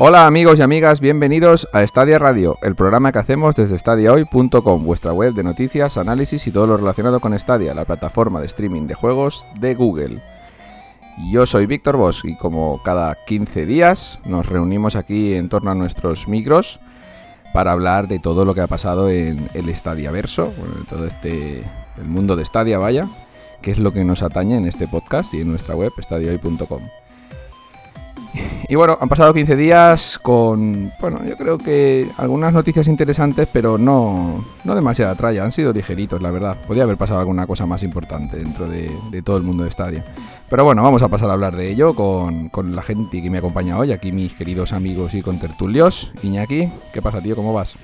Hola amigos y amigas, bienvenidos a Stadia Radio, el programa que hacemos desde stadiahoy.com, vuestra web de noticias, análisis y todo lo relacionado con Stadia, la plataforma de streaming de juegos de Google. Yo soy Víctor Bosch y como cada 15 días nos reunimos aquí en torno a nuestros micros para hablar de todo lo que ha pasado en el Stadia Verso, bueno, todo este el mundo de Stadia, vaya, que es lo que nos atañe en este podcast y en nuestra web stadiahoy.com. Y bueno, han pasado 15 días con, bueno, yo creo que algunas noticias interesantes, pero no, no demasiada tralla. Han sido ligeritos, la verdad. Podría haber pasado alguna cosa más importante dentro de, todo el mundo de Stadia. Pero bueno, vamos a pasar a hablar de ello con, con, la gente que me acompaña hoy. Aquí mis queridos amigos y contertulios. Iñaki, ¿qué pasa, tío? ¿Cómo vas?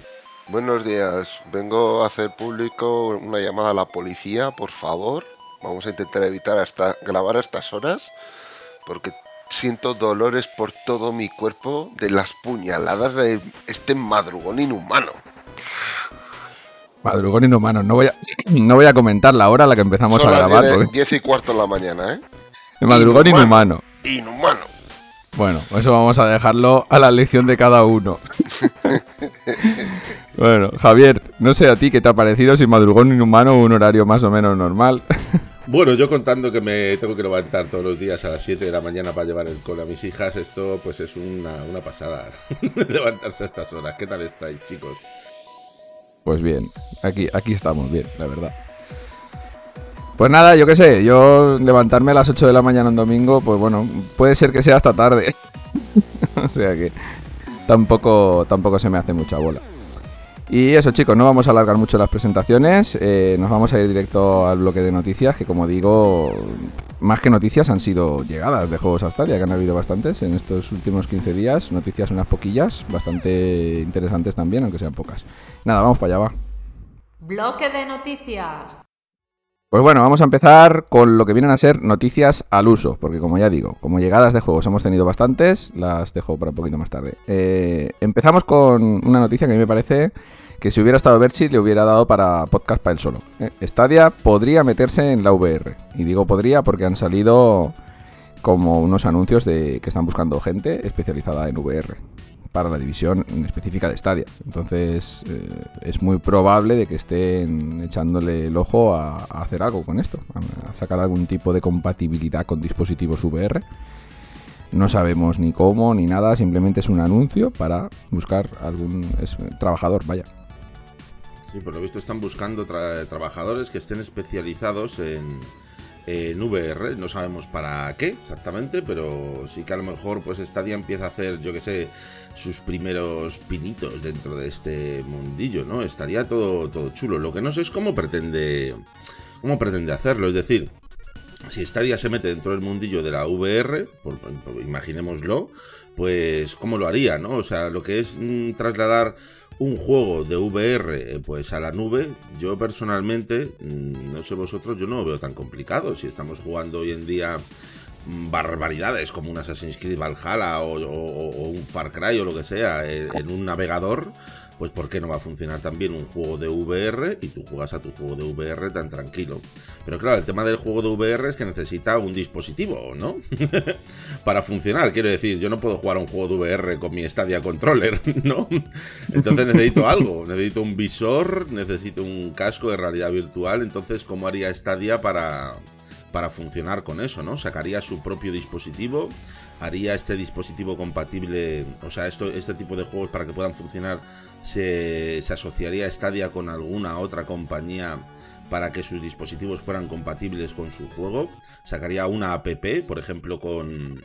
Buenos días. Vengo a hacer público una llamada a la policía, por favor. Vamos a intentar evitar hasta grabar a estas horas. Porque siento dolores por todo mi cuerpo de las puñaladas de este madrugón inhumano. Madrugón inhumano, no voy a, no voy a comentar la hora a la que empezamos Son a grabar. 10, porque- 10 y cuarto de la mañana, ¿eh? El madrugón inhumano. Inhumano. Bueno, eso vamos a dejarlo a la elección de cada uno. bueno, Javier, no sé a ti qué te ha parecido, si madrugón inhumano o un horario más o menos normal. Bueno, yo contando que me tengo que levantar todos los días a las 7 de la mañana para llevar el cole a mis hijas, esto pues es una, una pasada. Levantarse a estas horas. ¿Qué tal estáis, chicos? Pues bien, aquí, aquí estamos bien, la verdad. Pues nada, yo qué sé, yo levantarme a las 8 de la mañana un domingo, pues bueno, puede ser que sea hasta tarde. o sea que tampoco, tampoco se me hace mucha bola. Y eso chicos, no vamos a alargar mucho las presentaciones, eh, nos vamos a ir directo al bloque de noticias, que como digo, más que noticias han sido llegadas de juegos a Stadia, que han habido bastantes en estos últimos 15 días, noticias unas poquillas, bastante interesantes también, aunque sean pocas. Nada, vamos para allá, va. Bloque de noticias. Pues bueno, vamos a empezar con lo que vienen a ser noticias al uso, porque como ya digo, como llegadas de juegos hemos tenido bastantes, las dejo para un poquito más tarde. Eh, empezamos con una noticia que a mí me parece que si hubiera estado Berchi le hubiera dado para podcast para él solo. Eh, Stadia podría meterse en la VR, y digo podría porque han salido como unos anuncios de que están buscando gente especializada en VR para la división específica de Stadia. Entonces eh, es muy probable de que estén echándole el ojo a, a hacer algo con esto, a, a sacar algún tipo de compatibilidad con dispositivos VR. No sabemos ni cómo ni nada, simplemente es un anuncio para buscar algún es- trabajador, vaya. Sí, por lo visto están buscando tra- trabajadores que estén especializados en, VR. No sabemos para qué exactamente, pero sí que a lo mejor pues Stadia empieza a hacer, yo que sé, sus primeros pinitos dentro de este mundillo, ¿no? Estaría todo, todo chulo. Lo que no sé es cómo pretende, cómo pretende hacerlo. Es decir, si Stadia se mete dentro del mundillo de la VR, imaginémoslo, pues cómo lo haría, ¿no? O sea, lo que es mm, trasladar un juego de VR eh, pues a la nube, yo personalmente, mm, no sé vosotros, yo no lo veo tan complicado. Si estamos jugando hoy en día mm, barbaridades como un Assassin's Creed Valhalla o, o- un Far Cry o lo que sea eh, en un navegador, pues ¿por qué no va a funcionar también un juego de VR y tú juegas a tu juego de VR tan tranquilo? Pero claro, el tema del juego de VR es que necesita un dispositivo, ¿no? Para funcionar, quiero decir, yo no puedo jugar a un juego de VR con mi Stadia Controller, ¿no? Entonces necesito algo, necesito un visor, necesito un casco de realidad virtual, entonces ¿cómo haría Stadia para, para funcionar con eso, ¿no? Sacaría su propio dispositivo, haría este dispositivo compatible, o sea, esto, este tipo de juegos para que puedan funcionar, se, se asociaría Stadia con alguna otra compañía para que sus dispositivos fueran compatibles con su juego, sacaría una app, por ejemplo, con...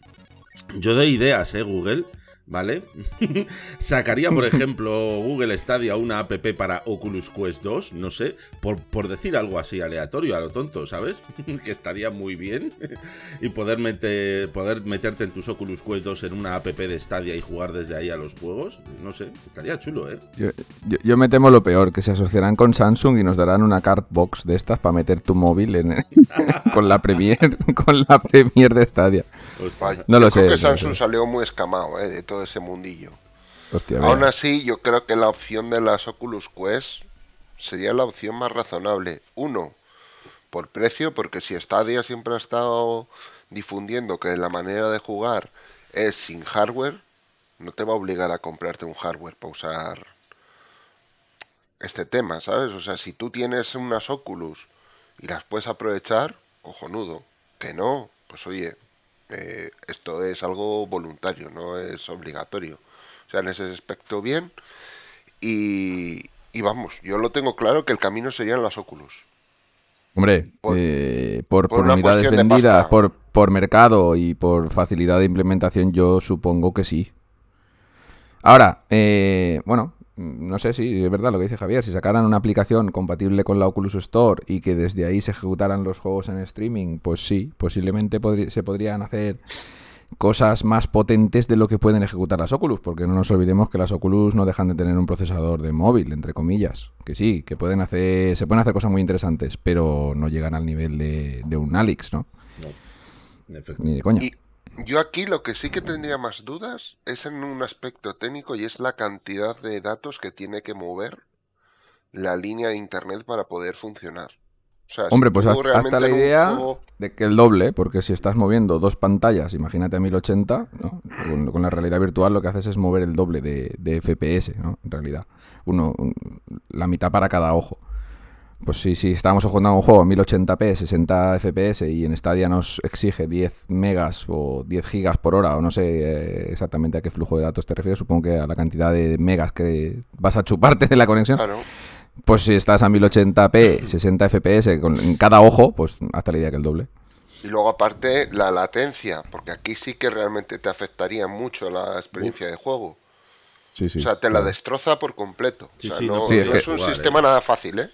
Yo doy ideas, ¿eh, Google? ¿Vale? Sacaría, por ejemplo, Google Stadia una app para Oculus Quest 2, no sé, por, por decir algo así aleatorio, a lo tonto, ¿sabes? que estaría muy bien. y poder, meter, poder meterte en tus Oculus Quest 2 en una app de Stadia y jugar desde ahí a los juegos, no sé, estaría chulo, ¿eh? Yo, yo- yo me temo lo peor, que se asociarán con Samsung y nos darán una card box de estas para meter tu móvil en, con la Premier, con la Premier de Stadia. Hostia. No yo lo creo sé, que no lo Samsung sé. salió muy escamado ¿eh? de todo ese mundillo. Hostia, Aún así, yo creo que la opción de las Oculus Quest sería la opción más razonable. Uno, por precio, porque si Stadia siempre ha estado difundiendo que la manera de jugar es sin hardware, no te va a obligar a comprarte un hardware para usar este tema, ¿sabes? O sea, si tú tienes unas Oculus y las puedes aprovechar, cojonudo. Que no, pues oye, eh, esto es algo voluntario, no es obligatorio. O sea, en ese aspecto bien. Y, y vamos, yo lo tengo claro que el camino serían las Oculus. Hombre, Por- eh, por, por por una unidades vendidas, por, por mercado y por facilidad de implementación, yo supongo que sí. Ahora, eh, bueno, no sé si es verdad lo que dice Javier. Si sacaran una aplicación compatible con la Oculus Store y que desde ahí se ejecutaran los juegos en streaming, pues sí, posiblemente podri- se podrían hacer cosas más potentes de lo que pueden ejecutar las Oculus, porque no nos olvidemos que las Oculus no dejan de tener un procesador de móvil, entre comillas, que sí, que pueden hacer, se pueden hacer cosas muy interesantes, pero no llegan al nivel de, de un Alix, ¿no? Efecto. Ni de coña. Y yo aquí lo que sí que tendría más dudas es en un aspecto técnico y es la cantidad de datos que tiene que mover la línea de internet para poder funcionar. O sea, si Hombre, pues hasta la idea juego- de que el doble, porque si estás moviendo dos pantallas, imagínate a 1080, ¿no? con, con la realidad virtual lo que haces es mover el doble de, de FPS, ¿no? En realidad, uno, un- la mitad para cada ojo. Pues si, si estamos jugando a un juego a 1080p, 60 FPS y en Stadia nos exige 10 megas o 10 gigas por hora, o no sé eh, exactamente a qué flujo de datos te refieres, supongo que a la cantidad de megas que vas a chuparte de la conexión. Claro. Pues si estás a 1080p, 60 FPS con, en cada ojo, pues hasta la idea que el doble. Y luego aparte la latencia, porque aquí sí que realmente te afectaría mucho la experiencia de juego. Sí, sí. o sea, te la destroza por completo. Sí, o sea, sí, no, no Sí, es no que- es un jugar, sistema eh. nada fácil, ¿eh?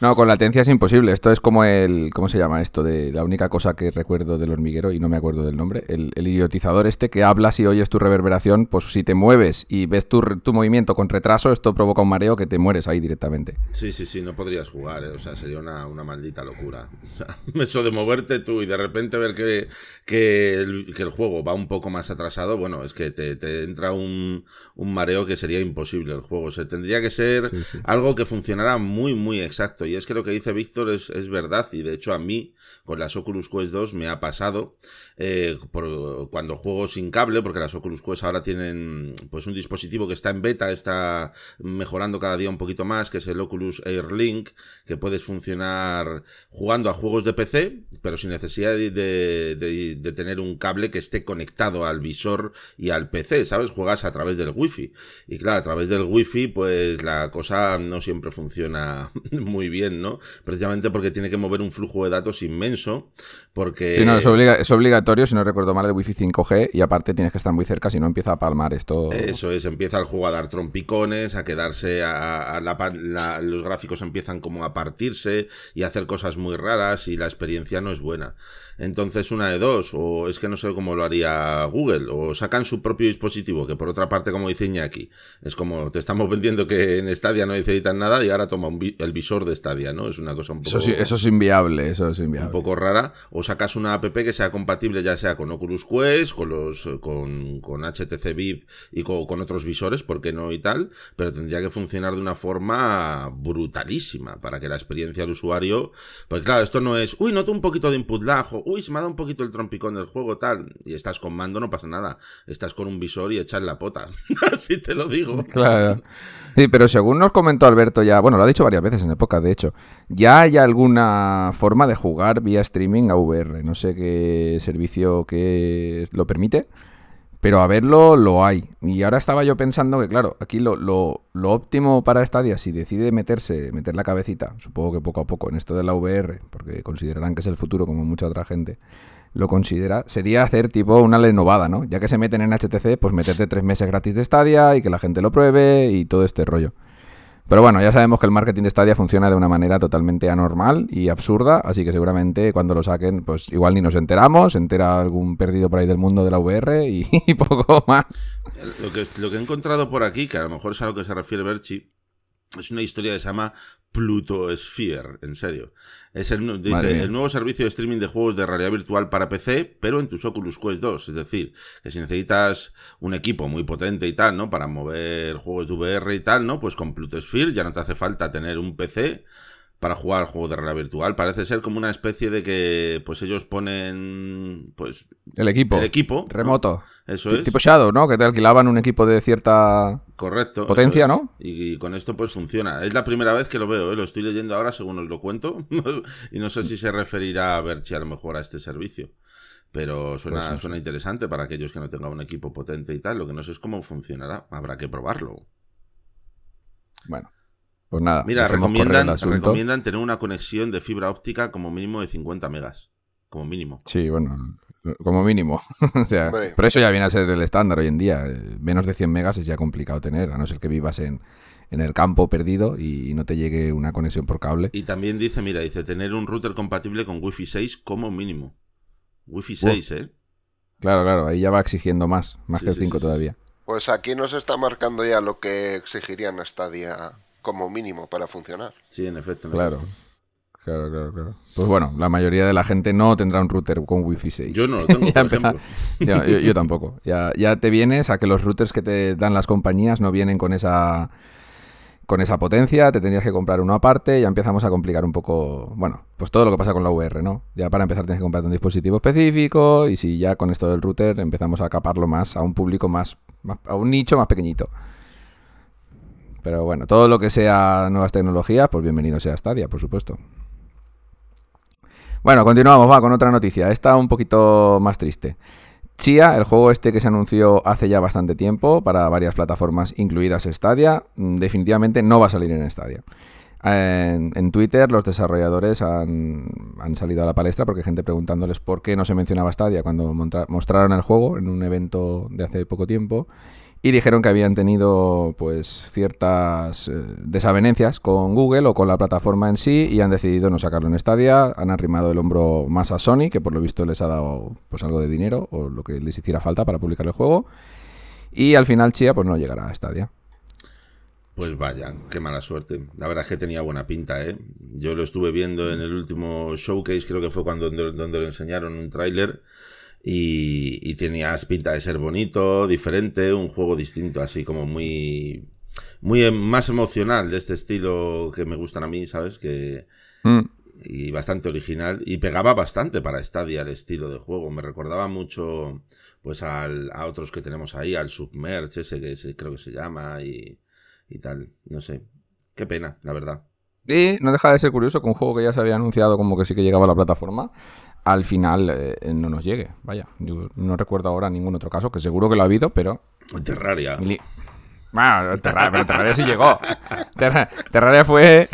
No, con latencia es imposible. Esto es como el. ¿Cómo se llama esto? De la única cosa que recuerdo del hormiguero y no me acuerdo del nombre. El, el idiotizador este que hablas y oyes tu reverberación. Pues si te mueves y ves tu, tu movimiento con retraso, esto provoca un mareo que te mueres ahí directamente. Sí, sí, sí, no podrías jugar, ¿eh? o sea, sería una, una maldita locura. O sea, eso de moverte tú y de repente ver que, que, el, que el juego va un poco más atrasado, bueno, es que te, te entra un, un mareo que sería imposible el juego. O sea, tendría que ser Sí, sí. algo que funcionara muy, muy exacto. Y es que lo que dice Víctor es, es verdad, y de hecho a mí, con las Oculus Quest 2, me ha pasado eh, por, cuando juego sin cable, porque las Oculus Quest ahora tienen pues un dispositivo que está en beta, está mejorando cada día un poquito más, que es el Oculus Air Link, que puedes funcionar jugando a juegos de PC, pero sin necesidad de, de- tener un cable que esté conectado al visor y al PC, ¿sabes? Juegas a través del Wi-Fi. Y claro, a través del Wi-Fi, pues la cosa no siempre funciona muy bien, ¿no? Precisamente porque tiene que mover un flujo de datos inmenso, porque... Sí, no, es, obliga- es obligatorio, si no recuerdo mal, el Wi-Fi 5G. Y aparte tienes que estar muy cerca, si no empieza a palmar esto. Eso es, empieza el juego a dar trompicones, a quedarse, a, a la- los gráficos empiezan como a partirse y a hacer cosas muy raras y la experiencia no es buena. Entonces una de dos, o es que no sé cómo lo haría Google, o sacan su propio dispositivo, que por otra parte, como dice Iñaki, es como te estamos vendiendo que en Stadia no necesitan nada y ahora toma un vi- el visor de Stadia, ¿no? Es una cosa un poco... Eso, sí, eso es inviable, eso es un inviable. poco rara, o sacas una app que sea compatible ya sea con Oculus Quest, con los con, con HTC Vive y con, con otros visores, ¿por qué no y tal? Pero tendría que funcionar de una forma brutalísima para que la experiencia del usuario, pues claro, esto no es, uy, noto un poquito de input lag, uy, se me ha dado un poquito el trompicón del juego, tal, y estás con mando, no pasa nada, estás con un visor y echas la pota, así te lo digo. Claro. Sí, pero según nos comentó Alberto ya, bueno, lo ha dicho varias veces en podcast, de hecho, ya hay alguna forma de jugar vía streaming a VR. No sé qué servicio que lo permite, pero a verlo lo hay. Y ahora estaba yo pensando que, claro, aquí lo, lo, lo óptimo para Stadia, si decide meterse, meter la cabecita, supongo que poco a poco en esto de la VR, porque considerarán que es el futuro como mucha otra gente, lo considera, sería hacer tipo una renovada, ¿no? Ya que se meten en HTC, pues meterte tres meses gratis de Stadia y que la gente lo pruebe y todo este rollo. Pero bueno, ya sabemos que el marketing de Stadia funciona de una manera totalmente anormal y absurda, así que seguramente cuando lo saquen, pues igual ni nos enteramos, entera algún perdido por ahí del mundo de la VR y, poco más. Lo que, lo que he encontrado por aquí, que a lo mejor es a lo que se refiere Berchi, es una historia que se llama Plutosphere, en serio. Es el, dice, el nuevo servicio de streaming de juegos de realidad virtual para PC, pero en tus Oculus Quest 2. Es decir, que si necesitas un equipo muy potente y tal, ¿no? Para mover juegos de VR y tal, ¿no? Pues con Plutosphere ya no te hace falta tener un PC para jugar juegos de realidad virtual. Parece ser como una especie de que pues ellos ponen pues El equipo. el equipo ¿no? Remoto. Eso Ti- es. Tipo Shadow, ¿no? Que te alquilaban un equipo de cierta... Correcto. Potencia, eso es. ¿no? Y, y con esto pues funciona. Es la primera vez que lo veo, ¿eh? lo estoy leyendo ahora según os lo cuento. y no sé si se referirá a Berchi a lo mejor a este servicio. Pero suena, Pues no suena interesante para aquellos que no tengan un equipo potente y tal. Lo que no sé es cómo funcionará. Habrá que probarlo. Bueno, pues nada. Mira, recomiendan, recomiendan tener una conexión de fibra óptica como mínimo de 50 megas. Como mínimo. Sí, bueno, como mínimo. o sea, Hombre. pero eso ya viene a ser el estándar hoy en día. Eh, Menos de 100 megas es ya complicado tener, a no ser que vivas en, en el campo perdido y no te llegue una conexión por cable. Y también dice, mira, dice tener un router compatible con Wi-Fi 6 como mínimo. Wi-Fi 6, ¿eh? Claro, claro, ahí ya va exigiendo más, más Sí, que el sí, 5 sí, sí, todavía. Pues aquí nos está marcando ya lo que exigirían a Stadia como mínimo para funcionar. Sí, en efecto. en Claro. efecto. Claro, claro, claro. Pues bueno, la mayoría de la gente no tendrá un router con Wi-Fi 6. Yo no lo tengo, Ya por yo, yo tampoco. Ya, ya te vienes a que los routers que te dan las compañías no vienen con esa con esa potencia, te tendrías que comprar uno aparte, ya empezamos a complicar un poco, bueno, pues todo lo que pasa con la VR, ¿no? Ya para empezar tienes que comprarte un dispositivo específico y si ya con esto del router empezamos a acaparlo más a un público más, más- a un nicho más pequeñito. Pero bueno, todo lo que sea nuevas tecnologías, pues bienvenido sea Stadia, por supuesto. Bueno, continuamos, va con otra noticia. Esta un poquito más triste. Chia, el juego este que se anunció hace ya bastante tiempo para varias plataformas, incluidas Stadia, mm, definitivamente no va a salir en Stadia. En, Twitter los desarrolladores han, salido a la palestra porque hay gente preguntándoles por qué no se mencionaba Stadia cuando mostraron el juego en un evento de hace poco tiempo y dijeron que habían tenido pues ciertas eh, desavenencias con Google o con la plataforma en sí y han decidido no sacarlo en Stadia, han arrimado el hombro más a Sony, que por lo visto les ha dado pues algo de dinero o lo que les hiciera falta para publicar el juego y al final Chia pues no llegará a Stadia. Pues vaya, qué mala suerte. La verdad es que tenía buena pinta, ¿eh? Yo lo estuve viendo en el último showcase, creo que fue cuando donde, donde enseñaron un tráiler. Y, y tenías pinta de ser bonito, diferente, un juego distinto, así como muy, muy em- más emocional de este estilo que me gustan a mí, ¿sabes? Que, Mm, y bastante original y pegaba bastante para Stadia el estilo de juego. Me recordaba mucho pues al, a otros que tenemos ahí, al Submerge ese que se- creo que se llama y, y tal. No sé. Qué pena, la verdad. Y no deja de ser curioso que un juego que ya se había anunciado como que sí que llegaba a la plataforma, al final eh, no nos llegue. Vaya, yo no recuerdo ahora ningún otro caso, que seguro que lo ha habido, pero... Terraria. Bueno, Terraria, pero Terraria sí llegó. Terra- Terraria fue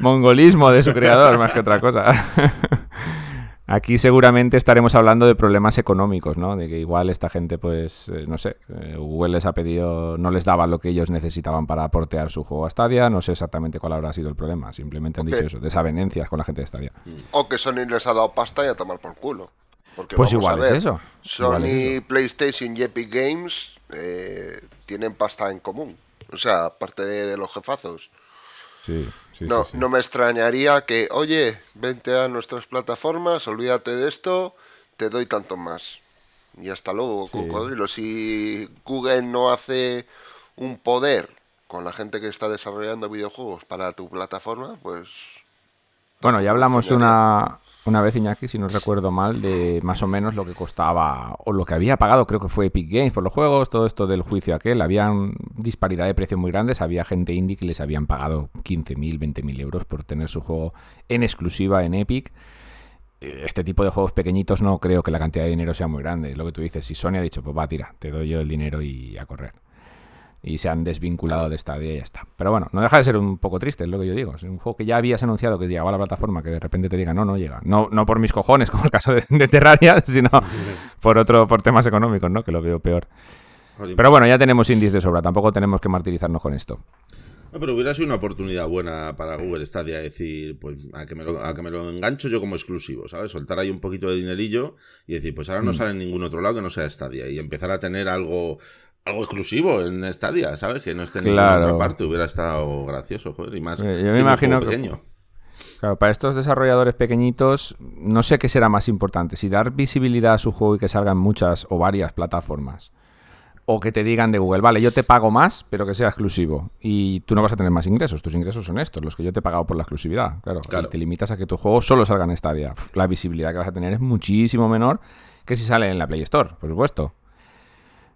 mongolismo de su creador, más que otra cosa. Aquí seguramente estaremos hablando de problemas económicos, ¿no? De que igual esta gente, pues, eh, no sé, eh, Google les ha pedido, no les daba lo que ellos necesitaban para portear su juego a Stadia, no sé exactamente cuál habrá sido el problema, simplemente han dicho eso, desavenencias con la gente de Stadia. O que Sony les ha dado pasta y a tomar por culo. Porque Pues vamos a igual es eso. Sony, igual es eso. PlayStation y Epic Games eh, tienen pasta en común. O sea, aparte de, de los jefazos. Sí, sí, no, sí, no me extrañaría que, oye, vente a nuestras plataformas, olvídate de esto, te doy tanto más. Y hasta luego, cocodrilo. Si Google no hace un poder con la gente que está desarrollando videojuegos para tu plataforma, pues Bueno, ya hablamos una, una vez, Iñaki, si no recuerdo mal, de más o menos lo que costaba o lo que había pagado, creo que fue Epic Games por los juegos, todo esto del juicio aquel. Habían disparidad de precios muy grandes, había gente indie que les habían pagado 15.000, 20.000 euros por tener su juego en exclusiva en Epic. Eh, Este tipo de juegos pequeñitos no creo que la cantidad de dinero sea muy grande. Es lo que tú dices. Si Sony ha dicho, pues va, tira, te doy yo el dinero y a correr. Y se han desvinculado de Stadia y ya está. Pero bueno, no deja de ser un poco triste, es lo que yo digo. Es un juego que ya habías anunciado que llegaba a la plataforma, que de repente te diga, no, no llega. No, no por mis cojones, como el caso de, de Terraria, sino por otro, por temas económicos, ¿no? Que lo veo peor. Pero bueno, ya tenemos indies de sobra, tampoco tenemos que martirizarnos con esto. No, pero hubiera sido una oportunidad buena para Google Stadia decir, pues a que, me lo, a que me lo engancho yo como exclusivo, ¿sabes? Soltar ahí un poquito de dinerillo y decir, pues ahora no sale en ningún otro lado que no sea Stadia y empezar a tener algo algo exclusivo en Stadia, ¿sabes? Que no esté en ninguna Claro. otra parte, hubiera estado gracioso, joder, y más. Yo me imagino que- pequeño. Claro, para estos desarrolladores pequeñitos, no sé qué será más importante, si dar visibilidad a su juego y que salgan muchas o varias plataformas, o que te digan de Google, vale, yo te pago más, pero que sea exclusivo. Y tú no vas a tener más ingresos. Tus ingresos son estos, los que yo te he pagado por la exclusividad. Claro, Claro. Y te limitas a que tu juego solo salga en Stadia. La visibilidad que vas a tener es muchísimo menor que si sale en la Play Store, por supuesto.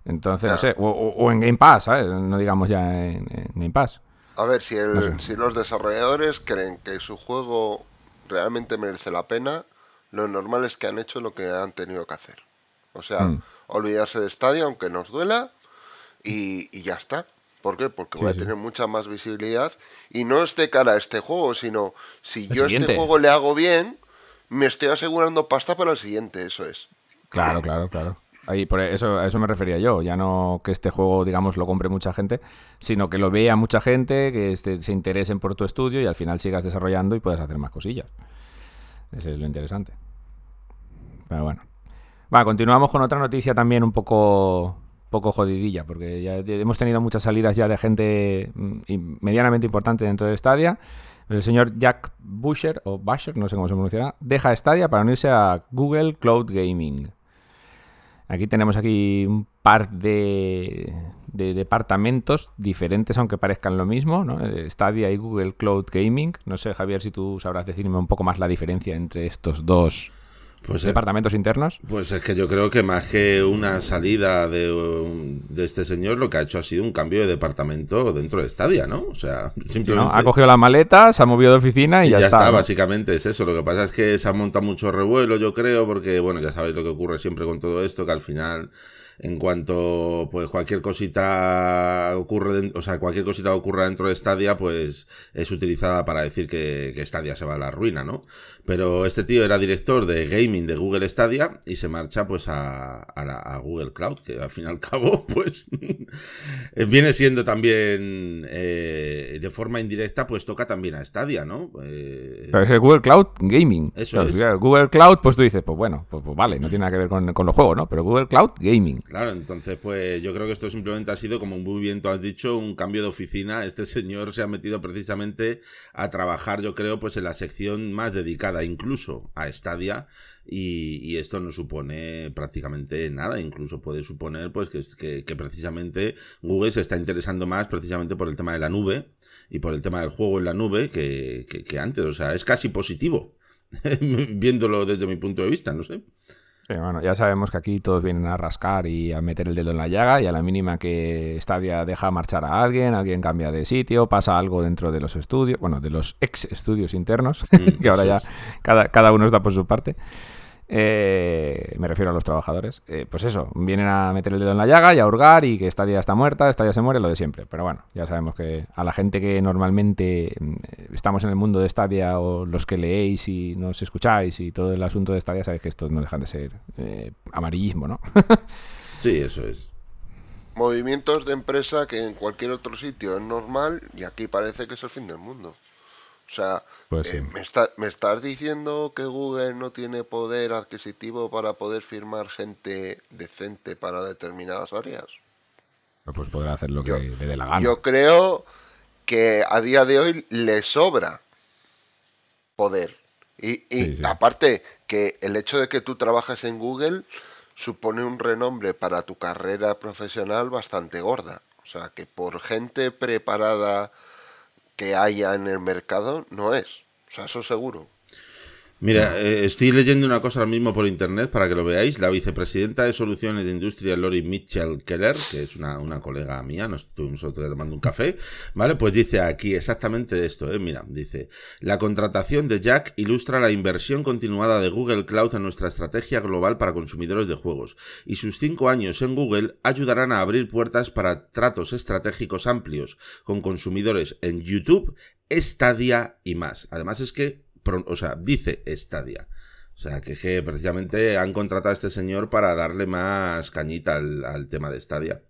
Entonces, no sé, o, o- o en Game Pass, ¿sabes? No digamos ya en, en Game Pass. A ver, si, el- No sé. si los desarrolladores creen que su juego realmente merece la pena, lo normal es que han hecho lo que han tenido que hacer. O sea, Mm. olvidarse de Stadia, aunque nos duela, y, y ya está. ¿Por qué? Porque Sí, voy a sí. tener mucha más visibilidad. Y no es de cara a este juego, sino si El yo siguiente. este juego le hago bien, me estoy asegurando pasta para el siguiente, eso es. Claro, claro, claro. Ahí, por eso, a eso me refería yo. Ya no que este juego, digamos, lo compre mucha gente, sino que lo vea mucha gente, que este- se interesen por tu estudio y al final sigas desarrollando y puedas hacer más cosillas. Eso es lo interesante. Pero bueno. Va, continuamos con otra noticia también un poco, poco jodidilla, porque ya hemos tenido muchas salidas ya de gente mm, medianamente importante dentro de Stadia. El señor Jack Busher, o Busher, no sé cómo se pronunciará, deja Stadia para unirse a Google Cloud Gaming. Aquí tenemos aquí un par de, de departamentos diferentes, aunque parezcan lo mismo, ¿no? Eh, Stadia y Google Cloud Gaming. No sé, Javier, si tú sabrás decirme un poco más la diferencia entre estos dos Pues, eh, departamentos internos. pues es que yo creo que más que una salida de, de este señor, lo que ha hecho ha sido un cambio de departamento dentro de Stadia, ¿no? O sea, Sí, ¿no? simplemente... Ha cogido la maleta, se ha movido de oficina y, Y ya, está. ¿no? básicamente es eso. Lo que pasa es que se ha montado mucho revuelo, yo creo, porque, bueno, ya sabéis lo que ocurre siempre con todo esto, que al final, en cuanto, pues, cualquier cosita ocurre, o sea, cualquier cosita ocurra dentro de Stadia, pues, es utilizada para decir que, que Stadia se va a la ruina, ¿no? Pero este tío era director de gaming de Google Stadia y se marcha, pues, a, a la- a Google Cloud, que al fin y al cabo, pues, viene siendo también, eh, de forma indirecta, pues, toca también a Stadia, ¿no? Eh, Pero es Google Cloud Gaming. Eso es. Google Cloud, pues tú dices, pues bueno, pues, pues vale, no tiene nada que ver con, con los juegos, ¿no? Pero Google Cloud Gaming. Claro, entonces pues yo creo que esto simplemente ha sido, como muy bien tú has dicho, un cambio de oficina. Este señor se ha metido precisamente a trabajar, yo creo, pues en la sección más dedicada incluso a Stadia y, y esto no supone prácticamente nada, incluso puede suponer pues que, que, precisamente Google se está interesando más precisamente por el tema de la nube y por el tema del juego en la nube que, que- que antes, o sea, es casi positivo. Viéndolo desde mi punto de vista, no sé. Sí, bueno, ya sabemos que aquí todos vienen a rascar y a meter el dedo en la llaga y a la mínima que Stadia deja marchar a alguien, alguien cambia de sitio, pasa algo dentro de los estudios, bueno, de los ex estudios internos, Mm, que ahora ya cada, cada uno está por su parte. Eh, me refiero a los trabajadores. Eh, pues eso, vienen a meter el dedo en la llaga y a hurgar y que Stadia está muerta, Stadia se muere, lo de siempre. Pero bueno, ya sabemos que a la gente que normalmente mm, estamos en el mundo de Stadia o los que leéis y nos escucháis y todo el asunto de Stadia, sabéis que esto no dejan de ser eh, amarillismo, ¿no? Sí, eso es. Movimientos de empresa que en cualquier otro sitio es normal y aquí parece que es el fin del mundo. O sea, Pues eh, me, está- ¿me estás diciendo que Google no tiene poder adquisitivo para poder firmar gente decente para determinadas áreas? Pues podrá hacer lo que Yo- le dé la gana. Yo creo que a día de hoy le sobra poder. Y, y Sí, sí. aparte que el hecho de que tú trabajes en Google supone un renombre para tu carrera profesional bastante gorda. O sea, que por gente preparada que haya en el mercado no es. O sea, eso seguro. Mira, eh, estoy leyendo una cosa ahora mismo por internet para que lo veáis. La vicepresidenta de Soluciones de Industria, Lori Mitchell Keller, que es una, colega mía, nos estuvimos otro tomando un café, ¿vale? Pues dice aquí exactamente esto, ¿eh? Mira, dice, la contratación de Jack ilustra la inversión continuada de Google Cloud en nuestra estrategia global para consumidores de juegos, y sus cinco años en Google ayudarán a abrir puertas para tratos estratégicos amplios con consumidores en YouTube, Stadia y más. Además es que pro- o sea, dice Stadia. O sea, que, que precisamente han contratado a este señor para darle más cañita al, al tema de Stadia.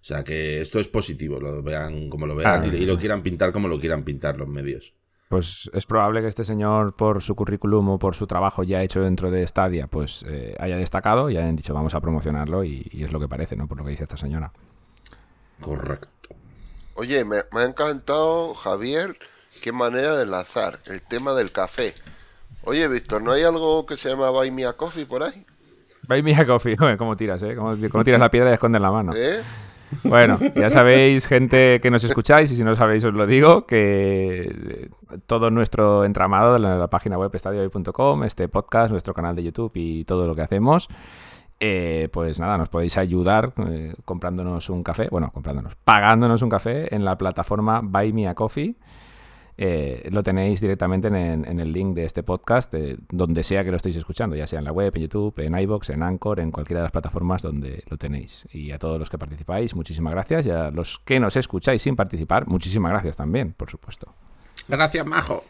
O sea, que esto es positivo, lo vean como lo vean Ah. y, y lo quieran pintar como lo quieran pintar los medios. Pues es probable que este señor, por su currículum o por su trabajo ya hecho dentro de Stadia, pues eh, haya destacado y hayan dicho vamos a promocionarlo y, y es lo que parece, ¿no? Por lo que dice esta señora. Correcto. Oye, me, me ha encantado, Javier, qué manera de enlazar el tema del café. Oye, Víctor, ¿no hay algo que se llama Buy Me a Coffee por ahí? Buy me a coffee. Joder, ¿Cómo tiras, eh? ¿Cómo, cómo tiras la piedra y escondes la mano? ¿Eh? Bueno, ya sabéis, gente que nos escucháis, y si no lo sabéis os lo digo, que eh, todo nuestro entramado en la página web estadiohoy.com, este podcast, nuestro canal de YouTube y todo lo que hacemos, eh, pues nada, nos podéis ayudar eh, comprándonos un café, bueno, comprándonos, pagándonos un café en la plataforma Buy Me a Coffee. Eh, lo tenéis directamente en, el link de este podcast, donde sea que lo estéis escuchando, ya sea en la web, en YouTube, en iBox, en Anchor, en cualquiera de las plataformas donde lo tenéis. Y a todos los que participáis, muchísimas gracias. Y a los que nos escucháis sin participar, muchísimas gracias también, por supuesto. Gracias, Majo.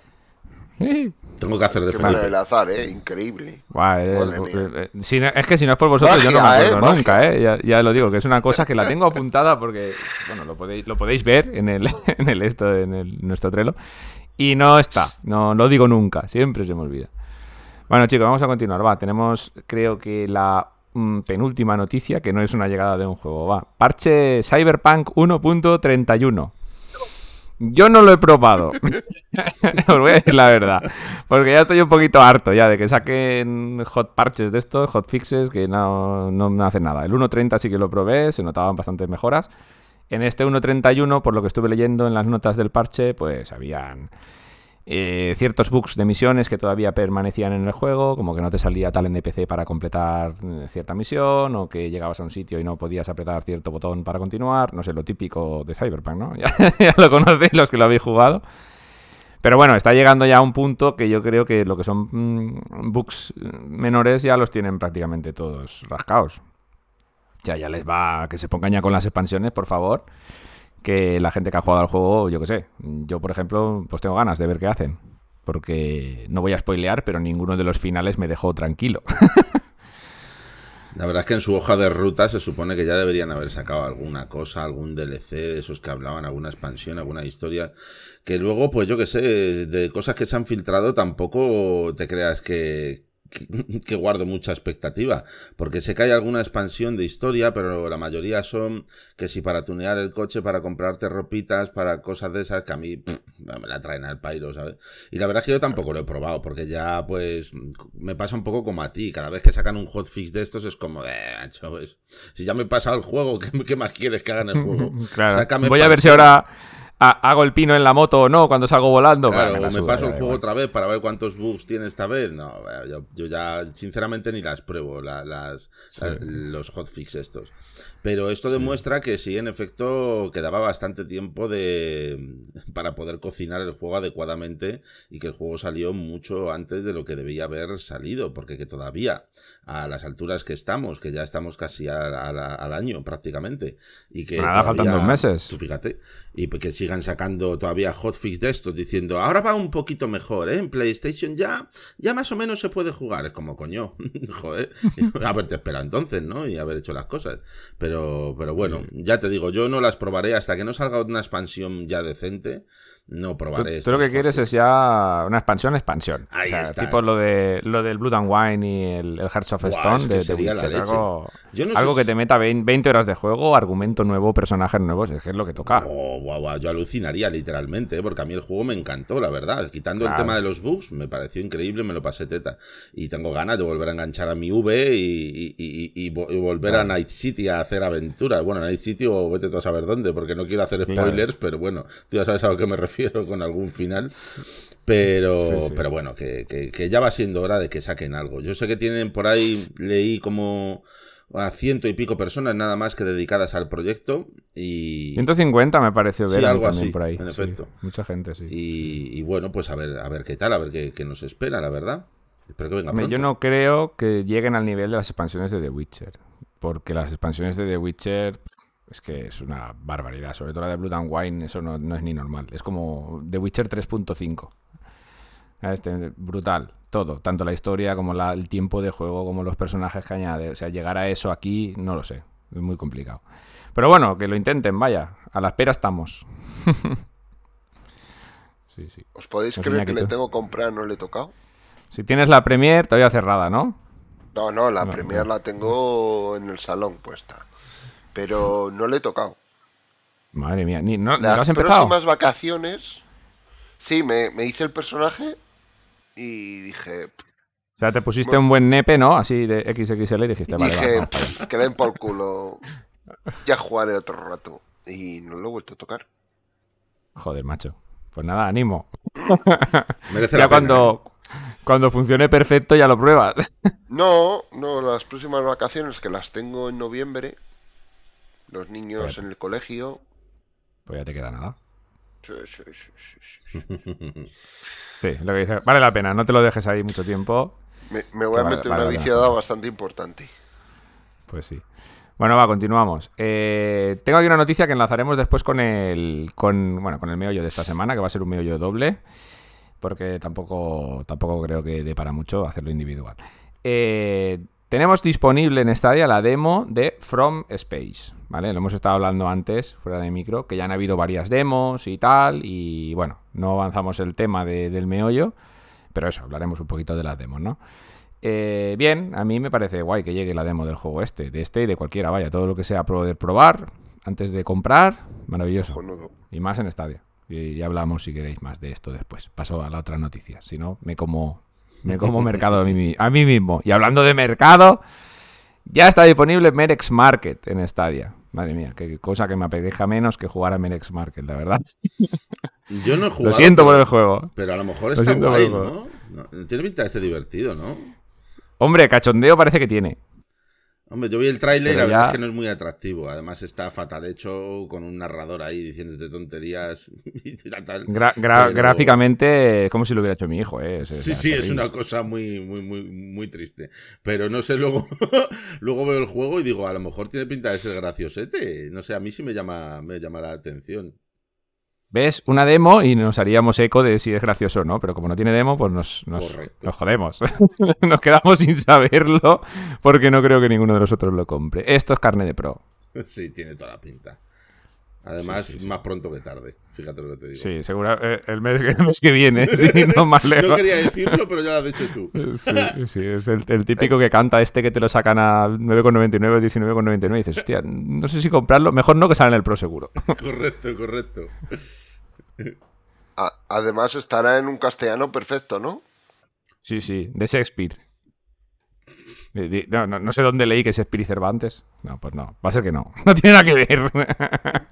Tengo que hacer de Qué el azar, ¿eh? Increíble. Eh, eh, es que si no es por vosotros, yo no me acuerdo ¿eh? nunca, ¿eh? Ya, lo digo, que es una cosa que la tengo apuntada porque, bueno, lo podéis, lo podéis ver en el, en el esto, en el, nuestro trelo. Y no está, no lo digo nunca, siempre se me olvida. Bueno, chicos, vamos a continuar. Va, tenemos, creo que la mm, penúltima noticia, que no es una llegada de un juego. Va, parche Cyberpunk 1.31. Yo no lo he probado. Os voy a decir la verdad. Porque ya estoy un poquito harto ya de que saquen hot parches de estos, hot fixes, que no, no, hacen nada. El 1.30 sí que lo probé, se notaban bastantes mejoras. En este 1.31, por lo que estuve leyendo en las notas del parche, pues habían eh, ciertos bugs de misiones que todavía permanecían en el juego, como que no te salía tal NPC para completar eh, cierta misión, o que llegabas a un sitio y no podías apretar cierto botón para continuar, no sé, lo típico de Cyberpunk, ¿no? Ya, lo conocéis los que lo habéis jugado. Pero bueno, está llegando ya a un punto que yo creo que lo que son mm, bugs menores ya los tienen prácticamente todos rascados. Ya, ya les va que se pongan ya con las expansiones, por favor que la gente que ha jugado al juego, yo qué sé. Yo, por ejemplo, pues tengo ganas de ver qué hacen. Porque no voy a spoilear, pero ninguno de los finales me dejó tranquilo. La verdad es que en su hoja de ruta se supone que ya deberían haber sacado alguna cosa, algún DLC de esos que hablaban, alguna expansión, alguna historia. Que luego, pues yo qué sé, de cosas que se han filtrado tampoco te creas que, que, guardo mucha expectativa, porque sé que hay alguna expansión de historia, pero la mayoría son que si para tunear el coche, para comprarte ropitas, para cosas de esas que a mí me la traen al pairo, ¿sabes? Y la verdad es que yo tampoco lo he probado, porque ya pues me pasa un poco como a ti, cada vez que sacan un hotfix de estos es como, eh, pues, si ya me pasa el juego, ¿qué, más quieres que hagan el juego? Voy a ver si ahora hago el pino en la moto o no cuando salgo volando. Claro, me, paso el juego otra vez para ver cuántos bugs tiene esta vez. No, yo, ya sinceramente ni las pruebo, las, los hotfix estos. Pero esto demuestra que sí, en efecto, quedaba bastante tiempo de para poder cocinar el juego adecuadamente y que el juego salió mucho antes de lo que debía haber salido, porque que todavía a las alturas que estamos, que ya estamos casi al año prácticamente, y que Nada, faltan dos meses. Fíjate, y que sigan sacando todavía hotfix de estos diciendo, ahora va un poquito mejor, ¿eh? En PlayStation ya, ya más o menos se puede jugar, es como coño, joder, haberte esperado entonces, ¿no? Y haber hecho las cosas. Pero, pero bueno, ya te digo, yo no las probaré hasta que no salga una expansión ya decente no probaré. Tú, tú lo que quieres es ya una expansión, expansión. Ahí o sea, está. Tipo lo de lo del Blood and Wine y el, el Hearts of Stone de, de Witcher. Algo, algo que te meta 20, horas de juego, argumento nuevo, personajes nuevos. Es que es lo que toca. Oh, Yo alucinaría literalmente, ¿eh? porque a mí el juego me encantó, la verdad. Quitando el tema de los bugs, me pareció increíble, me lo pasé teta. Y tengo ganas de volver a enganchar a mi V y, volver a Night City a hacer aventuras. Bueno, Night City o vete tú a saber dónde, porque no quiero hacer spoilers, pero bueno, tú ya sabes a lo que me refiero con algún final. Pero, pero bueno, que, ya va siendo hora de que saquen algo. Yo sé que tienen por ahí, leí como a ciento y pico personas nada más que dedicadas al proyecto y 150 me pareció ver algo así por ahí. en efecto. mucha gente sí. Y, bueno pues a ver a ver qué tal a ver qué, nos espera la verdad. Espero que venga yo no creo que lleguen al nivel de las expansiones de The Witcher porque las expansiones de The Witcher es que es una barbaridad. Sobre todo la de Blood and Wine, eso no, es ni normal. Es como The Witcher 3.5. Este, brutal, todo, tanto la historia como el tiempo de juego, como los personajes que añade. O sea, llegar a eso aquí, no lo sé, es muy complicado. Pero bueno, que lo intenten, vaya, a la espera estamos. sí, sí. ¿Os podéis creer que, le tengo comprar, no le he tocado? Si tienes la Premier, todavía cerrada, ¿no? No, no, la Premier la tengo en el salón puesta pero no le he tocado. Madre mía, ni, no, Las has empezado? próximas vacaciones, sí, me, hice el personaje y dije... O sea, te pusiste un buen nepe, ¿no? Así de XXL y dijiste, vale, dije, que den por culo. ya jugaré otro rato. Y no lo he vuelto a tocar. Joder, macho. Pues nada, ánimo. Merece ya la pena, cuando, cuando funcione perfecto ya lo pruebas. No, no, las próximas vacaciones que las tengo en noviembre. Los niños Pues- en el colegio. Pues ya te queda nada. Sí, sí, sí, sí, lo que dice, vale la pena, no te lo dejes ahí mucho tiempo. Me, me voy a Vale, meter vale, una vale, viciada bastante importante. Pues sí. Bueno, va, continuamos. Eh, tengo aquí una noticia que enlazaremos después con el, con, bueno, con el meollo de esta semana, que va a ser un meollo doble, porque tampoco, tampoco creo que dé para mucho hacerlo individual. Eh, tenemos disponible en Stadia la demo de From Space, ¿vale? Lo hemos estado hablando antes, fuera de micro, que ya han habido varias demos y tal, y bueno, no avanzamos el tema de- del meollo, pero eso, hablaremos un poquito de las demos, ¿no? Eh, bien, a mí me parece guay que llegue la demo del juego este, de este y de cualquiera, vaya, todo lo que sea poder probar antes de comprar, maravilloso. Cojonudo. Y más en Stadia. Y ya hablamos si queréis más de esto después. Paso a la otra noticia, si no, me como, me como mercado a mí, a mí mismo. Y hablando de mercado, ya está disponible Merex Market en Stadia. Madre mía, qué cosa que me apeteja menos que jugar a Merex Market, la verdad. Yo no he jugado. Lo siento por el juego. Pero a lo mejor Lo está por guay, ¿no? No, Tiene pinta de ser divertido, ¿no? Hombre, cachondeo parece que tiene. Hombre, yo vi el tráiler y la verdad ya- es que no es muy atractivo. Además está fatal hecho con un narrador ahí diciéndote tonterías y tal. Gra- gra- Pero- Gráficamente, es como si lo hubiera hecho mi hijo, ¿eh? Sí, sí, es una cosa muy, muy, muy, muy triste. Pero no sé, luego, luego veo el juego y digo, a lo mejor tiene pinta de ser graciosete. No sé, a mí sí me llama, me llama la atención. ¿Ves? Una demo y nos haríamos eco de si es gracioso o no, pero como no tiene demo, pues nos, nos, nos jodemos. nos quedamos sin saberlo porque no creo que ninguno de nosotros lo compre. Esto es carne de pro. Sí, tiene toda la pinta. Además, Sí, sí, sí. más pronto que tarde. Fíjate lo que te digo. Sí, seguro. eh, el, mes, el mes que viene, sí, no más no lejos. quería decirlo, pero ya lo has dicho tú. Sí, sí, es el, el típico que canta este que te lo sacan a 9,99 o 19,99 y dices, hostia, no sé si comprarlo, mejor no que sale en el Pro seguro. Correcto, correcto. Además estará en un castellano perfecto, ¿no? Sí, sí, de Shakespeare. No, no, no sé dónde leí que es Shakespeare y Cervantes. No, pues no, va a ser que no. No tiene nada que ver.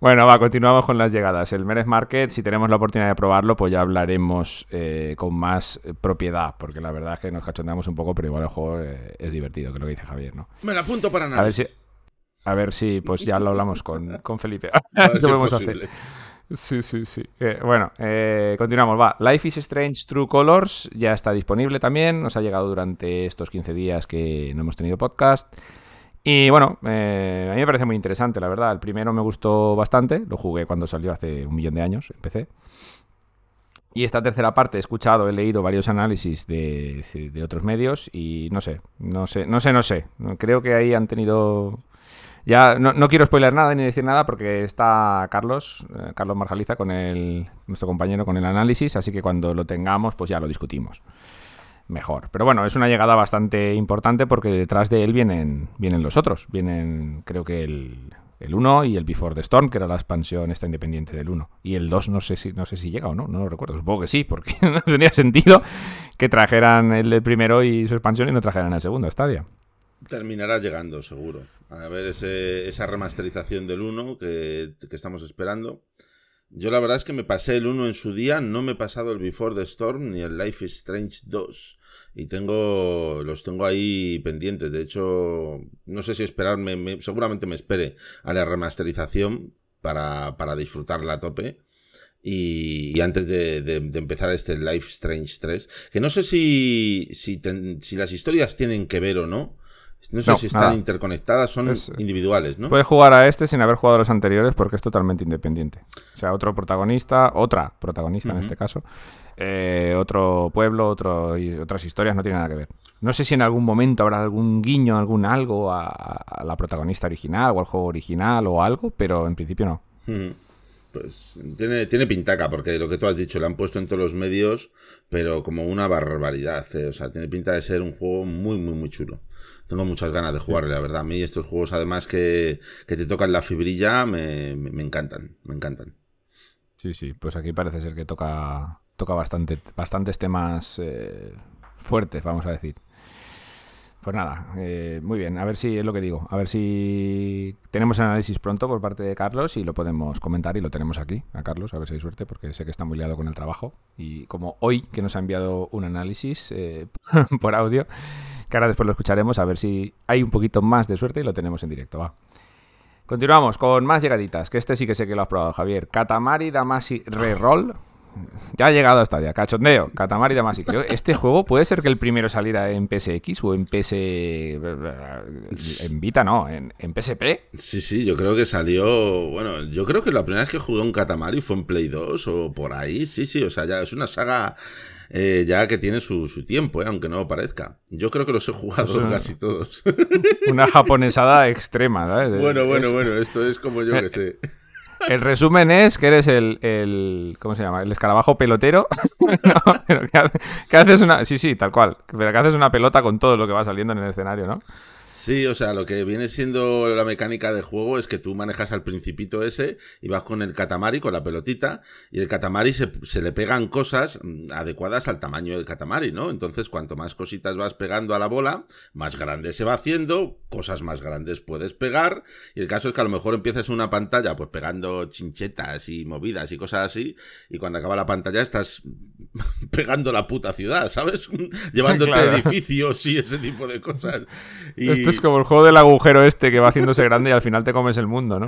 bueno, va, continuamos con las llegadas. El Meres Market, si tenemos la oportunidad de probarlo, pues ya hablaremos eh, con más eh, propiedad, porque la verdad es que nos cachondeamos un poco, pero igual el juego eh, es divertido, que es lo que dice Javier, ¿no? Me la apunto para nada. A ver si, a ver si pues ya lo hablamos con, con Felipe. A ver ¿Qué si es podemos posible. hacer? Sí, sí, sí. Eh, bueno, eh, continuamos. Va. Life is Strange True Colors ya está disponible también. Nos ha llegado durante estos 15 días que no hemos tenido podcast. Y bueno, eh, a mí me parece muy interesante, la verdad. El primero me gustó bastante. Lo jugué cuando salió hace un millón de años, empecé. Y esta tercera parte he escuchado, he leído varios análisis de, de otros medios y no sé, no sé, no sé, no sé. Creo que ahí han tenido ya no, no quiero spoiler nada ni decir nada porque está Carlos, eh, Carlos Marjaliza con el nuestro compañero con el análisis, así que cuando lo tengamos pues ya lo discutimos. Mejor. Pero bueno, es una llegada bastante importante porque detrás de él vienen, vienen los otros. Vienen, creo que el, el 1 y el Before the Storm, que era la expansión esta independiente del 1. Y el 2 no sé si no sé si llega o no, no lo recuerdo. Supongo que sí, porque no tenía sentido que trajeran el, primero y su expansión y no trajeran el segundo, Stadia. Terminará llegando, seguro. A ver esa remasterización del 1 que, que estamos esperando. Yo la verdad es que me pasé el 1 en su día, no me he pasado el Before the Storm ni el Life is Strange 2. Y tengo los tengo ahí pendientes. De hecho, no sé si esperarme, me- seguramente me espere a la remasterización para, para disfrutarla a tope. Y, y antes de, empezar este Life Strange 3, que no sé si, si las historias tienen que ver o no. No sé No, si están nada. interconectadas, son Es- individuales, ¿no? Puedes jugar a este sin haber jugado a los anteriores porque es totalmente independiente. O sea, otro protagonista, otra protagonista en este caso, eh, otro pueblo, otro, y otras historias, no tiene nada que ver. No sé si en algún momento habrá algún guiño, algún algo a, a la protagonista original o al juego original o algo, pero en principio no. Pues tiene, tiene pintaca, porque lo que tú has dicho, lo han puesto en todos los medios, pero como una barbaridad. eh. O sea, tiene pinta de ser un juego muy, muy, muy chulo. Tengo muchas ganas de jugarle, la verdad. A mí estos juegos, además, que, que te tocan la fibrilla, me, me- me encantan. Me encantan. Sí, sí, pues aquí parece ser que toca, toca bastante, bastantes temas eh, fuertes, vamos a decir. Pues nada, eh, muy bien, a ver si es lo que digo, a ver si tenemos análisis pronto por parte de Carlos y lo podemos comentar y lo tenemos aquí a Carlos, a ver si hay suerte, porque sé que está muy liado con el trabajo y como hoy que nos ha enviado un análisis eh, por audio, que ahora después lo escucharemos, a ver si hay un poquito más de suerte y lo tenemos en directo, va. Continuamos con más llegaditas, que este sí que sé que lo has probado, Javier. Katamari Damacy Reroll. Ya ha llegado hasta ya. Cachondeo, Katamari Damacy. Creo que este juego puede ser que el primero saliera en PSX o en PS... En Vita, no, en, en PSP. Sí, sí, yo creo que salió. Bueno, yo creo que la primera vez que jugué un Katamari fue en Play 2 o por ahí. Sí, sí, o sea, ya es una saga eh, ya que tiene su, su tiempo, eh, aunque no parezca. Yo creo que los he jugado casi todos. Una japonesada extrema, ¿sabes? bueno, bueno, Es- bueno, esto es como yo que sé. El resumen es que eres el, el- ¿cómo se llama? El escarabajo pelotero. No, que haces una, sí, sí, tal cual. Pero que haces una pelota con todo lo que va saliendo en el escenario, ¿no? Sí, o sea, lo que viene siendo la mecánica de juego es que tú manejas al principito ese y vas con el catamari, con la pelotita, y el catamari se, se le pegan cosas mm, adecuadas al tamaño del catamari, ¿no? Entonces, cuanto más cositas vas pegando a la bola, más grande se va haciendo, cosas más grandes puedes pegar, y el caso es que a lo mejor empiezas una pantalla pues pegando chinchetas y movidas y cosas así, y cuando acaba la pantalla estás pegando la puta ciudad, ¿sabes? Llevándote Claro. edificios y ese tipo de cosas. Y... Esto es como el juego del agujero este que va haciéndose grande y al final te comes el mundo, ¿no?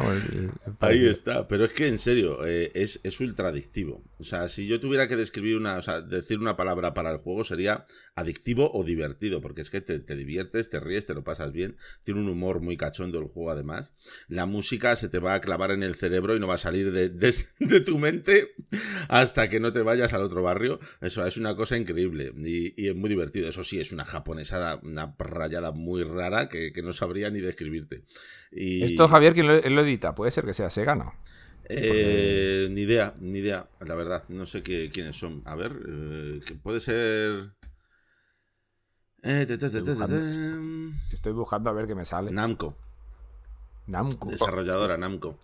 Ahí está, pero es que en serio, eh, es, es ultra adictivo. O sea, si yo tuviera que describir una, o sea, decir una palabra para el juego sería adictivo o divertido, porque es que te, te diviertes, te ríes, te lo pasas bien, tiene un humor muy cachondo el juego además. La música se te va a clavar en el cerebro y no va a salir de, de- de tu mente hasta que no te vayas al otro barrio. Eso es una cosa increíble y, y es muy divertido. Eso sí, es una japonesada, una rayada muy rara que, que no sabría ni describirte. Y... Esto, Javier, ¿quién lo, él lo edita? Puede ser que sea Sega, ¿no? Eh, ni idea, ni idea, la verdad. No sé qué, quiénes son. A ver, eh, que puede ser. Eh, te- te- te- te- te- buscando te- Estoy buscando a ver qué me sale. Namco, Namco. desarrolladora Namco.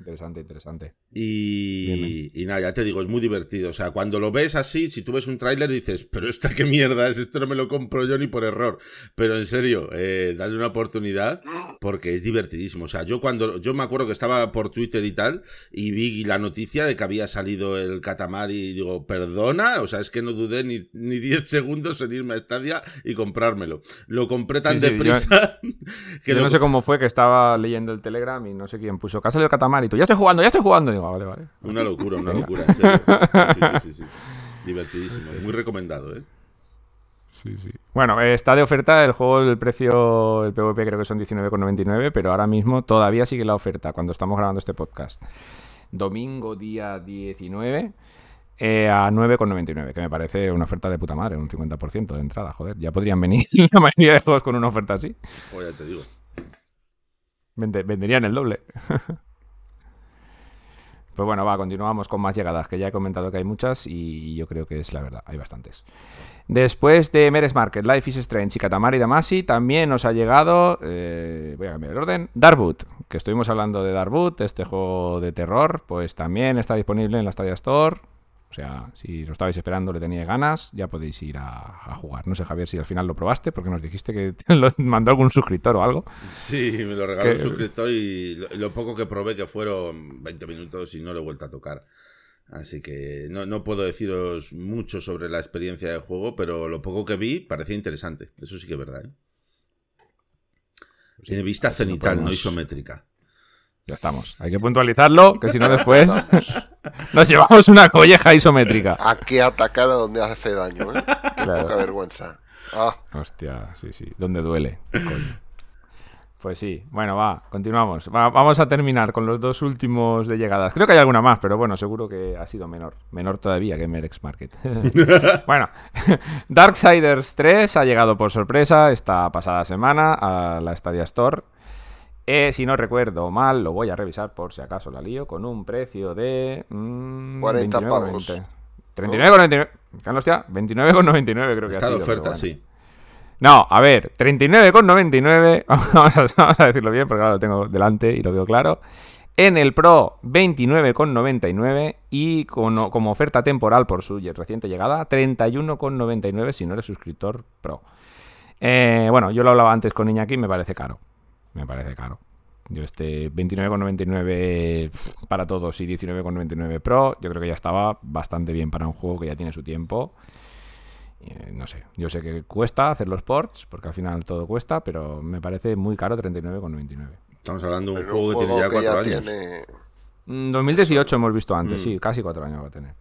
Interesante, interesante. Y, y nada, ya te digo, es muy divertido. O sea, cuando lo ves así, si tú ves un tráiler dices, pero esta qué mierda es, esto no me lo compro yo ni por error. Pero en serio, eh, dale una oportunidad porque es divertidísimo. O sea, yo cuando, yo me acuerdo que estaba por Twitter y tal y vi la noticia de que había salido el Katamari y digo, perdona, o sea, es que no dudé ni, ni 10 segundos en irme a Stadia y comprármelo. Lo compré tan Sí, sí, deprisa que Yo lo- no sé cómo fue que estaba leyendo el Telegram y no sé quién puso. Que ha salido Katamari. Ya estoy jugando, ya estoy jugando. Digo, "Ah, vale, vale. Una locura, una Venga. locura, en serio. Sí, sí, sí, sí. Divertidísimo, muy recomendado, ¿eh? Sí, sí. Bueno, eh, está de oferta el juego, el precio, el PvP creo que son 19,99, pero ahora mismo todavía sigue la oferta cuando estamos grabando este podcast. Domingo día 19 eh, a 9,99, que me parece una oferta de puta madre, un 50% de entrada, joder. Ya podrían venir la mayoría de juegos con una oferta así. O ya te digo. Vende- venderían el doble. Pues bueno, va, continuamos con más llegadas, que ya he comentado que hay muchas y yo creo que es la verdad, hay bastantes. Después de Meres Market, Life is Strange y Katamari Damacy, también nos ha llegado, eh, voy a cambiar el orden, Darboot, que estuvimos hablando de Darboot, este juego de terror, pues también está disponible en la Stadia Store. O sea, si lo estabais esperando, le teníais ganas, ya podéis ir a, a jugar. No sé, Javier, si al final lo probaste, porque nos dijiste que lo mandó algún suscriptor o algo. Sí, me lo regaló un suscriptor y lo, lo poco que probé que fueron 20 minutos y no lo he vuelto a tocar. Así que no, no puedo deciros mucho sobre la experiencia de juego, pero lo poco que vi parecía interesante. Eso sí que es verdad. ¿eh? Tiene vista cenital, no podemos- isométrica. Ya estamos. Hay que puntualizarlo, que si no después nos llevamos una colleja isométrica. Aquí atacar a donde hace daño, ¿eh? Qué Claro. poca vergüenza. Ah, Hostia, sí, sí. ¿Dónde duele? Coño. Pues sí. Bueno, va, continuamos. Va- vamos a terminar con los dos últimos de llegadas. Creo que hay alguna más, pero bueno, seguro que ha sido menor. Menor todavía que Merex Market. bueno, Darksiders 3 ha llegado por sorpresa esta pasada semana a la Stadia Store. Eh, si no recuerdo mal, lo voy a revisar por si acaso la lío, con un precio de... mm, 40 29,90. pavos. 39,99. Carlos, hostia, 29,99 creo que Está ha sido. oferta, bueno. sí. No, a ver, 39,99. Vamos a, vamos a decirlo bien, porque claro, lo tengo delante y lo veo claro. En el Pro, 29,99. Y con- como oferta temporal por su reciente llegada, 31,99 si no eres suscriptor Pro. Eh, bueno, yo lo hablaba antes con Iñaki, me parece caro. Me parece caro. Yo este 29,99 para todos y 19,99 Pro, yo creo que ya estaba bastante bien para un juego que ya tiene su tiempo. Eh, no sé, yo sé que cuesta hacer los ports, porque al final todo cuesta, pero me parece muy caro 39,99. Estamos hablando de un juego, que tiene ya cuatro años. tiene- Mm, 2018 hemos visto antes, Mm. sí, casi cuatro años va a tener.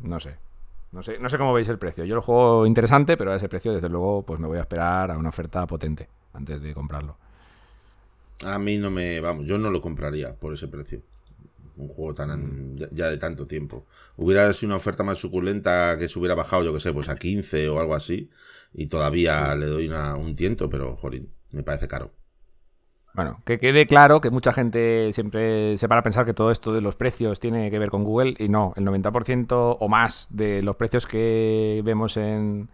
No sé. No sé, no sé cómo veis el precio. Yo lo juego interesante, pero a ese precio, desde luego, pues me voy a esperar a una oferta potente antes de comprarlo. A mí no me. Vamos, yo no lo compraría por ese precio. Un juego tan ya, ya de tanto tiempo. Hubiera sido una oferta más suculenta que se hubiera bajado, yo que sé, pues a 15 o algo así. Y todavía le doy una- un tiento, pero, jolín, me parece caro. Bueno, que quede claro que mucha gente siempre se para a pensar que todo esto de los precios tiene que ver con Google y no, el 90% o más de los precios que vemos en,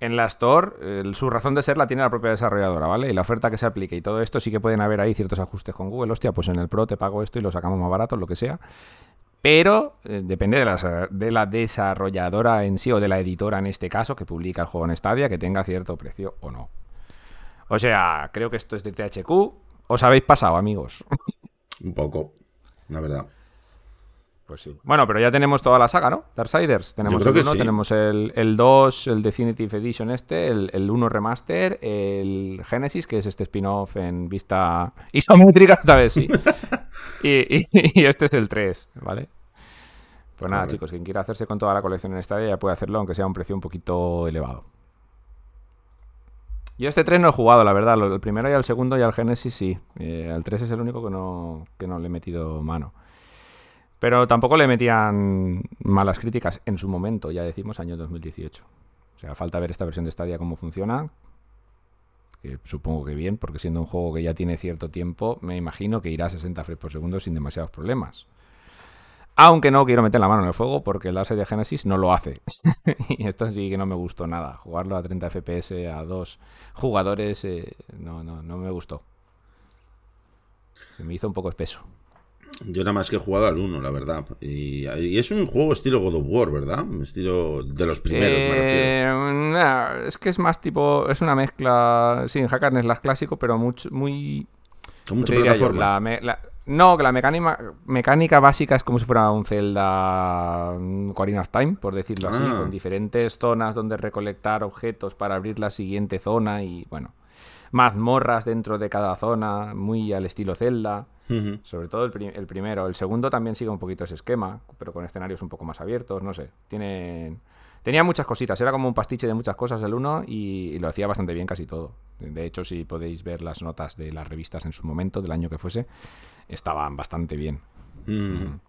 en la Store, eh, su razón de ser la tiene la propia desarrolladora, ¿vale? Y la oferta que se aplique y todo esto sí que pueden haber ahí ciertos ajustes con Google. Hostia, pues en el Pro te pago esto y lo sacamos más barato, lo que sea. Pero eh, depende de la, de la desarrolladora en sí o de la editora en este caso que publica el juego en Stadia que tenga cierto precio o no. O sea, creo que esto es de THQ. Os habéis pasado, amigos. Un poco, la verdad. Pues sí. Bueno, pero ya tenemos toda la saga, ¿no? Darksiders. Tenemos el que 1, sí. tenemos el, el 2, el Definitive Edition este, el, el 1 Remaster, el Genesis, que es este spin-off en vista isométrica, esta vez sí. y, y- y este es el 3, ¿vale? Pues nada, Correcto. chicos, quien quiera hacerse con toda la colección en Stadia ya puede hacerlo, aunque sea a un precio un poquito elevado. Yo este 3 no he jugado, la verdad. El primero y el segundo y al Genesis sí. Eh, al 3 es el único que no, que no le he metido mano. Pero tampoco le metían malas críticas en su momento, ya decimos año 2018. O sea, falta ver esta versión de Stadia cómo funciona. Que supongo que bien, porque siendo un juego que ya tiene cierto tiempo, me imagino que irá a 60 frames por segundo sin demasiados problemas. Aunque no quiero meter la mano en el fuego porque el Darkseid de Genesis no lo hace. y esto sí que no me gustó nada. Jugarlo a 30 FPS a dos jugadores eh, no, no, no me gustó. Se me hizo un poco espeso. Yo nada más que he jugado al 1, la verdad. Y, y es un juego estilo God of War, ¿verdad? Estilo de los primeros, me refiero. Eh, nah, es que es más tipo. Es una mezcla. Sí, en Hack and Slash clásico, pero mucho, muy. Con ¿cómo mucha plataforma. La me- la- no, que la mecánica, mecánica básica es como si fuera un Zelda mm, Ocarina of Time, por decirlo así, Ah. con diferentes zonas donde recolectar objetos para abrir la siguiente zona y, bueno, mazmorras dentro de cada zona, muy al estilo Zelda. Sobre todo el, pri- el primero. El segundo también sigue un poquito ese esquema, pero con escenarios un poco más abiertos, no sé. Tiene... Tenía muchas cositas, era como un pastiche de muchas cosas el uno y, y lo hacía bastante bien casi todo. De hecho, si podéis ver las notas de las revistas en su momento, del año que fuese, estaban bastante bien. Mm.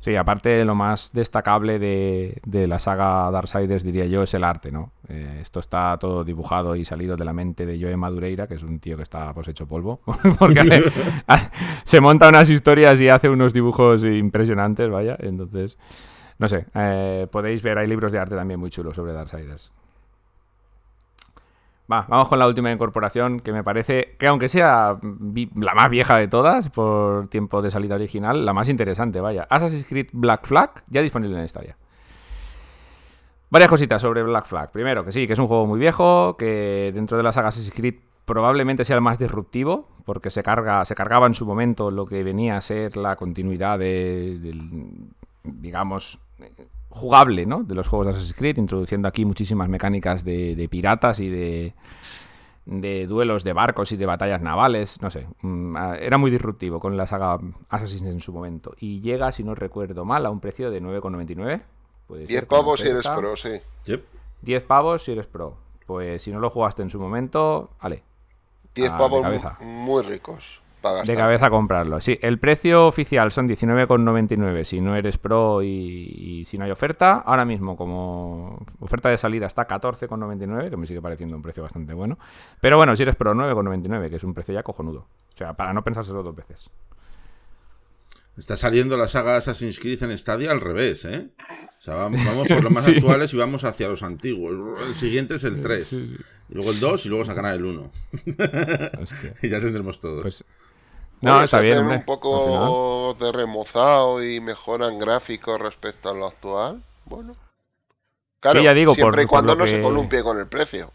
Sí, aparte lo más destacable de, de la saga Darksiders, diría yo, es el arte, ¿no? Eh, esto está todo dibujado y salido de la mente de Joe Madureira, que es un tío que está pues hecho polvo, porque hace- se monta unas historias y hace unos dibujos impresionantes, vaya, entonces, no sé, eh, podéis ver, hay libros de arte también muy chulos sobre Darksiders. Va, vamos con la última incorporación, que me parece que aunque sea la más vieja de todas, por tiempo de salida original, la más interesante, vaya. Assassin's Creed Black Flag, ya disponible en Stadia. Varias cositas sobre Black Flag. Primero, que sí, que es un juego muy viejo, que dentro de la saga Assassin's Creed probablemente sea el más disruptivo, porque se, carga, se cargaba en su momento lo que venía a ser la continuidad de, del, digamos, jugable, ¿no? De los juegos de Assassin's Creed, introduciendo aquí muchísimas mecánicas de, de piratas y de, de duelos de barcos y de batallas navales, no sé. mm, Era muy disruptivo con la saga Assassin's en su momento. Y llega, si no recuerdo mal, a un precio de 9,99. Puede 10 ser con pavos si eres pro, sí. Yep. 10 pavos si eres pro. Pues si no lo jugaste en su momento, vale. 10 Ah, pavos muy ricos. De cabeza a comprarlo. Sí, el precio oficial son 19,99 si no eres pro y, y si no hay oferta. Ahora mismo, como oferta de salida, está 14,99, que me sigue pareciendo un precio bastante bueno. Pero bueno, si eres pro, 9,99, que es un precio ya cojonudo. O sea, para no pensárselo dos veces. Está saliendo la saga Assassin's Creed en Stadia al revés, ¿eh? O sea, vamos, vamos por los más Sí. actuales y vamos hacia los antiguos. El siguiente es el 3. Y luego el 2 y luego sacarán el 1. Hostia. y ya tendremos todos. Pues. Bueno, No, está bien, hombre. un poco de remozado y mejoran gráficos respecto a lo actual. Bueno. Claro, Sí, ya digo, siempre por- y cuando no se columpie con el precio.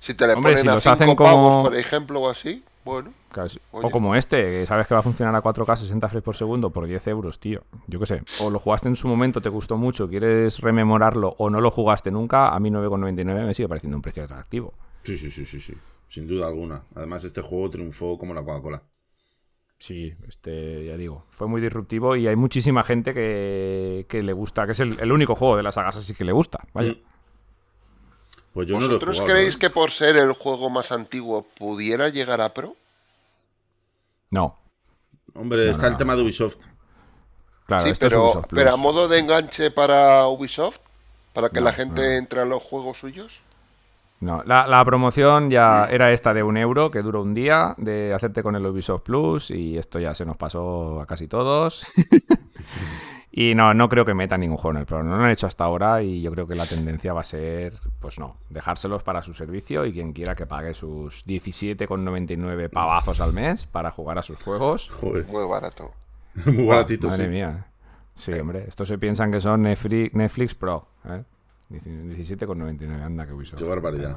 Si te le Hombre, ponen si a los 5 hacen pavos, como- por ejemplo, o así, bueno. Claro, si- Oye. O como este, que sabes que va a funcionar a 4K 60 frames por segundo por 10 euros, tío. Yo qué sé. O lo jugaste en su momento, te gustó mucho, quieres rememorarlo o no lo jugaste nunca, a mí 9,99 me sigue pareciendo un precio atractivo. Sí, sí, sí, sí, sí. Sin duda alguna. Además, este juego triunfó como la Coca-Cola. Sí, este, ya digo, fue muy disruptivo y hay muchísima gente que, que le gusta, que es el, el único juego de las sagas así que le gusta. Vaya. Mm. Pues yo no lo he ¿Vosotros jugado. creéis ¿sabes? que por ser el juego más antiguo pudiera llegar a Pro? No, Hombre, No, está no, el no. tema de Ubisoft. claro, sí, esto es pero, Ubisoft Plus. pero a modo de enganche para Ubisoft, para que No, la gente no. entre a los juegos suyos. No, la, la promoción ya era esta de un euro, que duró un día, de hacerte con el Ubisoft Plus, y esto ya se nos pasó a casi todos. y no, no creo que metan ningún juego en el Pro. No lo han hecho hasta ahora y yo creo que la tendencia va a ser, pues no, dejárselos para su servicio y quien quiera que pague sus 17,99 pavazos al mes para jugar a sus juegos. Joder, Muy barato. muy baratito, Madre sí. mía. Sí, hombre, estos se piensan que son Netflix, Netflix Pro. ¿eh? 17,99, anda que Ubisoft. Qué barbaridad.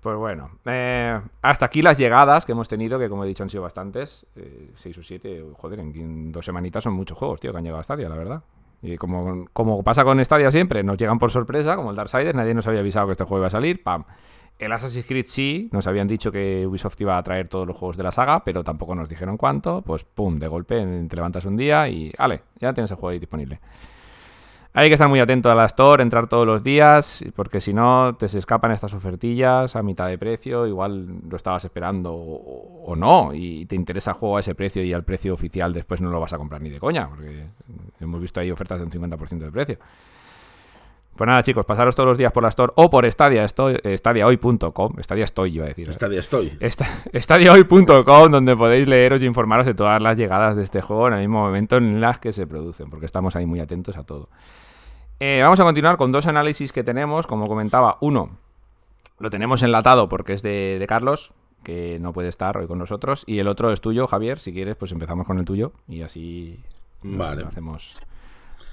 Pues bueno, eh, hasta aquí las llegadas que hemos tenido, que como he dicho han sido bastantes, 6 o 7, joder, en, en dos semanitas son muchos juegos, tío, que han llegado a Stadia, la verdad. Y como, como pasa con Stadia siempre, nos llegan por sorpresa, como el Darksiders, nadie nos había avisado que este juego iba a salir, pam. El Assassin's Creed sí, nos habían dicho que Ubisoft iba a traer todos los juegos de la saga, pero tampoco nos dijeron cuánto, pues pum, de golpe te levantas un día y, vale, ya tienes el juego ahí disponible. Hay que estar muy atento a la Store, entrar todos los días, porque si no te se escapan estas ofertillas a mitad de precio, igual lo estabas esperando o, o no, y te interesa el juego a ese precio y al precio oficial después no lo vas a comprar ni de coña, porque hemos visto ahí ofertas de un 50% de precio. Pues nada, chicos, pasaros todos los días por la Store o por Stadia, estoy, stadiahoy.com, Stadia estoy, iba a decir. día estoy. Esta- Estadiohoy.com, donde podéis leeros y informaros de todas las llegadas de este juego en el mismo momento en las que se producen, porque estamos ahí muy atentos a todo. Eh, vamos a continuar con dos análisis que tenemos, como comentaba, uno lo tenemos enlatado porque es de, de Carlos, que no puede estar hoy con nosotros, y el otro es tuyo, Javier, si quieres, pues empezamos con el tuyo y así Vale. lo hacemos,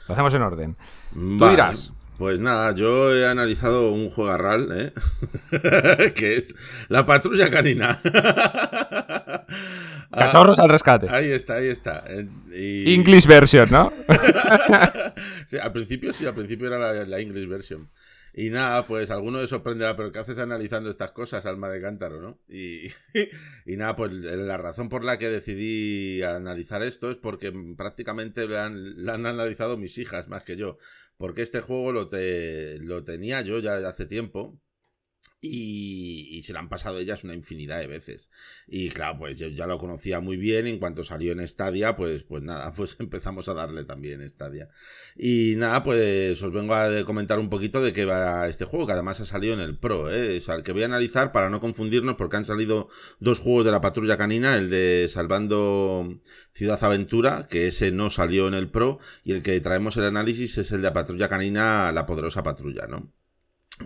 lo hacemos en orden. Tú dirás. Pues nada, yo he analizado un juego RAL, ¿eh? que es La Patrulla Canina. Ah, Cachorros al rescate. Ahí está, ahí está. Y- English version, ¿no? Sí, al principio sí, al principio era la, la English version. Y nada, pues alguno le sorprenderá, pero ¿qué haces analizando estas cosas, alma de cántaro, no? Y, y nada, pues la razón por la que decidí analizar esto es porque prácticamente lo han, lo han analizado mis hijas más que yo. Porque este juego lo, te- lo tenía yo ya hace tiempo. Y, se lo han pasado ellas una infinidad de veces. Y claro, pues yo ya lo conocía muy bien. En cuanto salió en Stadia, pues, pues nada, pues empezamos a darle también Stadia. Y nada, pues os vengo a comentar un poquito de qué va este juego, que además ha salido en el Pro, ¿eh? O sea, el que voy a analizar para no confundirnos, porque han salido dos juegos de la patrulla canina, el de Salvando Ciudad Aventura, que ese no salió en el Pro, y el que traemos el análisis es el de la patrulla canina, la poderosa patrulla, ¿no?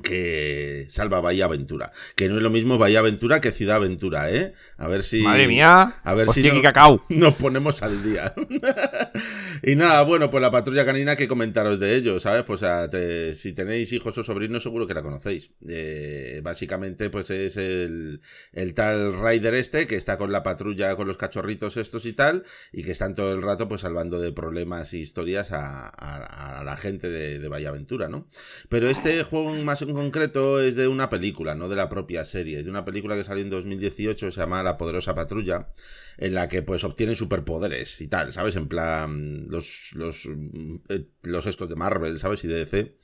Que salva Bahía Aventura. Que no es lo mismo Bahía Aventura que Ciudad Aventura, ¿eh? A ver si. Madre mía. A ver Hostia, si no- cacao. nos ponemos al día. y nada, bueno, pues la patrulla canina, que comentaros de ello, ¿sabes? Pues a- te- si tenéis hijos o sobrinos, seguro que la conocéis. Eh, básicamente, pues es el, el tal Rider este que está con la patrulla, con los cachorritos estos y tal, y que están todo el rato pues salvando de problemas y historias a, a- a la gente de, de Bahía Aventura, ¿no? Pero este juego más en concreto es de una película, no de la propia serie. Es de una película que salió en 2018, se llama La Poderosa Patrulla, en la que pues obtienen superpoderes y tal, ¿sabes? En plan, los, los, eh, los estos de Marvel, ¿sabes? Y DC.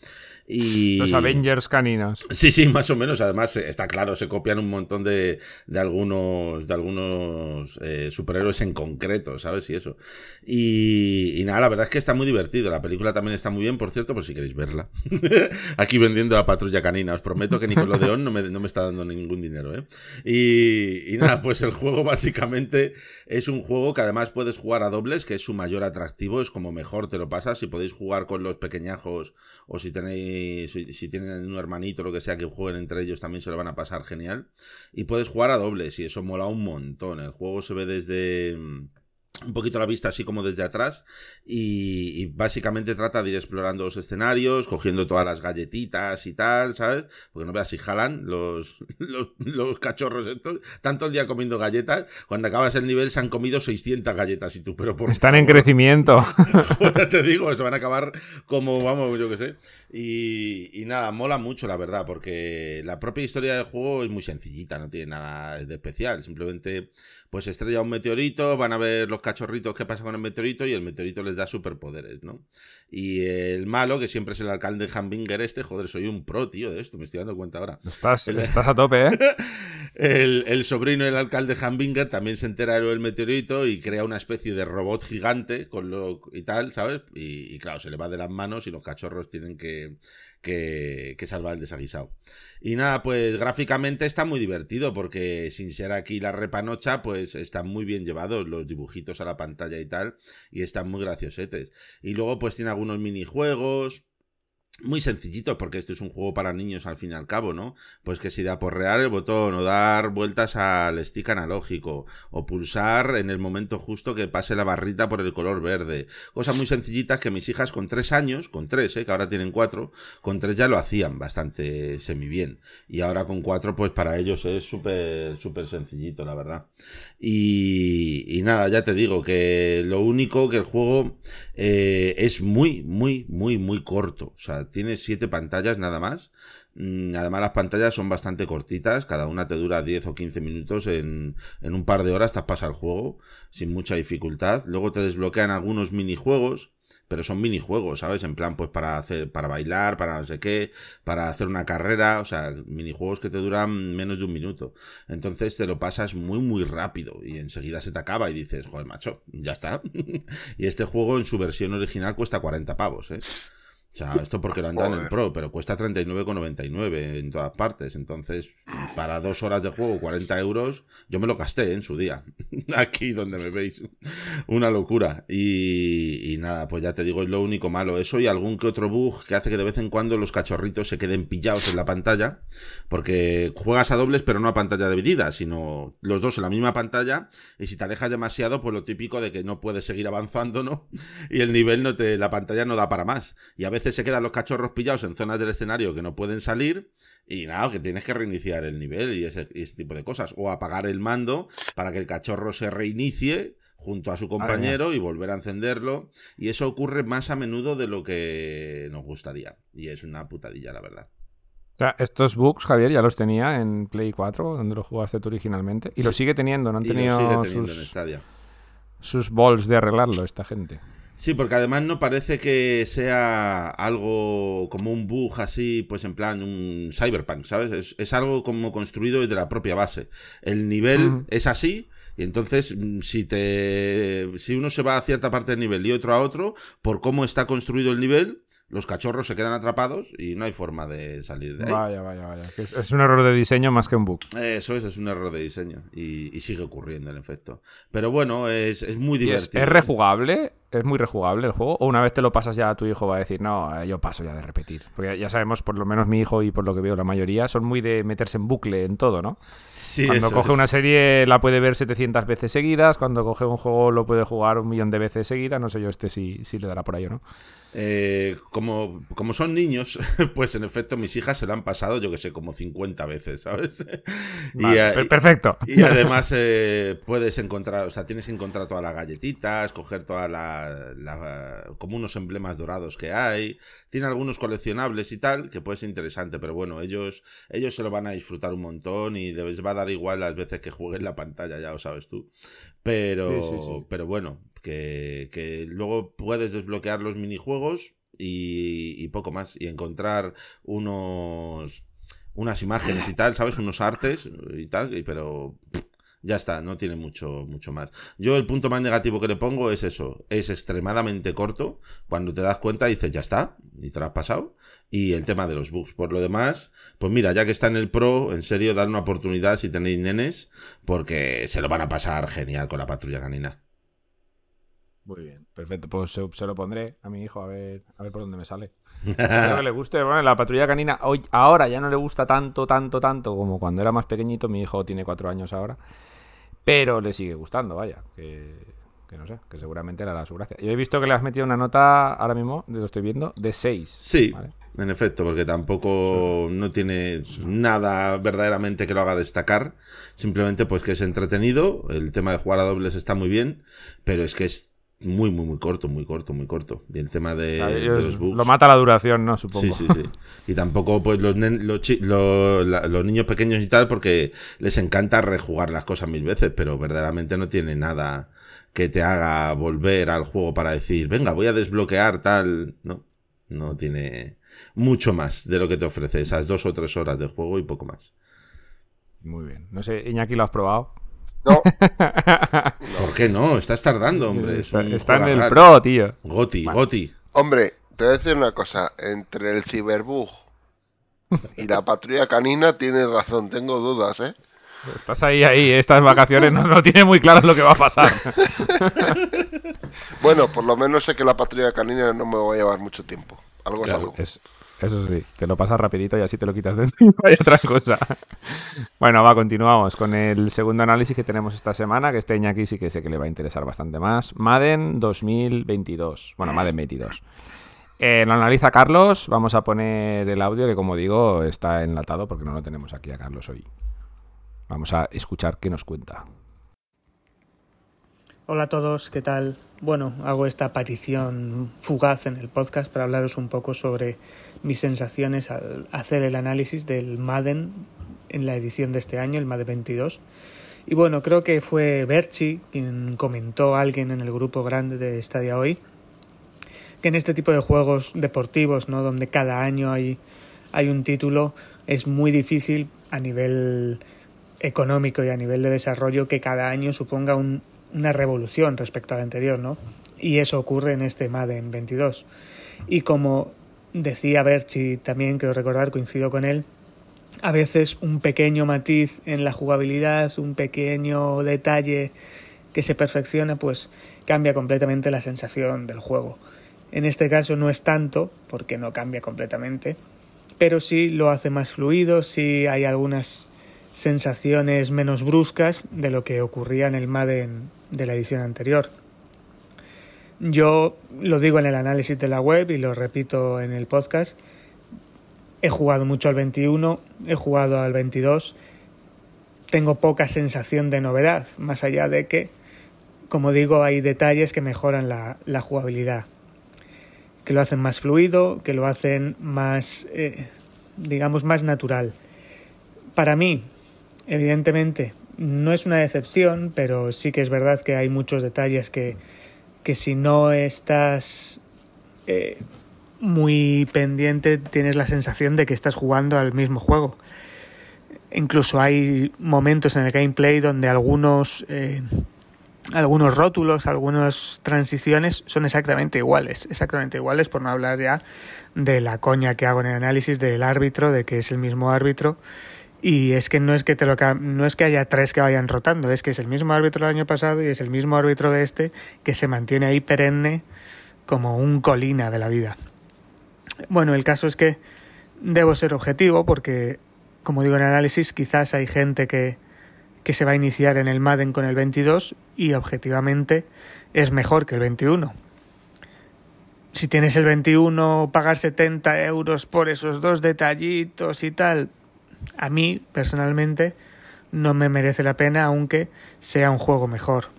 Y... Los Avengers caninos. Sí, sí, más o menos. Además, está claro, se copian un montón de, de algunos, de algunos eh, superhéroes en concreto, ¿sabes? Y eso. Y, y nada, la verdad es que está muy divertido. La película también está muy bien, por cierto, por si queréis verla. Aquí vendiendo a Patrulla Canina. Os prometo que Nickelodeon no me, no me está dando ningún dinero, ¿eh? Y, y nada, pues el juego básicamente es un juego que además puedes jugar a dobles, que es su mayor atractivo, es como mejor te lo pasas. Si podéis jugar con los pequeñajos o si tenéis, si, si tienen un hermanito o lo que sea que jueguen entre ellos, también se lo van a pasar genial. Y puedes jugar a dobles y eso mola un montón. El juego se ve desde un poquito la vista así como desde atrás y, básicamente trata de ir explorando los escenarios, cogiendo todas las galletitas y tal, ¿sabes? Porque no veas si jalan los, los, cachorros estos, tanto el día comiendo galletas, cuando acabas el nivel se han comido 600 galletas y tú, pero por Están en crecimiento. te digo, se van a acabar como, vamos, yo qué sé. Y, y nada, mola mucho la verdad, porque la propia historia del juego es muy sencillita, no tiene nada de especial, simplemente pues estrella un meteorito, van a ver los cachorritos qué pasa con el meteorito y el meteorito les da superpoderes, ¿no? Y el malo, que siempre es el alcalde Hambinger este, joder, soy un pro, tío, de esto, me estoy dando cuenta ahora. Estás, estás a tope, ¿eh? el, sobrino del alcalde Hambinger también se entera del meteorito y crea una especie de robot gigante con lo y tal, ¿sabes? Y, claro, se le va de las manos y los cachorros tienen que, que, que salvar el desaguisado. Y nada, pues gráficamente está muy divertido porque sin ser aquí la repanocha, pues están muy bien llevados los dibujitos a la pantalla y tal, y están muy graciosetes. Y luego pues tiene algunos minijuegos, muy sencillitos, porque este es un juego para niños al fin y al cabo, ¿no? Pues que si da por rear el botón o dar vueltas al stick analógico o pulsar en el momento justo que pase la barrita por el color verde. Cosas muy sencillitas que mis hijas con tres años, con tres, ¿eh? que ahora tienen cuatro, con tres ya lo hacían bastante semi bien. Y ahora con cuatro, pues para ellos es súper, súper sencillito, la verdad. Y, y, nada, ya te digo que lo único que el juego eh, es muy, muy, muy, muy corto. O sea, tiene siete pantallas nada más. Mm, además, las pantallas son bastante cortitas, cada una te dura 10 o 15 minutos. En, en un par de horas te pasa el juego sin mucha dificultad. Luego te desbloquean algunos minijuegos pero son minijuegos, ¿sabes? En plan, pues para hacer, para bailar, para no sé qué, para hacer una carrera, o sea, minijuegos que te duran menos de un minuto. Entonces te lo pasas muy, muy rápido y enseguida se te acaba y dices, joder, macho, ya está. y este juego en su versión original cuesta 40 pavos, ¿eh? O sea, esto porque lo andan en Pro, pero cuesta 39,99 en todas partes. Entonces, para dos horas de juego, 40 euros, yo me lo gasté en su día. Aquí donde me veis. Una locura. Y, nada, pues ya te digo, es lo único malo. Eso y algún que otro bug que hace que de vez en cuando los cachorritos se queden pillados en la pantalla. Porque juegas a dobles, pero no a pantalla dividida, sino los dos en la misma pantalla. Y si te alejas demasiado, pues lo típico de que no puedes seguir avanzando, ¿no? Y el nivel no te. la pantalla no da para más. Y a veces se quedan los cachorros pillados en zonas del escenario que no pueden salir y nada, que tienes que reiniciar el nivel y ese, tipo de cosas. O apagar el mando para que el cachorro se reinicie junto a su compañero y volver a encenderlo. Y eso ocurre más a menudo de lo que nos gustaría. Y es una putadilla, la verdad. O sea, estos bugs, Javier, ya los tenía en Play 4, donde lo jugaste tú originalmente. Y lo sigue teniendo, no han tenido sus, sus balls de arreglarlo esta gente. Sí, porque además no parece que sea algo como un bug así, pues en plan un cyberpunk, ¿sabes? Es, algo como construido desde la propia base. El nivel es así, y entonces, mm, si te. Si uno se va a cierta parte del nivel y otro a otro, por cómo está construido el nivel, los cachorros se quedan atrapados y no hay forma de salir de ahí. Vaya, vaya, vaya. Es, un error de diseño más que un bug. Eso es, es un error de diseño. Y, sigue ocurriendo, en efecto. Pero bueno, es, es muy divertido. Es, rejugable? ¿Es muy rejugable el juego? ¿O una vez te lo pasas ya tu hijo va a decir, no, yo paso ya de repetir? Porque ya sabemos, por lo menos mi hijo y por lo que veo la mayoría, son muy de meterse en bucle en todo, ¿no? Sí, Cuando coge una serie la puede ver 700 veces seguidas, cuando coge un juego lo puede jugar un millón de veces seguidas, no sé yo este si, si le dará por ahí o no. Eh, como, como son niños, pues en efecto mis hijas se la han pasado, yo que sé, como 50 veces, ¿sabes? y, perfecto. Y, además eh, puedes encontrar, o sea, tienes que encontrar todas las galletitas, coger todas las, como unos emblemas dorados que hay. Tiene algunos coleccionables y tal, que puede ser interesante, pero bueno, ellos, ellos se lo van a disfrutar un montón y les va a dar igual las veces que jueguen la pantalla, ya lo sabes tú. Pero, pero bueno, que, luego puedes desbloquear los minijuegos y, poco más. Y encontrar unos unas imágenes y tal, ¿sabes? Unos artes y tal, pero ya está, no tiene mucho, mucho más. Yo el punto más negativo que le pongo es eso, es extremadamente corto, cuando te das cuenta dices, ya está, y te lo has pasado, y el tema de los bugs. Por lo demás, pues mira, ya que está en el Pro, en serio, dar una oportunidad si tenéis nenes, porque se lo van a pasar genial con la patrulla canina. Muy bien, perfecto. Pues se, lo pondré a mi hijo a ver, a ver por dónde me sale. Espero que le guste. Bueno, la patrulla canina hoy, ahora ya no le gusta tanto, tanto, tanto como cuando era más pequeñito. Mi hijo tiene cuatro años ahora. Pero le sigue gustando, vaya. Que, que no sé, que seguramente le hará su gracia. Yo he visto que le has metido una nota ahora mismo, lo estoy viendo, de 6. Sí, en efecto, porque tampoco no tiene nada verdaderamente que lo haga destacar. Simplemente pues que es entretenido, el tema de jugar a dobles está muy bien, pero es que es muy, muy, muy corto, muy corto, muy corto. Y el tema de, los bugs. Lo mata la duración, ¿no? Supongo. Sí, sí, sí. Y tampoco, pues, los, los, niños pequeños y tal, porque les encanta rejugar las cosas mil veces, pero verdaderamente no tiene nada que te haga volver al juego para decir, venga, voy a desbloquear tal. No, no tiene mucho más de lo que te ofrece, esas dos o tres horas de juego y poco más. Muy bien. No sé, Iñaki, ¿lo has probado? No. ¿Por qué no? Estás tardando, hombre. Está, en el Pro, tío. Goti, Goti. Hombre, te voy a decir una cosa. Entre el Cyberbug y la patrulla canina tienes razón, tengo dudas, ¿eh? Estás ahí, ahí, estas vacaciones no, no tiene muy claro lo que va a pasar. bueno, por lo menos sé que la patrulla canina no me va a llevar mucho tiempo. Algo es algo. Eso sí, te lo pasas rapidito y así te lo quitas de encima y otra cosa. Bueno, va, continuamos con el segundo análisis que tenemos esta semana, que este aquí sí que sé que le va a interesar bastante más. Madden 2022. Bueno, Madden 22. Eh, lo analiza Carlos. Vamos a poner el audio que, como digo, está enlatado porque no lo tenemos aquí a Carlos hoy. Vamos a escuchar qué nos cuenta. Hola a todos, ¿qué tal? Bueno, hago esta aparición fugaz en el podcast para hablaros un poco sobre mis sensaciones al hacer el análisis del Madden en la edición de este año, el Madden 22. Y bueno, creo que fue Berchi quien comentó a alguien en el grupo grande de Stadia hoy que en este tipo de juegos deportivos, ¿no? donde cada año hay, hay un título, es muy difícil a nivel económico y a nivel de desarrollo que cada año suponga una revolución respecto al anterior, ¿no? Y eso ocurre en este Madden 22. Y como decía Berchi también, quiero recordar, coincido con él, a veces un pequeño matiz en la jugabilidad, un pequeño detalle que se perfecciona, pues cambia completamente la sensación del juego. En este caso no es tanto, porque no cambia completamente, pero sí lo hace más fluido, sí hay algunas sensaciones menos bruscas de lo que ocurría en el Madden de la edición anterior. Yo lo digo en el análisis de la web y lo repito en el podcast. He jugado mucho al 21, he jugado al 22. Tengo poca sensación de novedad, más allá de que, como digo, hay detalles que mejoran la, jugabilidad, que lo hacen más fluido, que lo hacen más, eh, digamos, más natural. Para mí, evidentemente no es una decepción, pero sí que es verdad que hay muchos detalles que, que si no estás eh, muy pendiente tienes la sensación de que estás jugando al mismo juego. Incluso hay momentos en el gameplay donde algunos, eh, algunos rótulos, algunas transiciones son exactamente iguales, exactamente iguales, por no hablar ya de la coña que hago en el análisis del árbitro, de que es el mismo árbitro y es que no es que te lo no es que haya tres que vayan rotando, es que es el mismo árbitro del año pasado y es el mismo árbitro de este que se mantiene ahí perenne como un colina de la vida. Bueno, el caso es que debo ser objetivo porque, como digo en análisis, quizás hay gente que, que se va a iniciar en el Madden con el 22 y objetivamente es mejor que el 21. Si tienes el 21, pagar 70 euros por esos dos detallitos y tal, a mí personalmente no me merece la pena aunque sea un juego mejor.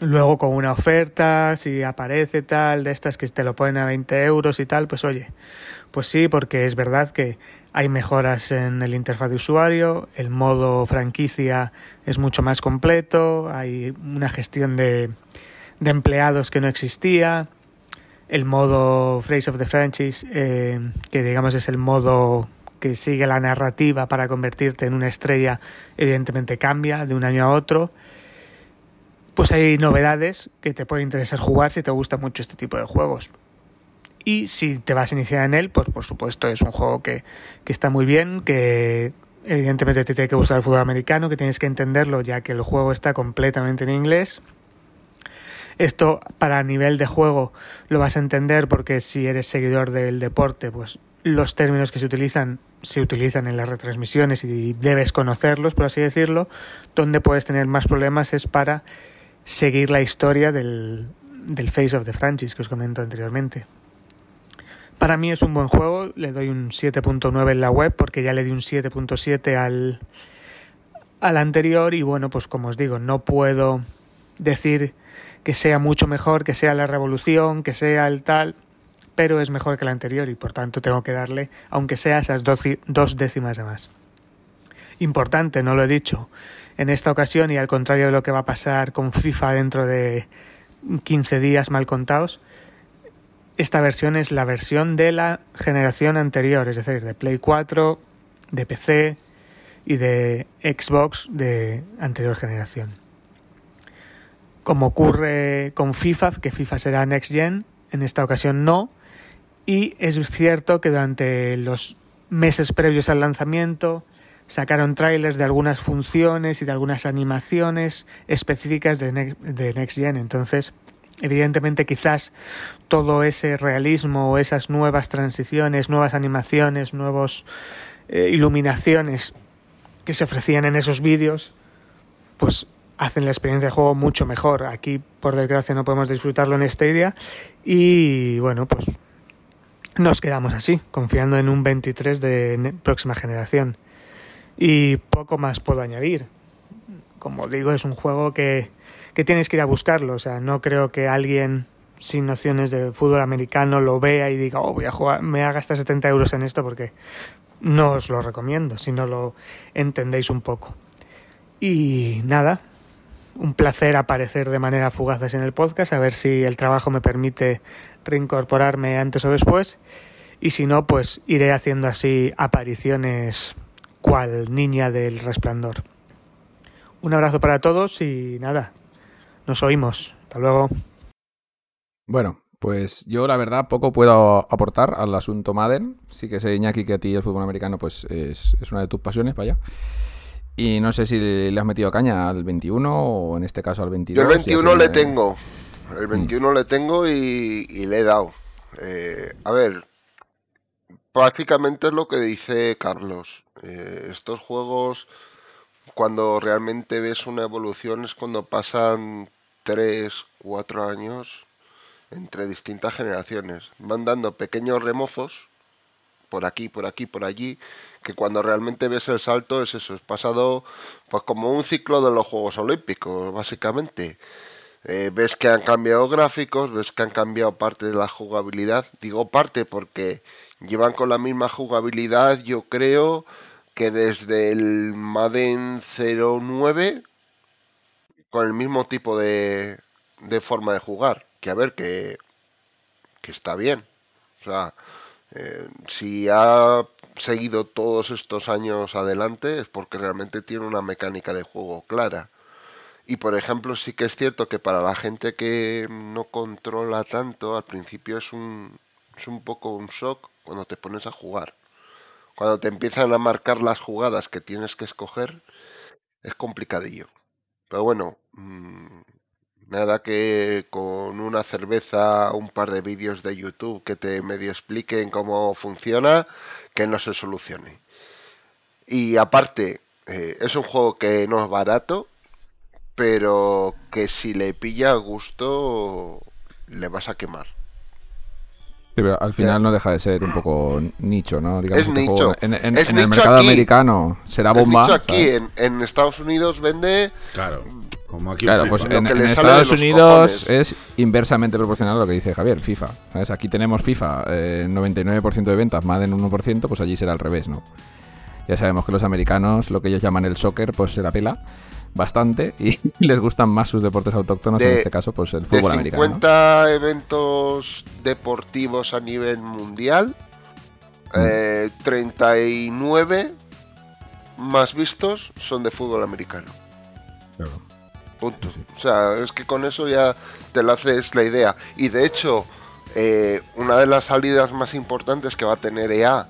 Luego con una oferta, si aparece tal, de estas que te lo ponen a 20 euros y tal, pues oye, pues sí, porque es verdad que hay mejoras en el interfaz de usuario, el modo franquicia es mucho más completo, hay una gestión de, de empleados que no existía, el modo Phrase of the Franchise, eh, que digamos es el modo que sigue la narrativa para convertirte en una estrella, evidentemente cambia de un año a otro. Pues hay novedades que te puede interesar jugar si te gusta mucho este tipo de juegos. Y si te vas a iniciar en él, pues por supuesto es un juego que, que está muy bien, que evidentemente te tiene que gustar el fútbol americano, que tienes que entenderlo ya que el juego está completamente en inglés. Esto para nivel de juego lo vas a entender porque si eres seguidor del deporte, pues los términos que se utilizan se utilizan en las retransmisiones y debes conocerlos, por así decirlo. Donde puedes tener más problemas es para seguir la historia del, del Face of the Franchise que os comento anteriormente. Para mí es un buen juego, le doy un 7.9 en la web porque ya le di un 7.7 al, al anterior y bueno, pues como os digo, no puedo decir que sea mucho mejor, que sea la revolución, que sea el tal, pero es mejor que el anterior y por tanto tengo que darle, aunque sea esas dos décimas de más. Importante, no lo he dicho, en esta ocasión y al contrario de lo que va a pasar con FIFA dentro de 15 días mal contados, esta versión es la versión de la generación anterior, es decir, de Play 4, de PC y de Xbox de anterior generación. Como ocurre con FIFA, que FIFA será Next Gen, en esta ocasión no, y es cierto que durante los meses previos al lanzamiento sacaron trailers de algunas funciones y de algunas animaciones específicas de, Next Gen. Entonces, evidentemente quizás todo ese realismo o esas nuevas transiciones, nuevas animaciones, nuevas eh, iluminaciones que se ofrecían en esos vídeos, pues hacen la experiencia de juego mucho mejor. Aquí, por desgracia, no podemos disfrutarlo en Stadia y bueno, pues nos quedamos así, confiando en un 23 de próxima generación. Y poco más puedo añadir. Como digo, es un juego que, que tienes que ir a buscarlo. O sea, no creo que alguien sin nociones de fútbol americano lo vea y diga, oh, voy a jugar, me haga hasta 70 euros en esto porque no os lo recomiendo si no lo entendéis un poco. Y nada, un placer aparecer de manera fugaz en el podcast, a ver si el trabajo me permite reincorporarme antes o después. Y si no, pues iré haciendo así apariciones cual niña del resplandor. Un abrazo para todos y nada, nos oímos. Hasta luego. Bueno, pues yo la verdad poco puedo aportar al asunto Madden. Sí que sé, Iñaki, que a ti el fútbol americano pues es, una de tus pasiones, vaya. Y no sé si le has metido caña al 21 o en este caso al 22. Yo el 21 le tengo. El 21 mm. le tengo y, le he dado. Eh, a ver, prácticamente es lo que dice Carlos. Eh, estos juegos, cuando realmente ves una evolución, es cuando pasan 3, 4 años entre distintas generaciones. Van dando pequeños remozos por aquí, por aquí, por allí, que cuando realmente ves el salto es eso, es pasado pues como un ciclo de los Juegos Olímpicos, básicamente. Eh, ves que han cambiado gráficos, ves que han cambiado parte de la jugabilidad. Digo parte porque llevan con la misma jugabilidad, yo creo que desde el Madden 09, con el mismo tipo de, de forma de jugar. Que a ver, que, que está bien. O sea, eh, si ha seguido todos estos años adelante es porque realmente tiene una mecánica de juego clara. Y por ejemplo, sí que es cierto que para la gente que no controla tanto, al principio es un, es un poco un shock cuando te pones a jugar. Cuando te empiezan a marcar las jugadas que tienes que escoger, es complicadillo. Pero bueno, mm, nada que con una cerveza, un par de vídeos de YouTube que te medio expliquen cómo funciona, que no se solucione. Y aparte, eh, es un juego que no es barato, pero que si le pilla gusto, le vas a quemar. Sí, pero al final no deja de ser un poco nicho, ¿no? Digamos, es nicho. en, el mercado americano será bomba. nicho aquí, en, Estados Unidos vende. Claro. Como aquí claro, pues en, Estados Unidos es inversamente proporcional a lo que dice Javier, FIFA. ¿sabes? Aquí tenemos FIFA, eh, 99% de ventas, más del 1%, pues allí será al revés, ¿no? Ya sabemos que los americanos, lo que ellos llaman el soccer, pues se la pela bastante y les gustan más sus deportes autóctonos, en este caso, pues el fútbol de 50 americano. eventos deportivos a nivel mundial, 39 mm. eh, más vistos son de fútbol americano. Punto. O sea, es que con eso ya te lo haces la idea. Y de hecho, eh, una de las salidas más importantes que va a tener EA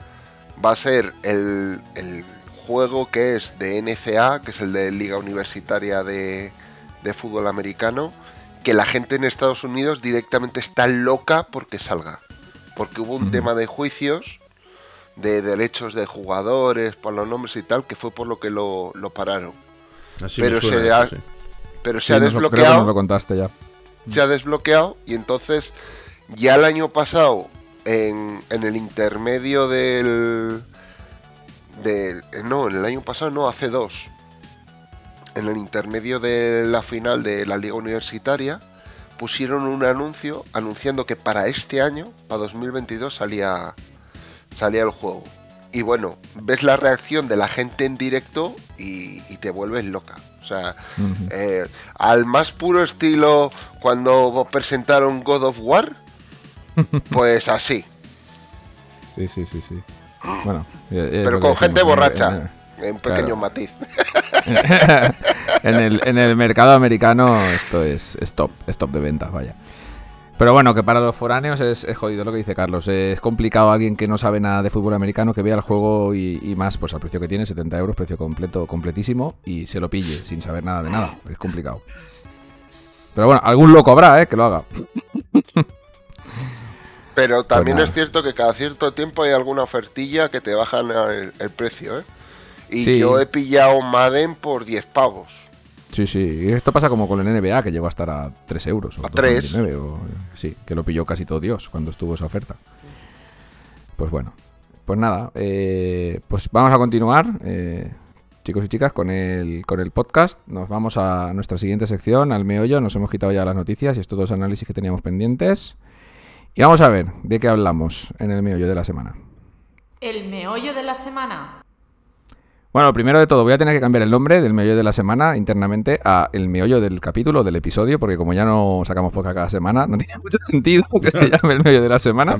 va a ser el juego que es de NCA, que es el de Liga Universitaria de, Fútbol Americano, que la gente en Estados Unidos directamente está loca porque salga. Porque hubo un tema de juicios de derechos de jugadores, por los nombres y tal, que fue por lo que lo, pararon. Pero se pero se Sí, ha lo- creo que desbloqueado lo contaste ya. se ha desbloqueado y entonces ya el año pasado en, en el intermedio del, del eh, no en el año pasado no hace dos. En el intermedio de la final de la liga universitaria pusieron un anuncio anunciando que para este año para 2022 salía salía el juego. Y bueno ves la reacción de la gente en directo y, y te vuelves loca. O sea eh, al más puro estilo cuando presentaron God of War, pues así, Sí, sí, sí, sí. Bueno, pero con gente decimos, borracha, en pequeño claro. matiz. en, el, en el mercado americano esto es stop, stop de ventas, vaya. Pero bueno, que para los foráneos es, es jodido lo que dice Carlos. Es complicado alguien que no sabe nada de fútbol americano que vea el juego y, y más, pues al precio que tiene, 70 euros, precio completo, completísimo, y se lo pille sin saber nada de nada. Es complicado. Pero bueno, algún loco habrá, ¿eh? Que lo haga. Pero también nada. es cierto que cada cierto tiempo hay alguna ofertilla que te bajan el, el precio, ¿eh? Y Sí. yo he pillado Madden por 10 pavos. Sí, sí. Y esto pasa como con el NBA, que llegó a estar a 3 euros. O A 3. 2,99, o- sí, que lo pilló casi todo Dios cuando estuvo esa oferta. Pues bueno. Pues nada, eh, pues vamos a continuar, eh, chicos y chicas, con el, con el podcast. Nos vamos a nuestra siguiente sección, al meollo. Nos hemos quitado ya las noticias y estos dos análisis que teníamos pendientes. Y vamos a ver de qué hablamos en el meollo de la semana. El meollo de la semana. Bueno, lo primero de todo, voy a tener que cambiar el nombre del meollo de la semana internamente a el meollo del capítulo, del episodio, porque como ya no sacamos podcast cada semana, no tiene mucho sentido que se llame el meollo de la semana.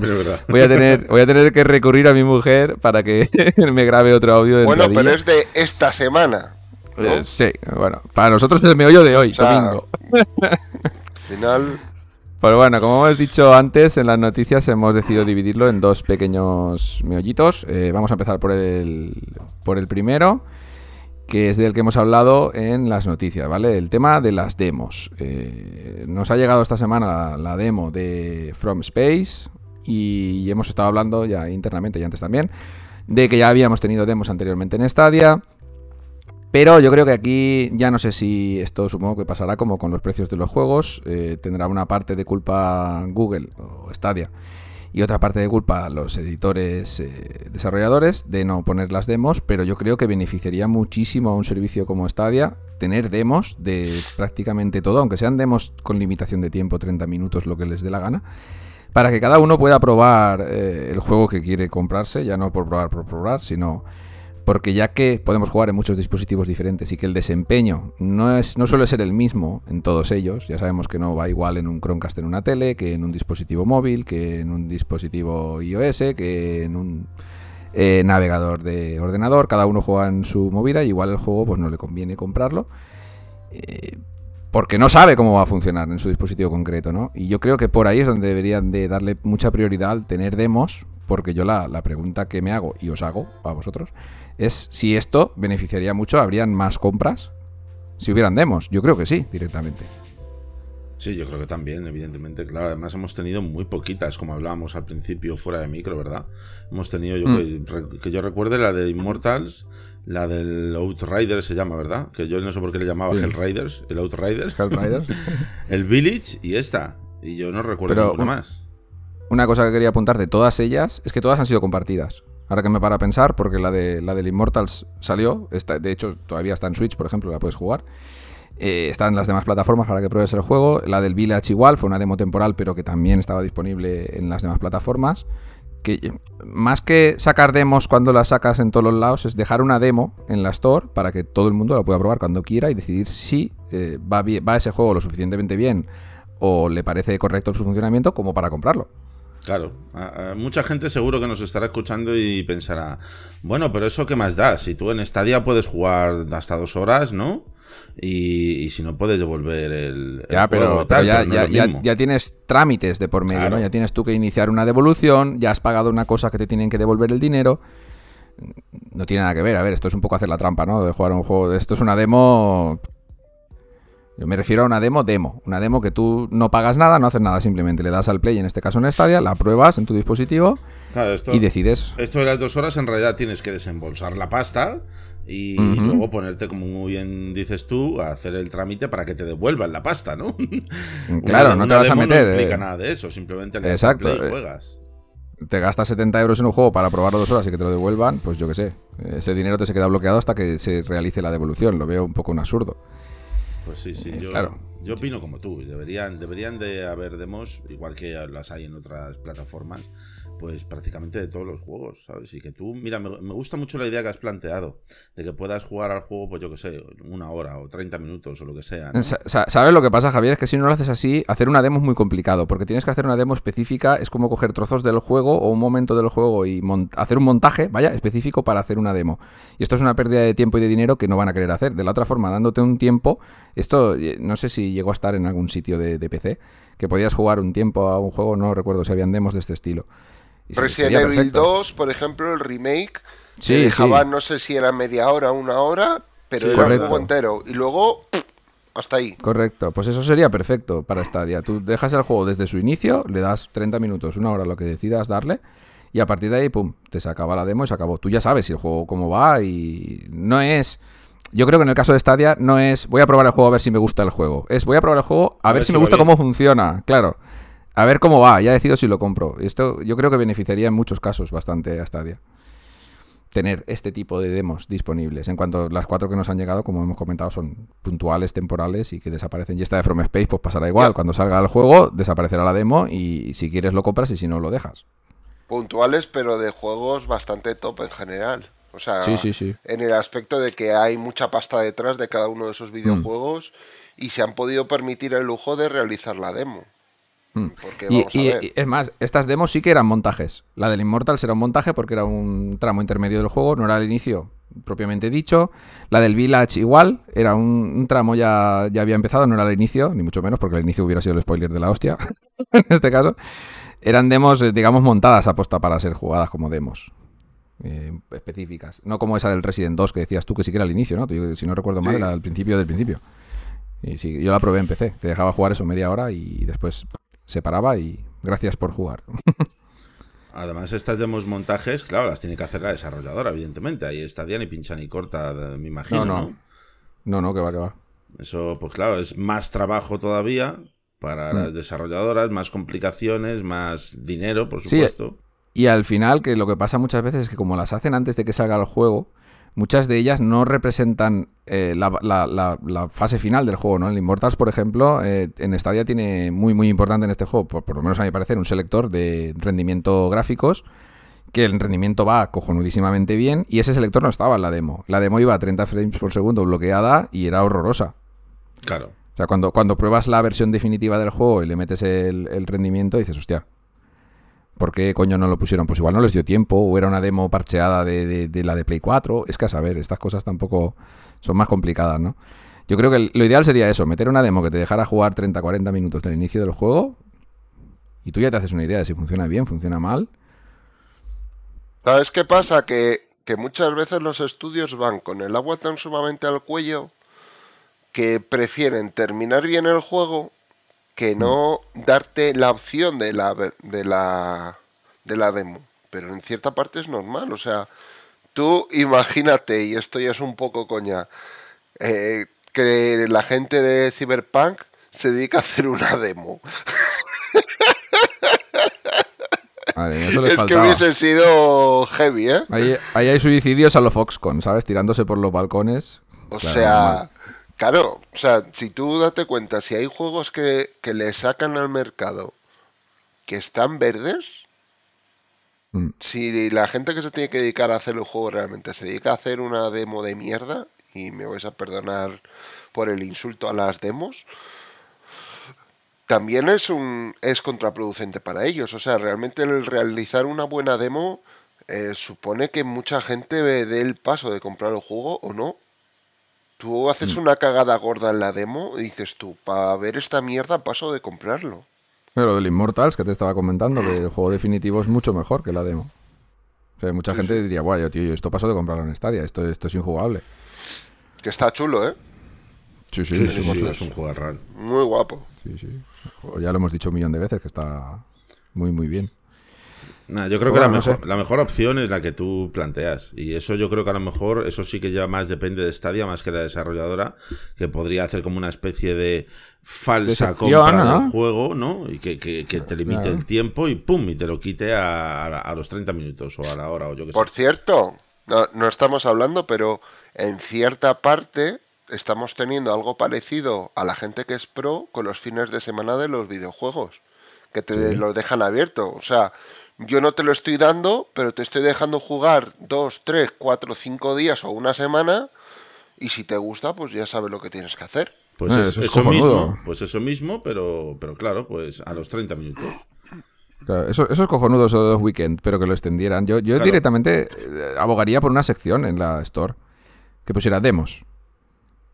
Voy a tener, voy a tener que recurrir a mi mujer para que me grabe otro audio de Bueno, pero es de esta semana. ¿no? Eh, sí, bueno, para nosotros es el meollo de hoy, O sea, domingo. Al final, Pues bueno, como hemos dicho antes en las noticias, hemos decidido dividirlo en dos pequeños meollitos. Eh, vamos a empezar por el, por el primero, que es del que hemos hablado en las noticias, ¿vale? El tema de las demos. Eh, nos ha llegado esta semana la, la demo de From Space y hemos estado hablando ya internamente y antes también de que ya habíamos tenido demos anteriormente en Stadia. Pero yo creo que aquí ya no sé si esto supongo que pasará como con los precios de los juegos. eh, tendrá una parte de culpa Google o Stadia y otra parte de culpa los editores eh, desarrolladores de no poner las demos. Pero yo creo que beneficiaría muchísimo a un servicio como Stadia tener demos de prácticamente todo, aunque sean demos con limitación de tiempo, 30 minutos, lo que les dé la gana. Para que cada uno pueda probar eh, el juego que quiere comprarse, ya no por probar por probar, sino porque ya que podemos jugar en muchos dispositivos diferentes y que el desempeño no, es, no suele ser el mismo en todos ellos, ya sabemos que no va igual en un Chromecast en una tele, que en un dispositivo móvil, que en un dispositivo iOS, que en un eh, navegador de ordenador, cada uno juega en su movida y igual el juego pues no le conviene comprarlo. eh, porque no sabe cómo va a funcionar en su dispositivo concreto, ¿no? Y yo creo que por ahí es donde deberían de darle mucha prioridad al tener demos, porque yo la, la pregunta que me hago y os hago a vosotros es si esto beneficiaría mucho, habrían más compras si hubieran demos. Yo creo que sí, directamente. Sí, yo creo que también, evidentemente. Claro, además hemos tenido muy poquitas, como hablábamos al principio fuera de micro, ¿verdad? Hemos tenido, yo Mm. que, yo recuerde, la de Immortals, la del Outrider se llama, ¿verdad? Que yo no sé por qué le llamaba Sí. Hellriders, el Outriders, Hellriders. el Village y esta. Y yo no recuerdo Pero ninguna un- más. Una cosa que quería apuntar de todas ellas es que todas han sido compartidas. Ahora que me para a pensar, porque la de la del Immortals salió, está, de hecho todavía está en Switch, por ejemplo, la puedes jugar. Eh, está en las demás plataformas para que pruebes el juego. La del Village igual, fue una demo temporal, pero que también estaba disponible en las demás plataformas. Que eh, más que sacar demos cuando las sacas en todos los lados, es dejar una demo en la Store para que todo el mundo la pueda probar cuando quiera y decidir si eh, va, va ese juego lo suficientemente bien o le parece correcto su funcionamiento como para comprarlo. Claro, a- a mucha gente seguro que nos estará escuchando y pensará, bueno, pero eso qué más da, si tú en Stadia puedes jugar hasta dos horas, ¿no? Y, y si no puedes devolver el, el Ya, juego pero, y tal, pero ya, pero no ya- ya- tienes trámites de por medio, Claro. ¿no? Ya tienes tú que iniciar una devolución, ya has pagado una cosa que te tienen que devolver el dinero. No tiene nada que ver, a ver, esto es un poco hacer la trampa, ¿no? De jugar un juego. Esto es una demo. Yo me refiero a una demo, demo. Una demo que tú no pagas nada, no haces nada, simplemente le das al play, en este caso en Stadia, la pruebas en tu dispositivo Claro, esto, y decides. esto de las dos horas en realidad tienes que desembolsar la pasta y luego ponerte, como muy bien dices tú, a hacer el trámite para que te devuelvan la pasta, ¿no? Claro, Una- no te vas a meter, No implica eh. nada de eso, simplemente le das Exacto, al play y eh. juegas. Te gastas 70 euros en un juego para probarlo dos horas y que te lo devuelvan, pues yo qué sé. Ese dinero te se queda bloqueado hasta que se realice la devolución. Lo veo un poco un absurdo. Pues sí, sí, Eh, yo, claro. yo opino como tú. Deberían, deberían de haber demos, igual que las hay en otras plataformas, pues prácticamente de todos los juegos, ¿sabes? Y que tú, mira, me, gusta mucho la idea que has planteado, de que puedas jugar al juego, pues yo que sé, una hora o 30 minutos o lo que sea, ¿Sabes lo que pasa, Javier? Es que si no lo haces así, hacer una demo es muy complicado, porque tienes que hacer una demo específica, es como coger trozos del juego o un momento del juego y hacer un montaje, vaya, específico para hacer una demo. Y esto es una pérdida de tiempo y de dinero que no van a querer hacer. De la otra forma, dándote un tiempo, esto eh, no sé si llegó a estar en algún sitio de, de PC, que podías jugar un tiempo a un juego, no recuerdo si habían demos de este estilo. Resident Evil perfecto. 2, por ejemplo, el remake, Sí, sí. no sé si era media hora o una hora, pero Sí, era correcto. un juego entero. Y luego, hasta ahí. Correcto, pues eso sería perfecto para Stadia. Tú dejas el juego desde su inicio, le das 30 minutos, una hora, lo que decidas darle, y a partir de ahí, pum, te se acaba la demo y se acabó. Tú ya sabes si el juego cómo va y no es... Yo creo que en el caso de Stadia no es voy a probar el juego a ver si me gusta el juego. Es voy a probar el juego a, ver, si me gusta bien. cómo funciona. Claro. A ver cómo va, ya decido si lo compro. Esto yo creo que beneficiaría en muchos casos bastante a Stadia. Tener este tipo de demos disponibles. En cuanto las cuatro que nos han llegado, como hemos comentado, son puntuales, temporales y que desaparecen. Y esta de From Space, pues pasará igual. Cuando salga el juego, desaparecerá la demo y si quieres lo compras y si no lo dejas. Puntuales, pero de juegos bastante top en general. O sea, Sí, sí, sí. en el aspecto de que hay mucha pasta detrás de cada uno de Mm. esos videojuegos y se han podido permitir el lujo de realizar la demo. Mm. Porque Y, vamos y- a ver. y es más, estas demos sí que eran montajes. La del Immortal era un montaje porque era un tramo intermedio del juego, no era el inicio propiamente dicho. La del Village igual, era un, un tramo ya, ya había empezado, no era el inicio, ni mucho menos, porque el inicio hubiera sido el spoiler de la hostia, en este caso. Eran demos, eh, digamos, montadas a posta para ser jugadas como demos. eh, específicas. No como esa del Resident 2 que decías tú que sí que era al inicio, ¿no? Si no recuerdo mal, Sí. era al principio del principio. Y sí, yo la probé en PC. Te dejaba jugar eso media hora y después se paraba y gracias por jugar. Además, estas demos montajes, claro, las tiene que hacer la desarrolladora, evidentemente. Ahí está ni pincha ni corta, me imagino, No, ¿no? no. No, no, que va, que va. Eso, pues claro, es más trabajo todavía para Mm. las desarrolladoras, más complicaciones, más dinero, por Sí, supuesto. Y al final, que lo que pasa muchas veces es que como las hacen antes de que salga el juego, muchas de ellas no representan eh, la, la- la- la fase final del juego, ¿no? El Immortals, por ejemplo, eh, en Stadia tiene muy, muy importante en este juego, por, por lo menos a mi parecer, un selector de rendimiento gráficos, que el rendimiento va cojonudísimamente bien, y ese selector no estaba en la demo. La demo iba a 30 frames por segundo bloqueada y era horrorosa. Claro. O sea, cuando, cuando pruebas la versión definitiva del juego y le metes el, el rendimiento, dices, hostia, ¿por qué coño no lo pusieron? Pues igual no les dio tiempo, o era una demo parcheada de, la de Play 4. Es que a saber, estas cosas tampoco son más complicadas, ¿no? Yo creo que lo ideal sería eso, meter una demo que te dejara jugar 30-40 minutos del inicio del juego y tú ya te haces una idea de si funciona bien, funciona mal. ¿Sabes qué pasa? Que, que muchas veces los estudios van con el agua tan sumamente al cuello que prefieren terminar bien el juego que no darte la opción de la, de la, de la demo. Pero en cierta parte es normal. O sea, tú imagínate, y esto ya es un poco coña, eh, que la gente de Cyberpunk se dedica a hacer una demo. Vale, eso les Es que hubiese sido heavy, ¿eh? Ahí, ahí hay suicidios a los Foxconn, ¿sabes? Tirándose por los balcones. O Claro, sea, normal. Claro, o sea, si tú date cuenta, si hay juegos que, que le sacan al mercado que están verdes, Mm. si la gente que se tiene que dedicar a hacer el juego realmente se dedica a hacer una demo de mierda, y me vais a perdonar por el insulto a las demos, también es un es contraproducente para ellos. O sea, realmente el realizar una buena demo eh, supone que mucha gente dé el paso de comprar el juego o no. Tú haces una cagada gorda en la demo y dices tú, para ver esta mierda paso de comprarlo. Pero lo del Immortals que te estaba comentando, que el juego definitivo es mucho mejor que la demo. O sea, mucha gente diría, guay, tío, esto paso de comprarlo en Stadia, esto, esto es injugable. Que está chulo, ¿eh? Sí, sí, Sí, es sí, un sí, juego- es un juego raro. Muy guapo. sí, sí. Ya lo hemos dicho un millón de veces que está muy, muy bien. Nah, yo creo Bueno, que la no mejor, la mejor opción es la que tú planteas. Y eso yo creo que a lo mejor, eso sí que ya más depende de Stadia, más que la desarrolladora, que podría hacer como una especie de falsa compra ¿no? del juego, ¿no? Y que, que- que te limite Claro. el tiempo y pum, y te lo quite a, a- a los 30 minutos o a la hora o yo que Por sé. cierto, no, no estamos hablando, pero en cierta parte estamos teniendo algo parecido a la gente que es pro con los fines de semana de los videojuegos, que te Sí. los dejan abierto. O sea, yo no te lo estoy dando, pero te estoy dejando jugar dos, tres, cuatro, cinco días o una semana. Y si te gusta, pues ya sabes lo que tienes que hacer. Pues Eh, es- eso es eso cojonudo. mismo, pues eso mismo, pero, pero claro, pues a los 30 minutos. Claro, eso, eso es cojonudo eso de los weekend, pero que lo extendieran. Yo, yo Claro. directamente eh, abogaría por una sección en la Store que pusiera demos.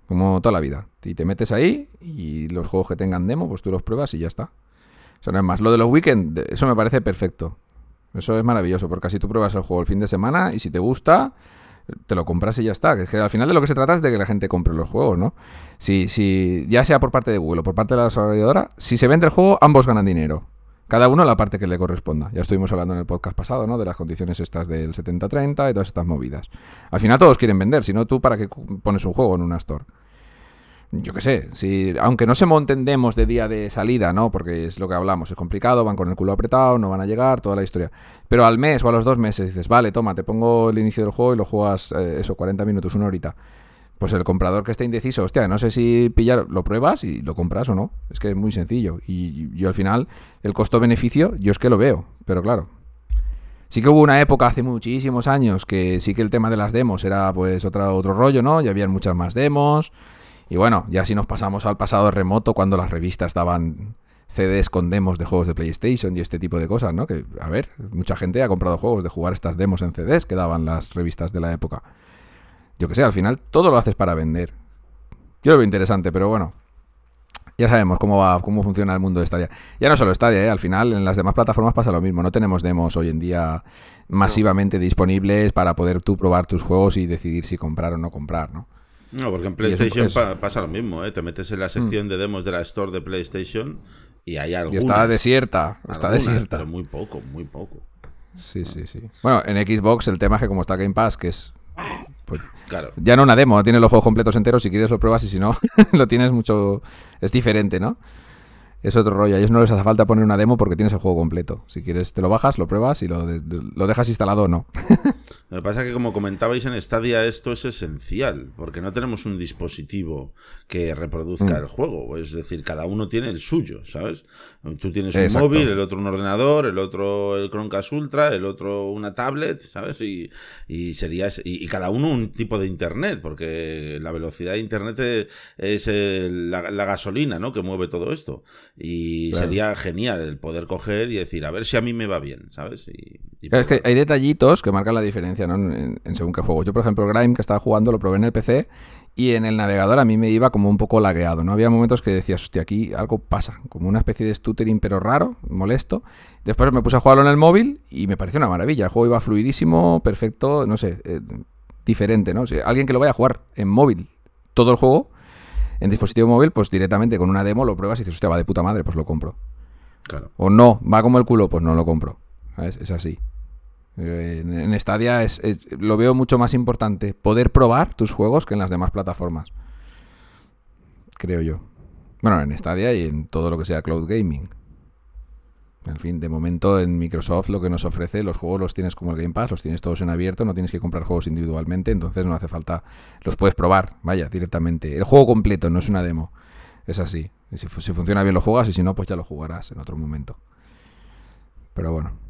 Como toda la vida. Y te metes ahí y los juegos que tengan demo, pues tú los pruebas y ya está. O sea, no es más. Lo de los weekend, eso me parece perfecto. Eso es maravilloso, porque así tú pruebas el juego el fin de semana y si te gusta, te lo compras y ya está. Que al final de lo que se trata es de que la gente compre los juegos, ¿no? Si, si ya sea por parte de Google o por parte de la desarrolladora, si se vende el juego, ambos ganan dinero. Cada uno la parte que le corresponda. Ya estuvimos hablando en el podcast pasado, ¿no? De las condiciones estas del 70-30 y todas estas movidas. Al final todos quieren vender, si no tú para qué pones un juego en una store. Yo qué sé, si, aunque no se monten demos de día de salida, ¿no? Porque es lo que hablamos, es complicado, van con el culo apretado, no van a llegar, toda la historia. Pero al mes o a los dos meses dices, vale, toma, te pongo el inicio del juego y lo juegas, eh, eso, 40 minutos, una horita. Pues el comprador que esté indeciso, hostia, no sé si pillar, lo pruebas y lo compras o no. Es que es muy sencillo. Y yo al final, el costo-beneficio, yo es que lo veo. Pero claro, Sí que hubo una época hace muchísimos años que sí que el tema de las demos era pues otra, otro rollo, ¿no? Ya habían muchas más demos. Y bueno, ya si nos pasamos al pasado remoto cuando las revistas daban CDs con demos de juegos de PlayStation y este tipo de cosas, ¿no? Que, a ver, mucha gente ha comprado juegos de jugar estas demos en CDs que daban las revistas de la época. Yo que sé, al final todo lo haces para vender. Yo lo veo interesante, pero bueno. Ya sabemos cómo va, cómo funciona el mundo de Stadia. Ya no solo Stadia, ¿eh? al final en las demás plataformas pasa lo mismo. No tenemos demos hoy en día masivamente disponibles para poder tú probar tus juegos y decidir si comprar o no comprar, ¿no? No, porque en Y PlayStation es- pa- pasa lo mismo, ¿eh? Te metes en la sección de demos de la Store de PlayStation y hay Y algunas. está desierta, está algunas, desierta. Pero muy poco, muy poco. Sí, sí, sí. Bueno, en Xbox el tema es que como está Game Pass, que es pues, Claro. ya no una demo, tienes los juegos completos enteros, si quieres lo pruebas y si no, lo tienes mucho... Es diferente, ¿no? Es otro rollo. A ellos no les hace falta poner una demo porque tienes el juego completo. Si quieres te lo bajas, lo pruebas y lo, de- lo dejas instalado o no. Lo que pasa es que, como comentabais en Stadia, esto es esencial, porque no tenemos un dispositivo que reproduzca Mm. el juego. Es decir, cada uno tiene el suyo, ¿sabes? Tú tienes un Exacto. móvil, el otro un ordenador, el otro el Chromecast Ultra, el otro una tablet, ¿sabes? Y, y sería y, y cada uno un tipo de internet, porque la velocidad de internet es, es el- la, la gasolina, ¿no? Que mueve todo esto. Y Claro. sería genial el poder coger y decir, a ver si a mí me va bien, ¿sabes? Y, y Claro, es que hay detallitos que marcan la diferencia ¿no? en, en según qué juego. Yo, por ejemplo, Grime que estaba jugando lo probé en el PC y en el navegador a mí me iba como un poco lagueado. ¿no? Había momentos que decías, hostia, aquí algo pasa, como una especie de stuttering pero raro, molesto. Después me puse a jugarlo en el móvil y me pareció una maravilla. El juego iba fluidísimo, perfecto, no sé, eh, diferente, ¿no? O sea, alguien que lo vaya a jugar en móvil todo el juego, en dispositivo móvil, pues directamente con una demo lo pruebas y dices, hostia, va de puta madre, pues lo compro. Claro. O no, va como el culo, pues no lo compro. ¿Sabes? Es así. Eh, En, Stadia es, lo veo mucho más importante poder probar tus juegos que en las demás plataformas. Creo yo. Bueno, en Stadia y en todo lo que sea cloud gaming. En fin, de momento en Microsoft lo que nos ofrece, los juegos los tienes como el Game Pass, los tienes todos en abierto, no tienes que comprar juegos individualmente, entonces no hace falta, los puedes probar, vaya, directamente. El juego completo, no es una demo. Es así. Si, si funciona bien lo juegas y si no, pues ya lo jugarás en otro momento. Pero bueno.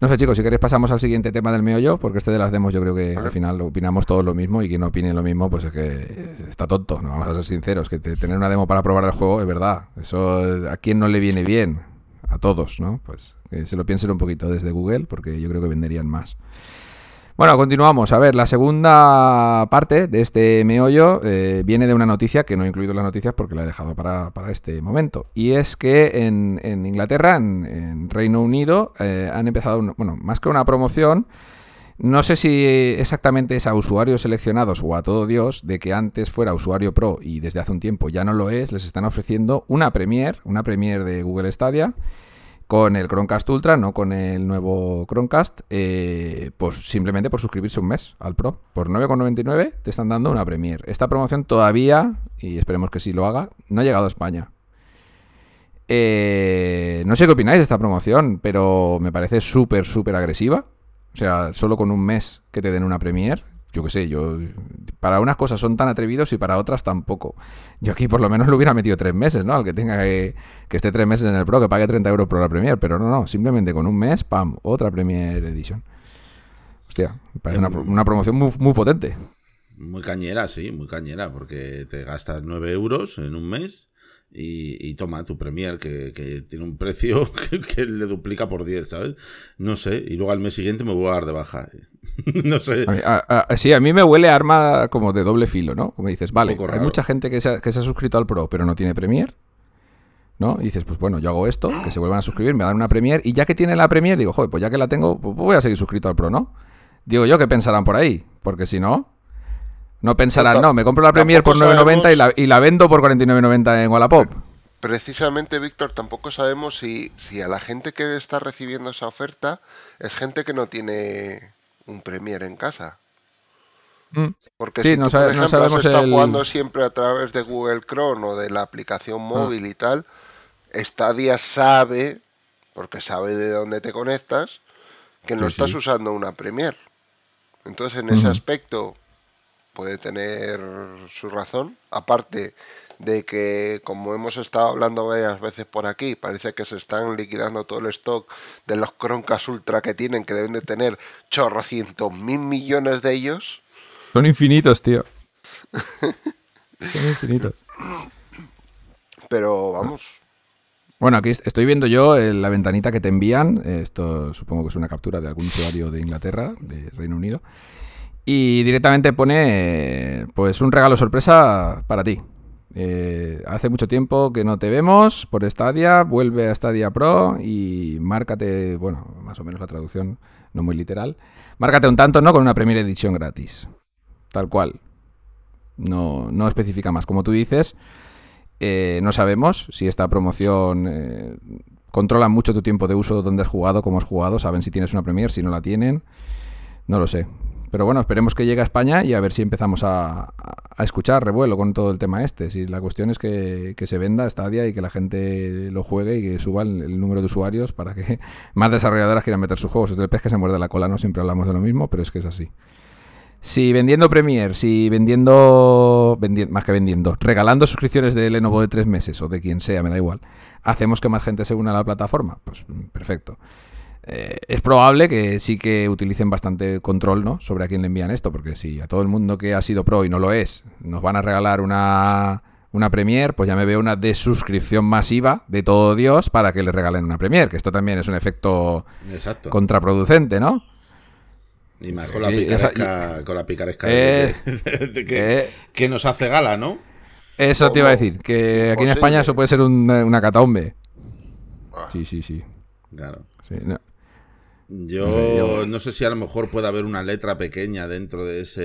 No sé, chicos, si queréis pasamos al siguiente tema del meollo, porque este de las demos yo creo que al final opinamos todos lo mismo y quien no opine lo mismo, pues es que está tonto, no vamos a ser sinceros, que te- tener una demo para probar el juego es verdad. Eso a quién no le viene bien, a todos, ¿no? Pues que se lo piensen un poquito desde Google, porque yo creo que venderían más. Bueno, continuamos. A ver, la segunda parte de este meollo eh, viene de una noticia que no he incluido en las noticias porque la he dejado para, para este momento. Y es que en, en Inglaterra, en, Reino Unido, eh, han empezado, bueno, más que una promoción, No sé si exactamente es a usuarios seleccionados o a todo Dios, de que antes fuera usuario Pro y desde hace un tiempo ya no lo es, les están ofreciendo una Premiere, una Premiere de Google Stadia, con el Chromecast Ultra, no con el nuevo Chromecast, eh, pues simplemente por suscribirse un mes al Pro. Por 9,99 te están dando una Premiere. Esta promoción todavía, y esperemos que sí lo haga, no ha llegado a España. Eh, no sé qué opináis de esta promoción, pero me parece súper, súper agresiva. O sea, solo con un mes que te den una Premiere. Yo qué sé, yo. Para unas cosas son tan atrevidos y para otras tampoco. Yo aquí por lo menos lo hubiera metido tres meses, ¿no? Al que tenga que, que esté tres meses en el Pro, que pague 30 euros por la Premiere. Pero no, no, simplemente con un mes, pam, otra Premiere Edition. Hostia, me parece una, una promoción muy, muy potente. Muy cañera, sí, muy cañera, porque te gastas 9 euros en un mes y, toma tu Premier, que, tiene un precio que, le duplica por 10, ¿sabes? No sé, y luego al mes siguiente me voy a dar de baja. no sé. sí, a mí me huele arma como de doble filo, ¿no? Como dices, vale, hay mucha gente que se, ha, que se ha suscrito al Pro, pero no tiene Premier. ¿no? Y dices, pues bueno, yo hago esto, que se vuelvan a suscribir, me dan una Premier, y ya que tiene la Premier, digo, joder, pues ya que la tengo, pues voy a seguir suscrito al Pro, ¿no? Digo yo, ¿qué pensarán por ahí? Porque si no, no pensarán, no, me compro la Premier por 9.90 y la, y la vendo por 49.90 en Wallapop. Precisamente, Víctor, tampoco sabemos si, si a la gente que está recibiendo esa oferta es gente que no tiene un Premier en casa. Mm. Porque si no, por ejemplo, has estado jugando siempre a través de Google Chrome o de la aplicación ah. móvil y tal, Stadia sabe, porque sabe de dónde te conectas, que no estás usando una Premier. Entonces, en ese aspecto, puede tener su razón, aparte de que, como hemos estado hablando varias veces por aquí, parece que se están liquidando todo el stock de los Croncas Ultra que tienen, que deben de tener chorrocientos mil millones de ellos. Son infinitos, tío. Son infinitos. Pero vamos. Bueno, aquí estoy viendo yo eh, la ventanita que te envían. Esto supongo que es una captura de algún usuario de Inglaterra, de Reino Unido. Y directamente pone, pues, un regalo sorpresa para ti. Eh, hace mucho tiempo que no te vemos por Stadia, vuelve a Stadia Pro y márcate, bueno, más o menos la traducción, no muy literal, márcate un tanto, ¿no? Con una primera edición gratis. Tal cual. No, no especifica más. Como tú dices, eh, no sabemos si esta promoción eh, controla mucho tu tiempo de uso, dónde has jugado, cómo has jugado, saben si tienes una Premier, si no la tienen. No lo sé. Pero bueno, esperemos que llegue a España y a ver si empezamos a, escuchar revuelo con todo el tema este. Si la cuestión es que, se venda Stadia y que la gente lo juegue y que suba el, número de usuarios para que más desarrolladoras quieran meter sus juegos. Es el pez que se muerde la cola, no siempre hablamos de lo mismo, pero es que es así. Si vendiendo Premiere, si vendiendo, más que vendiendo, regalando suscripciones de Lenovo de tres meses o de quien sea, me da igual, hacemos que más gente se una a la plataforma, pues perfecto. Eh, es probable que sí que utilicen bastante control ¿no? sobre a quién le envían esto, porque si a todo el mundo que ha sido pro y no lo es, nos van a regalar una, una Premier, pues ya me veo una desuscripción masiva de todo Dios para que le regalen una Premier, que esto también es un efecto contraproducente, ¿no? Y más con la picaresca, con la picaresca eh, que, nos hace gala, ¿no? Eso te iba a decir, que aquí en España eso puede ser una cataumbe. Ah. Sí, sí, sí. Claro. Sí, no. Yo no sé, si a lo mejor puede haber una letra pequeña dentro de ese,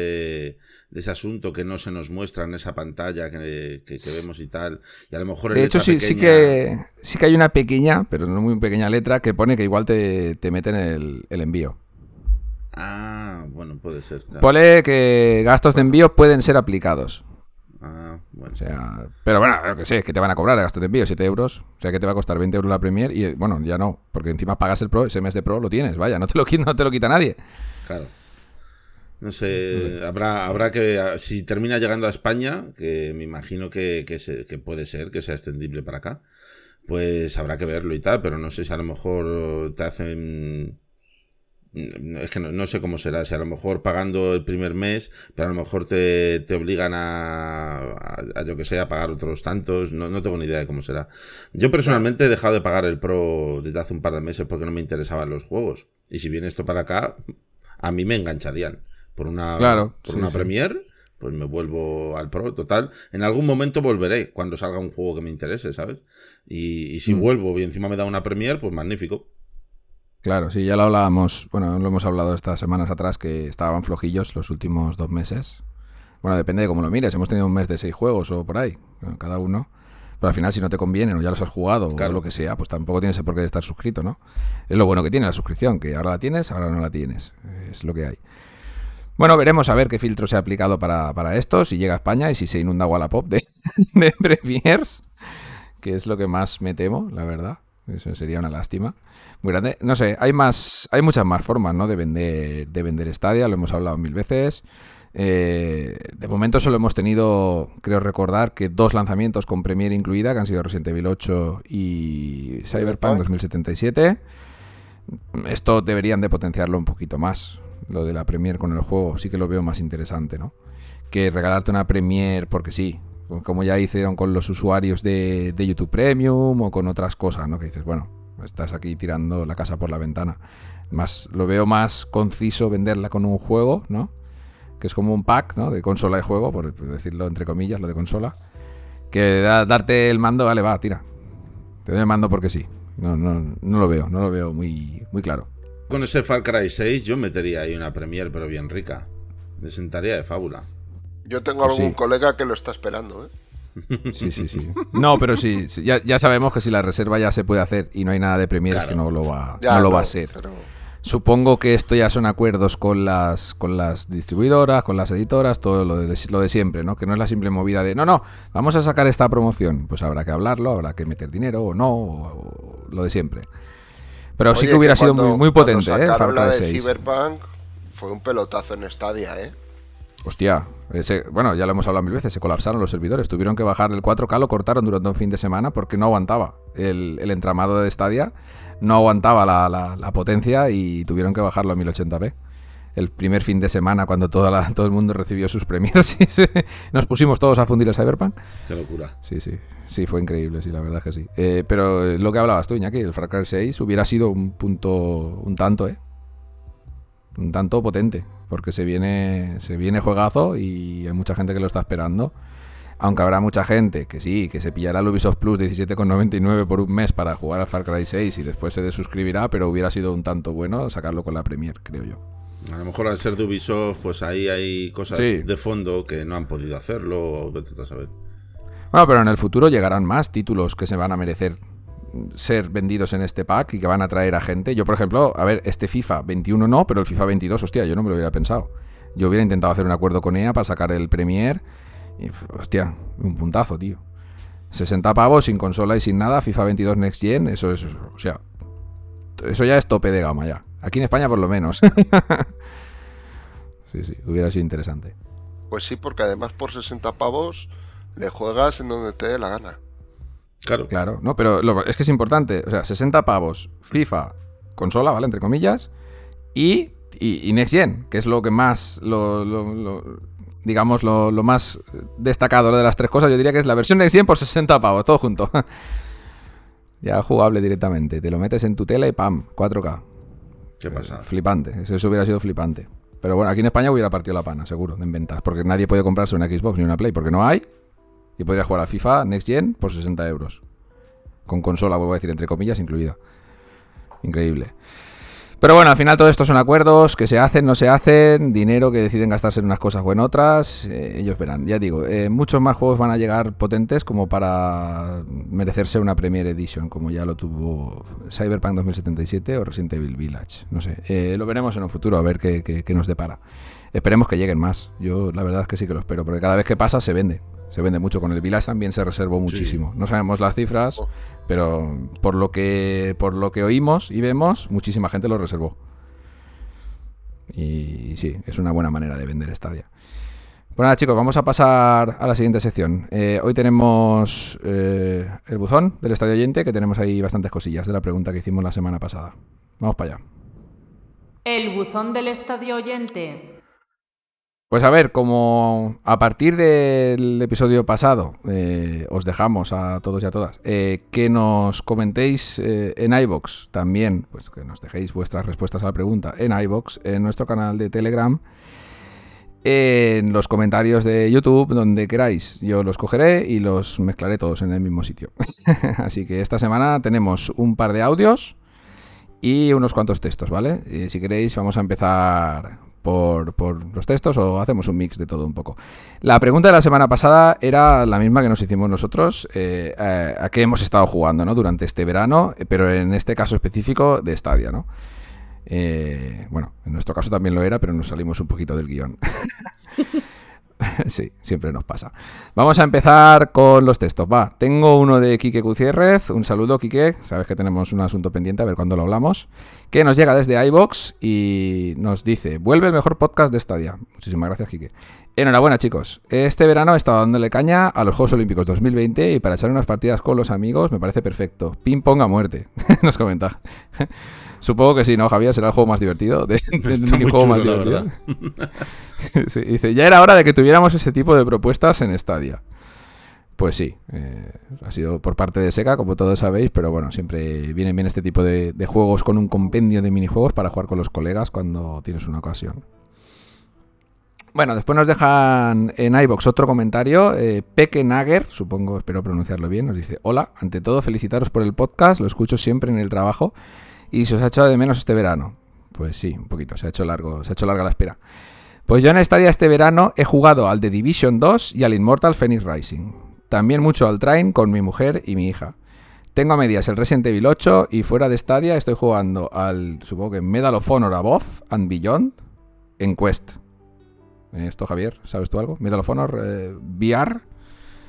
de ese asunto que no se nos muestra en esa pantalla que, vemos y tal. Y a lo mejor de hecho, sí, sí, que, sí que hay una pequeña, pero no muy pequeña letra que pone que igual te, te meten el, el envío. Ah, bueno, puede ser. Pone que gastos de envío pueden ser aplicados. Ah, bueno. O sea, pero bueno, lo que sé, que te van a cobrar el gasto de envío 7 euros. O sea, que te va a costar 20 euros la Premier y bueno, ya no, porque encima pagas el Pro, ese mes de Pro lo tienes, vaya, no te lo, no te lo quita nadie. Claro. No sé, habrá, habrá que, si termina llegando a España, que me imagino que, que puede ser, que sea extendible para acá, pues habrá que verlo y tal, pero no sé si a lo mejor te hacen es que no, sé cómo será, si a lo mejor pagando el primer mes, pero a lo mejor te, te obligan a, a, yo que sé, a pagar otros tantos, no, no, tengo ni idea de cómo será. Yo personalmente he dejado de pagar el Pro desde hace un par de meses porque no me interesaban los juegos. Y si viene esto para acá, a mí me engancharían. Por una, por una Premier, pues me vuelvo al Pro. Total, en algún momento volveré cuando salga un juego que me interese, ¿sabes? Y, si mm. vuelvo y encima me da una Premier, pues magnífico. Claro, sí, ya lo hablábamos, bueno, lo hemos hablado estas semanas atrás que estaban flojillos los últimos dos meses. Bueno, depende de cómo lo mires, hemos tenido un mes de seis juegos o por ahí, cada uno. Pero al final, si no te conviene o ya los has jugado o lo que sea, pues tampoco tienes por qué estar suscrito, ¿no? Es lo bueno que tiene la suscripción, que ahora la tienes, ahora no la tienes. Es lo que hay. Bueno, veremos a ver qué filtro se ha aplicado para, esto, si llega a España y si se inunda Wallapop de, de premiers, que es lo que más me temo, la verdad. Eso sería una lástima. Muy grande. No sé, hay más, hay muchas más formas, ¿no? De vender, de vender Stadia, lo hemos hablado mil veces. Eh, de momento solo hemos tenido, creo recordar, que dos lanzamientos con Premiere incluida, que han sido Resident Evil 8 y Cyberpunk 2077. Esto deberían de potenciarlo un poquito más, lo de la Premiere con el juego. Sí que lo veo más interesante, ¿no? Que regalarte una Premiere porque sí, como ya hicieron con los usuarios de, YouTube Premium o con otras cosas, ¿no? Que dices, bueno, estás aquí tirando la casa por la ventana. Más, lo veo más conciso venderla con un juego, ¿no? Que es como un pack, ¿no? De consola y juego, por decirlo entre comillas, lo de consola. Que darte el mando, vale, va, tira. Te doy el mando porque sí. No, no, no lo veo, no lo veo muy, muy claro. Con ese Far Cry 6 yo metería ahí una Premiere, pero bien rica. Me sentaría de fábula. Yo tengo algún colega que lo está esperando, ¿eh? Sí, sí, sí. No, pero sí, ya, sabemos que si la reserva ya se puede hacer y no hay nada de Premiere es que no lo va, no lo va a ser. Supongo que esto ya son acuerdos con las, con las distribuidoras, con las editoras, todo lo de, lo de siempre, ¿no? Que no es la simple movida de, no, no, vamos a sacar esta promoción. Pues habrá que hablarlo, habrá que meter dinero o no, o, lo de siempre. Pero sí que hubiera sido muy, muy potente, ¿eh? Far Cry 6. Cyberpunk fue un pelotazo en Stadia, ¿eh? Hostia, bueno, ya lo hemos hablado mil veces, se colapsaron los servidores, tuvieron que bajar el 4K, lo cortaron durante un fin de semana porque no aguantaba el, entramado de Stadia, no aguantaba la, potencia y tuvieron que bajarlo a 1080p. El primer fin de semana, cuando toda todo el mundo recibió sus premios, nos pusimos todos a fundir el Cyberpunk. Qué locura. Sí, sí, sí, fue increíble, sí, la verdad que sí. Eh, pero lo que hablabas tú, Iñaki, el Far Cry 6 hubiera sido un punto, un tanto, ¿eh? Un tanto potente porque se viene, se viene juegazo y hay mucha gente que lo está esperando. Aunque habrá mucha gente que sí, que se pillará el Ubisoft Plus 17,99 por un mes para jugar al Far Cry 6 y después se desuscribirá, pero hubiera sido un tanto bueno sacarlo con la Premier, creo yo. A lo mejor al ser de Ubisoft, pues ahí hay cosas de fondo que no han podido hacerlo, a saber. Bueno, pero en el futuro llegarán más títulos que se van a merecer ser vendidos en este pack y que van a traer a gente. Yo, por ejemplo, a ver, este FIFA 21 no, pero el FIFA 22, hostia, yo no me lo hubiera pensado. Yo hubiera intentado hacer un acuerdo con EA para sacar el Premier y, hostia, un puntazo, tío. 60 pavos sin consola y sin nada, FIFA 22 Next Gen, eso es, o sea, eso ya es tope de gama ya. Aquí en España por lo menos. sí, sí, hubiera sido interesante. Pues sí, porque además por 60 pavos le juegas en donde te dé la gana. Claro. Claro, no, pero es que es importante. O sea, 60 pavos, FIFA, consola, ¿vale? Entre comillas. Y, y, Next Gen, que es lo que más. Lo, digamos, lo, más destacado de las tres cosas. Yo diría que es la versión Next Gen por 60 pavos, todo junto. ya jugable directamente. Te lo metes en tu tele y ¡pam! 4K. ¿Qué pasa? flipante. Eso, hubiera sido flipante. Pero bueno, aquí en España hubiera partido la pana, seguro, en ventas. Porque nadie puede comprarse una Xbox ni una Play, porque no hay. Y podría jugar a FIFA Next Gen por 60 euros. Con consola, vuelvo a decir, entre comillas, incluida. Increíble. Pero bueno, al final todo esto son acuerdos que se hacen, no se hacen, dinero que deciden gastarse en unas cosas o en otras, eh, ellos verán. Ya digo, eh, muchos más juegos van a llegar potentes como para merecerse una Premier Edition, como ya lo tuvo Cyberpunk 2077 o Resident Evil Village. No sé, eh, lo veremos en un futuro a ver qué, qué nos depara. Esperemos que lleguen más. Yo la verdad es que sí que lo espero, porque cada vez que pasa se vende se vende mucho. Con el Village también se reservó muchísimo. No sabemos las cifras, oh. pero por lo que por lo que oímos y vemos, muchísima gente lo reservó. Y, sí, es una buena manera de vender Stadia. Bueno, nada, chicos, vamos a pasar a la siguiente sección. Eh, hoy tenemos eh, el buzón del estadio oyente, que tenemos ahí bastantes cosillas de la pregunta que hicimos la semana pasada. Vamos para allá. El buzón del estadio oyente. Pues a ver, como a partir del episodio pasado eh, os dejamos a todos y a todas eh, que nos comentéis eh, en iBox también, pues que nos dejéis vuestras respuestas a la pregunta en iBox, en nuestro canal de Telegram, en los comentarios de YouTube, donde queráis. Yo los cogeré y los mezclaré todos en el mismo sitio. Así que esta semana tenemos un par de audios y unos cuantos textos, ¿vale? Si queréis vamos a empezar por, los textos o hacemos un mix de todo un poco. La pregunta de la semana pasada era la misma que nos hicimos nosotros, eh, a, a, qué hemos estado jugando ¿no? durante este verano, pero en este caso específico de Stadia, ¿no? Eh, bueno, en nuestro caso también lo era, pero nos salimos un poquito del guion. sí, siempre nos pasa. Vamos a empezar con los textos. Va, tengo uno de Quique Gutiérrez. Un saludo, Quique. Sabes que tenemos un asunto pendiente, a ver cuándo lo hablamos. Que nos llega desde iBox y nos dice: Vuelve el mejor podcast de Stadia. Muchísimas gracias, Quique. Enhorabuena, chicos. Este verano he estado dándole caña a los Juegos Olímpicos 2020 y para echar unas partidas con los amigos me parece perfecto. Ping pong a muerte. nos comenta. Supongo que sí, ¿no, Javier? Será el juego más divertido. De, de, minijuego más divertido. sí, dice, ya era hora de que tuviéramos ese tipo de propuestas en Stadia. Pues sí, eh, ha sido por parte de Sega, como todos sabéis, pero bueno, siempre vienen bien este tipo de, de, juegos con un compendio de minijuegos para jugar con los colegas cuando tienes una ocasión. Bueno, después nos dejan en iBox otro comentario. Eh, Peke Nager, supongo, espero pronunciarlo bien, nos dice: Hola, ante todo, felicitaros por el podcast, lo escucho siempre en el trabajo y se os ha echado de menos este verano. Pues sí, un poquito, se ha hecho largo, se ha hecho larga la espera. Pues yo en Stadia este verano he jugado al The Division 2 y al Immortal Phoenix Rising. También mucho al Train con mi mujer y mi hija. Tengo a medias el Resident Evil 8 y fuera de Stadia estoy jugando al, supongo que Medal of Honor Above and Beyond en Quest. Esto, Javier, ¿sabes tú algo? Medal of Honor eh, VR.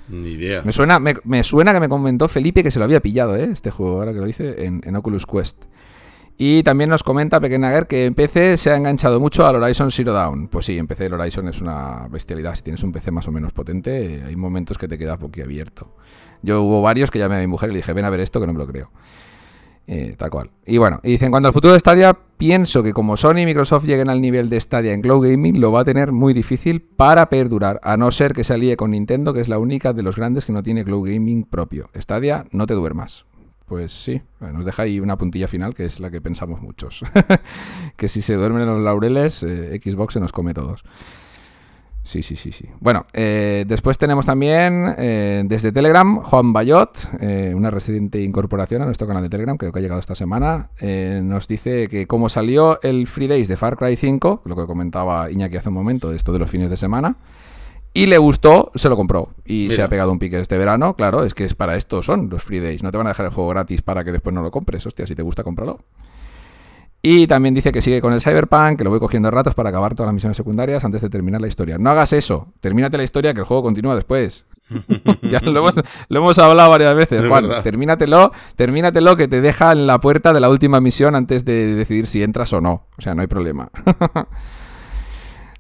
Ni idea. Me suena, me, me, suena que me comentó Felipe que se lo había pillado, ¿eh? Este juego, ahora que lo dice, en, en Oculus Quest. Y también nos comenta Pequenager que en PC se ha enganchado mucho al Horizon Zero Dawn. Pues sí, en PC el Horizon es una bestialidad. Si tienes un PC más o menos potente, hay momentos que te quedas boquiabierto. Yo hubo varios que llamé a mi mujer y le dije, ven a ver esto que no me lo creo. Eh, tal cual. Y bueno, y dicen, cuando al futuro de Stadia, pienso que como Sony y Microsoft lleguen al nivel de Stadia en Cloud Gaming, lo va a tener muy difícil para perdurar, a no ser que se alíe con Nintendo, que es la única de los grandes que no tiene Cloud Gaming propio. Stadia, no te duermas. Pues sí, nos deja ahí una puntilla final que es la que pensamos muchos. que si se duermen en los laureles, eh, Xbox se nos come todos. Sí, sí, sí, sí. Bueno, eh, después tenemos también eh, desde Telegram Juan Bayot, eh, una residente incorporación a nuestro canal de Telegram, creo que ha llegado esta semana. Nos dice que como salió el Free Days de Far Cry 5, lo que comentaba Iñaki hace un momento, esto de los fines de semana, y le gustó, se lo compró. Y Mira. se ha pegado un pique este verano. Claro, es que es para esto son los Free Days. No te van a dejar el juego gratis para que después no lo compres. Hostia, si te gusta, cómpralo. Y también dice que sigue con el Cyberpunk, que lo voy cogiendo a ratos para acabar todas las misiones secundarias antes de terminar la historia. No hagas eso, termínate la historia que el juego continúa después. ya lo hemos, lo hemos, hablado varias veces, es Juan. Verdad. Termínatelo, termínatelo que te deja en la puerta de la última misión antes de decidir si entras o no. O sea, no hay problema.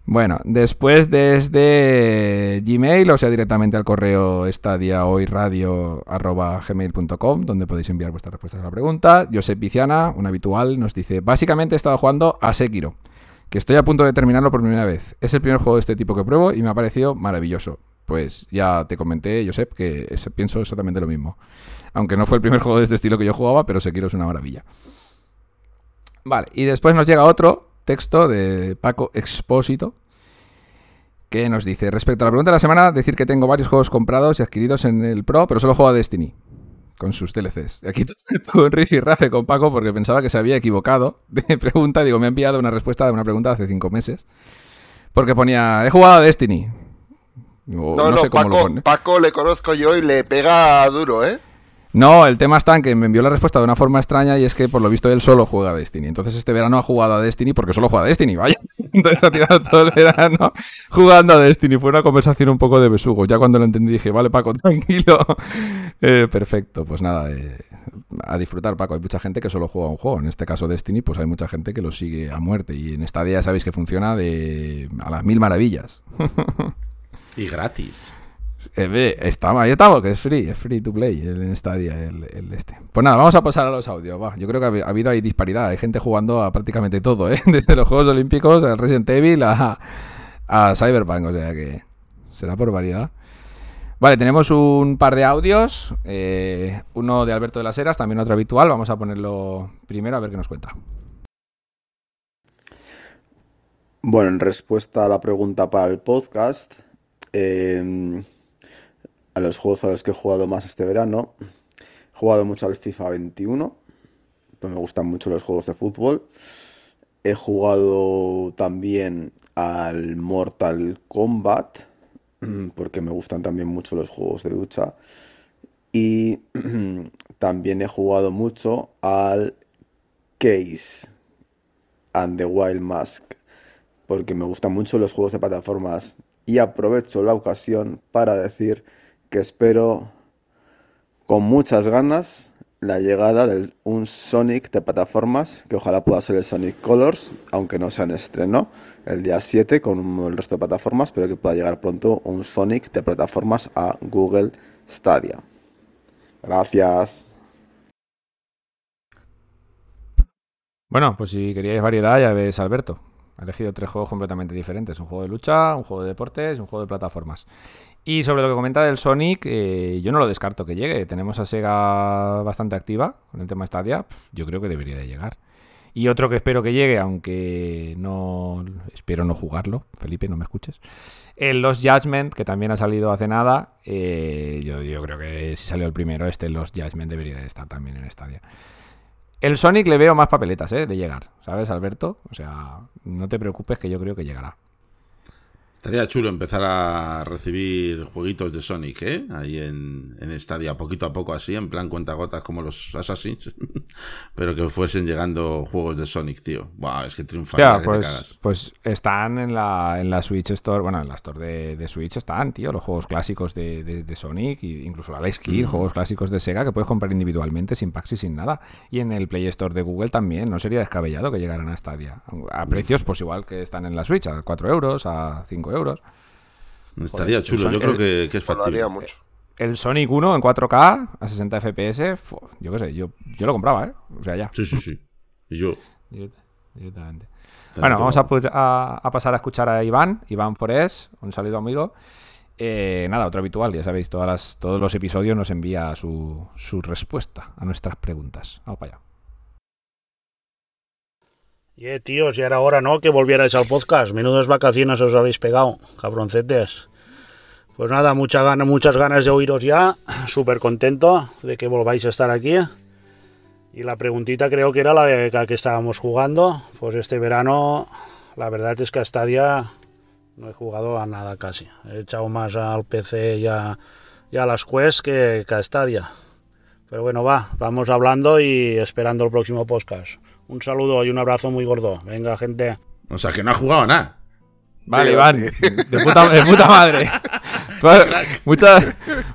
Bueno, después desde Gmail, o sea, directamente al correo estadiahoyradio.gmail.com, donde podéis enviar vuestras respuestas a la pregunta. Josep Viciana, un habitual, nos dice, básicamente he estado jugando a Sekiro, que estoy a punto de terminarlo por primera vez. Es el primer juego de este tipo que pruebo y me ha parecido maravilloso. Pues ya te comenté, Josep, que es, pienso exactamente lo mismo. Aunque no fue el primer juego de este estilo que yo jugaba, pero Sekiro es una maravilla. Vale, y después nos llega otro texto de Paco Expósito, que nos dice, respecto a la pregunta de la semana, decir que tengo varios juegos comprados y adquiridos en el Pro, pero solo juego a Destiny, con sus DLCs. Y aquí tuve un riff y rafe con Paco porque pensaba que se había equivocado de pregunta. Digo, me ha enviado una respuesta de una pregunta de hace cinco meses. Porque ponía, he jugado a Destiny. Digo, no, no, no, sé cómo Paco, lo pone. Paco le conozco yo y le pega duro, ¿eh? No, el tema está en que me envió la respuesta de una forma extraña y es que por lo visto él solo juega a Destiny. Entonces este verano ha jugado a Destiny porque solo juega a Destiny, vaya. Entonces ha tirado todo el verano jugando a Destiny. Fue una conversación un poco de besugo. Ya cuando lo entendí dije, vale Paco, tranquilo. Eh, perfecto, pues nada, eh, a disfrutar Paco. Hay mucha gente que solo juega un juego. En este caso Destiny, pues hay mucha gente que lo sigue a muerte. Y en esta día sabéis que funciona de a las mil maravillas. y gratis. Eh, está, ahí estamos, que es free, es free to play en Stadia el, este. Pues nada, vamos a pasar a los audios. Yo creo que ha, habido ahí disparidad. Hay gente jugando a prácticamente todo, ¿eh? desde los Juegos Olímpicos, al Resident Evil, a, a Cyberpunk. O sea que será por variedad. Vale, tenemos un par de audios. Eh, uno de Alberto de las Heras, también otro habitual. Vamos a ponerlo primero a ver qué nos cuenta. Bueno, en respuesta a la pregunta para el podcast. Eh, a los juegos a los que he jugado más este verano. He jugado mucho al FIFA 21, pues me gustan mucho los juegos de fútbol. He jugado también al Mortal Kombat, mm, porque me gustan también mucho los juegos de lucha. Y también he jugado mucho al Case and the Wild Mask, porque me gustan mucho los juegos de plataformas. Y aprovecho la ocasión para decir que espero con muchas ganas la llegada de un Sonic de plataformas, que ojalá pueda ser el Sonic Colors, aunque no sea en estreno, el día 7 con el resto de plataformas, pero que pueda llegar pronto un Sonic de plataformas a Google Stadia. Gracias. Bueno, pues si queríais variedad, ya ves Alberto. Ha elegido tres juegos completamente diferentes. Un juego de lucha, un juego de deportes un juego de plataformas. Y sobre lo que comenta del Sonic, eh, yo no lo descarto que llegue. Tenemos a Sega bastante activa con el tema Stadia. Yo creo que debería de llegar. Y otro que espero que llegue, aunque no espero no jugarlo, Felipe, no me escuches. El Lost Judgment, que también ha salido hace nada. Eh, yo, creo que si salió el primero, este Lost Judgment debería de estar también en Stadia. El Sonic le veo más papeletas, ¿eh? De llegar, ¿sabes, Alberto? O sea, no te preocupes que yo creo que llegará. Estaría chulo empezar a recibir jueguitos de Sonic, ¿eh? Ahí en, en Stadia, poquito a poco así, en plan cuentagotas como los Assassins. Pero que fuesen llegando juegos de Sonic, tío. Buah, es que triunfaría. pues, pues están en la, en la Switch Store, bueno, en la Store de, de Switch están, tío, los juegos clásicos de, de, de Sonic, e incluso la Alex Kid, mm. juegos clásicos de Sega que puedes comprar individualmente, sin packs y sin nada. Y en el Play Store de Google también, no sería descabellado que llegaran a Stadia. A precios, pues igual que están en la Switch, a 4 euros, a 5 euros euros. Estaría chulo, yo creo que, que, es factible. mucho. El Sonic 1 en 4K a 60 FPS, yo qué sé, yo, yo lo compraba, ¿eh? O sea, ya. Sí, sí, sí. Y yo. Directamente. Bueno, vamos a, a, a, pasar a escuchar a Iván, Iván Forés, un saludo amigo. Eh, nada, otro habitual, ya sabéis, todas las, todos los episodios nos envía su, su respuesta a nuestras preguntas. Vamos para allá. Yeah, tíos, ya era hora, ¿no? Que volvierais al podcast. Menudas vacaciones os habéis pegado, cabroncetes. Pues nada, mucha gana, muchas ganas de oíros ya. Súper contento de que volváis a estar aquí. Y la preguntita creo que era la de que estábamos jugando. Pues este verano, la verdad es que a Stadia no he jugado a nada casi. He echado más al PC y a, y a las Quest que, que a Stadia. Pero bueno, va, vamos hablando y esperando el próximo podcast. Un saludo y un abrazo muy gordo. Venga, gente. O sea, que no ha jugado nada. Vale, Iván. De puta, de puta madre. Muchas,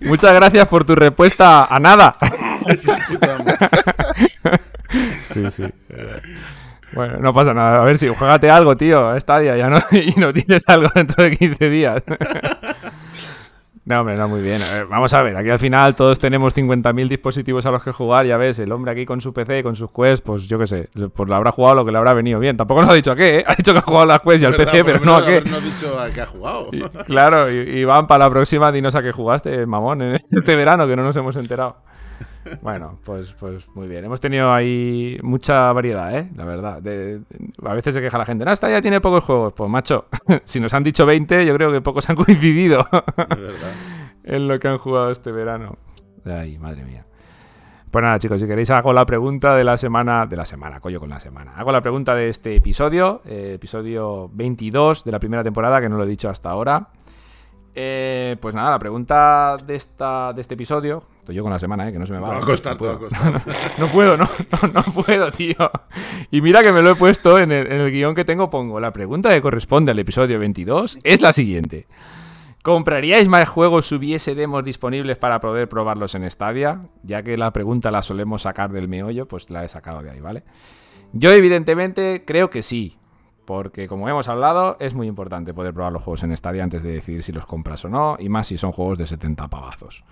muchas gracias por tu respuesta a nada. Sí, sí. Bueno, no pasa nada. A ver si juegate algo, tío, a Stadia ya no, y no tienes algo dentro de 15 días. No, hombre, no, muy bien. A ver, vamos a ver, aquí al final todos tenemos 50.000 dispositivos a los que jugar, ya ves, el hombre aquí con su PC, con sus quests, pues yo qué sé, pues le habrá jugado lo que le habrá venido bien. Tampoco nos ha dicho a qué, ¿eh? Ha dicho que ha jugado las quests y al PC, pero no a qué. No ha dicho a qué ha jugado. Y, claro, y, y, van para la próxima, dinos a qué jugaste, mamón, este verano, que no nos hemos enterado. Bueno, pues, pues muy bien. Hemos tenido ahí mucha variedad, ¿eh? La verdad. De, de, a veces se queja la gente, no, esta ya tiene pocos juegos. Pues macho, si nos han dicho 20, yo creo que pocos han coincidido en lo que han jugado este verano. Ay, madre mía. Pues nada, chicos, si queréis hago la pregunta de la semana, de la semana, coño con la semana. Hago la pregunta de este episodio, eh, episodio 22 de la primera temporada, que no lo he dicho hasta ahora. Eh, pues nada, la pregunta de, esta, de este episodio. Estoy yo con la semana, ¿eh? que no se me va. a costar, no puedo. a costar. no, puedo, no, no, no, puedo, tío. Y mira que me lo he puesto en el, en el guion que tengo. Pongo la pregunta que corresponde al episodio 22 es la siguiente: ¿Compraríais más juegos si hubiese demos disponibles para poder probarlos en Stadia? Ya que la pregunta la solemos sacar del meollo, pues la he sacado de ahí, ¿vale? Yo, evidentemente, creo que sí. Porque, como hemos hablado, es muy importante poder probar los juegos en Stadia antes de decidir si los compras o no, y más si son juegos de 70 pavazos.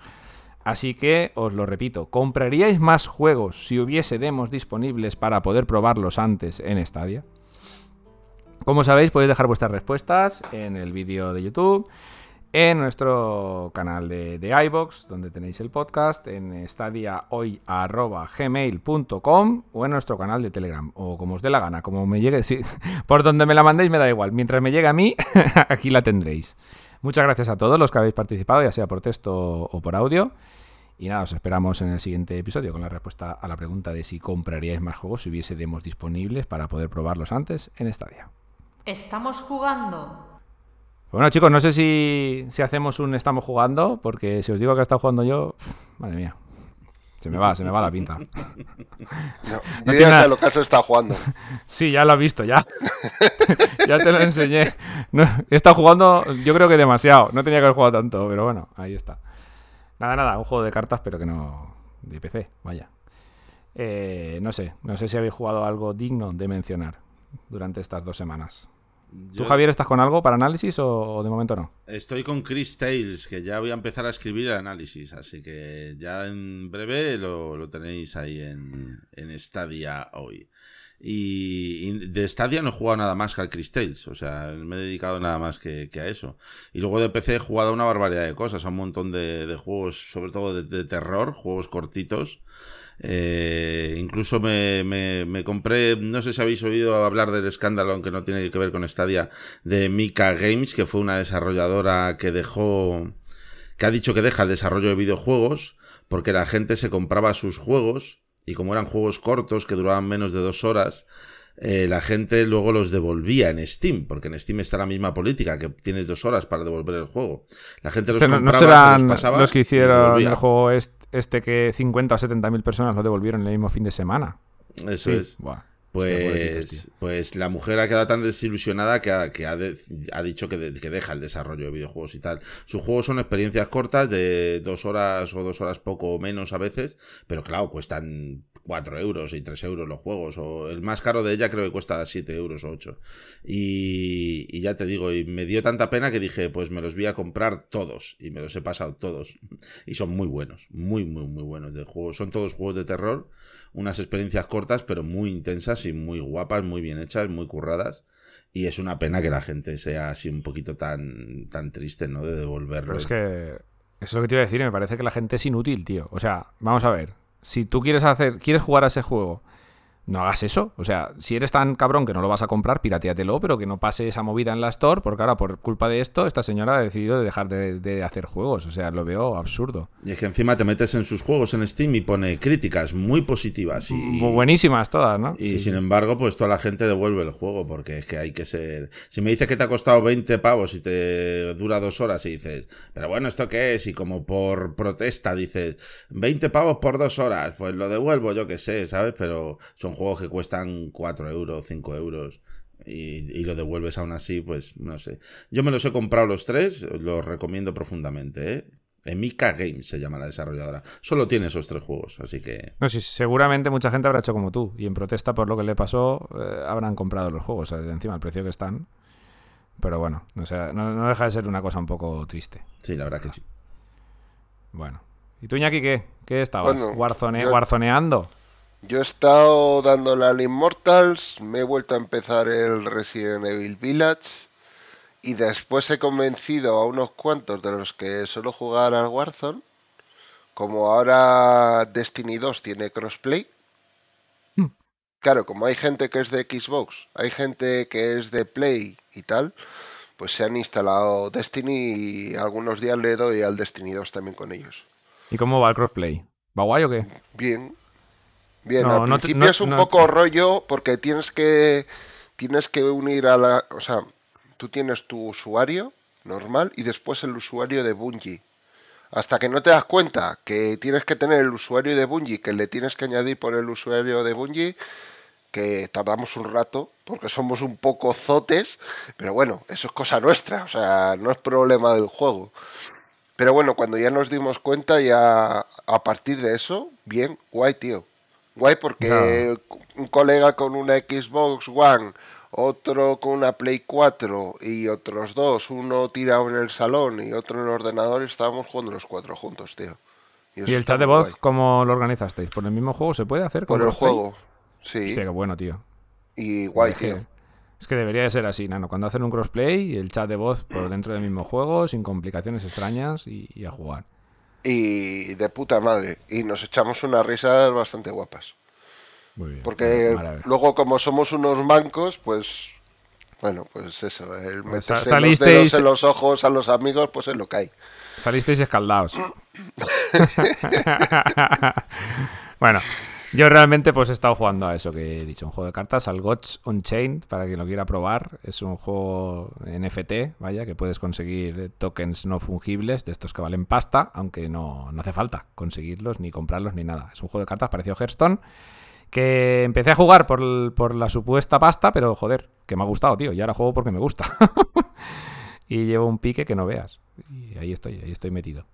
Así que, os lo repito, ¿compraríais más juegos si hubiese demos disponibles para poder probarlos antes en Stadia? Como sabéis, podéis dejar vuestras respuestas en el vídeo de YouTube, en nuestro canal de, de iBox, donde tenéis el podcast, en stadiahoy.gmail.com o en nuestro canal de Telegram, o como os dé la gana, como me llegue, por donde me la mandéis me da igual, mientras me llegue a mí, aquí la tendréis. Muchas gracias a todos los que habéis participado, ya sea por texto o por audio. Y nada, os esperamos en el siguiente episodio con la respuesta a la pregunta de si compraríais más juegos si hubiese demos disponibles para poder probarlos antes en Stadia. Estamos jugando. Bueno, chicos, no sé si, si hacemos un estamos jugando, porque si os digo que he estado jugando yo, madre mía. Se me va, se me va la pinta. No, No tiene ya nada- sé lo que has estado jugando. Sí, ya lo has visto, ya. ya te lo enseñé. No, he estado jugando, yo creo que demasiado. No tenía que haber jugado tanto, pero bueno, ahí está. Nada, nada, un juego de cartas, pero que no. de PC, vaya. Eh, no sé, no sé si habéis jugado algo digno de mencionar durante estas dos semanas. ¿Tú, Yo Javier, estás con algo para análisis o, de momento no? Estoy con Chris Tales, que ya voy a empezar a escribir el análisis, así que ya en breve lo, lo tenéis ahí en, en Stadia hoy. Y, y de Stadia no he jugado nada más que al Chris Tales, o sea, me he dedicado nada más que, que a eso. Y luego de PC he jugado una barbaridad de cosas, a un montón de, de juegos, sobre todo de, de terror, juegos cortitos. Eh, incluso me, me- me compré, no sé si habéis oído hablar del escándalo, aunque no tiene que ver con Stadia, de Mika Games, que fue una desarrolladora que dejó, que ha dicho que deja el desarrollo de videojuegos porque la gente se compraba sus juegos y como eran juegos cortos que duraban menos de dos horas, eh, la gente luego los devolvía en Steam, porque en Steam está la misma política, que tienes dos horas para devolver el juego. La gente los Este no, no compraba, se serán los pasaba los que hicieron el juego est- este que 50 o 70 mil personas lo devolvieron en el mismo fin de semana. Eso Sí. es. Buah. Pues, pues la mujer ha quedado tan desilusionada que ha, que ha, de- ha dicho que, de- que deja el desarrollo de videojuegos y tal. Sus juegos son experiencias cortas de dos horas o dos horas poco o menos a veces, pero claro, cuestan 4 euros y 3 euros los juegos. O el más caro de ella creo que cuesta 7 euros o 8. Y, ya te digo, y me dio tanta pena que dije, pues me los voy a comprar todos. Y me los he pasado todos. Y son muy buenos, muy, muy, muy buenos de juegos. Son todos juegos de terror unas experiencias cortas, pero muy intensas y muy guapas, muy bien hechas, muy curradas. Y es una pena que la gente sea así un poquito tan, tan triste, ¿no? De devolverlo. Pero es que eso es lo que te iba a decir, me parece que la gente es inútil, tío. O sea, vamos a ver, si tú quieres hacer, quieres jugar a ese juego, no hagas eso. O sea, si eres tan cabrón que no lo vas a comprar, pirateatelo, pero que no pase esa movida en la store, porque ahora por culpa de esto, esta señora ha decidido de dejar de, de hacer juegos. O sea, lo veo absurdo. Y es que encima te metes en sus juegos en Steam y pone críticas muy positivas. Y, Buenísimas todas, ¿no? Y Sí, sin embargo, pues toda la gente devuelve el juego, porque es que hay que ser. Si me dices que te ha costado 20 pavos y te dura dos horas y dices, pero bueno, ¿esto qué es? Y como por protesta dices, 20 pavos por dos horas, pues lo devuelvo, yo qué sé, ¿sabes? Pero son juegos que cuestan 4 euros, 5 euros. Y, y lo devuelves aún así, pues no sé. Yo me los he comprado los tres, los recomiendo profundamente, ¿eh? Emika Games se llama la desarrolladora. Solo tiene esos tres juegos, así que No, sí, seguramente mucha gente habrá hecho como tú y en protesta por lo que le pasó eh, habrán comprado los juegos, encima el precio que están. Pero bueno, no, sé, no, no deja de ser una cosa un poco triste. sí, la verdad que sí. Bueno. ¿Y tú, Iñaki, qué? ¿Qué estabas? Bueno, Warzone- yo- ¿Warzoneando? Yo he estado dándole al Immortals, me he vuelto a empezar el Resident Evil Village y después he convencido a unos cuantos de los que solo jugar al Warzone, como ahora Destiny 2 tiene crossplay. Hmm. Claro, como hay gente que es de Xbox, hay gente que es de Play y tal, pues se han instalado Destiny y algunos días le doy al Destiny 2 también con ellos. ¿Y cómo va el crossplay? ¿Va guay o qué? Bien. Bien, No, al no principio es un poco rollo porque tienes que tienes que unir a la, o sea, tú tienes tu usuario normal y después el usuario de Bungie. Hasta que no te das cuenta que tienes que tener el usuario de Bungie, que le tienes que añadir por el usuario de Bungie, que tardamos un rato porque somos un poco zotes, pero bueno, eso es cosa nuestra, o sea, no es problema del juego. Pero bueno, cuando ya nos dimos cuenta, ya a partir de eso, bien, guay, tío. Guay porque un colega con una Xbox One, otro con una Play 4 y otros dos, uno tirado en el salón y otro en el ordenador, estábamos jugando los cuatro juntos, tío. ¿Y el chat de voz guay. cómo lo organizasteis? ¿Por el mismo juego se puede hacer? con Por el juego, sí. Hostia, qué bueno, tío. Y guay, tío. es que debería de ser así, Nano. Cuando hacen un crossplay, el chat de voz por dentro del mismo juego, sin complicaciones extrañas y, y a jugar. Y de puta madre. Y nos echamos unas risas bastante guapas. Muy bien. Porque Maravilla. luego como somos unos mancos, pues bueno, pues eso, el Pues meterse los salisteis- dedos en los ojos a los amigos, pues es lo que hay. Salisteis escaldados. bueno, yo realmente pues he estado jugando a eso que he dicho, un juego de cartas, al Gods Unchained, para quien lo quiera probar. Es un juego NFT, vaya, que puedes conseguir tokens no fungibles, de estos que valen pasta, aunque no, no hace falta conseguirlos, ni comprarlos, ni nada. Es un juego de cartas parecido a Hearthstone, que empecé a jugar por, por la supuesta pasta, pero joder, que me ha gustado, tío, y ahora juego porque me gusta. y llevo un pique que no veas. Y ahí estoy, ahí estoy metido.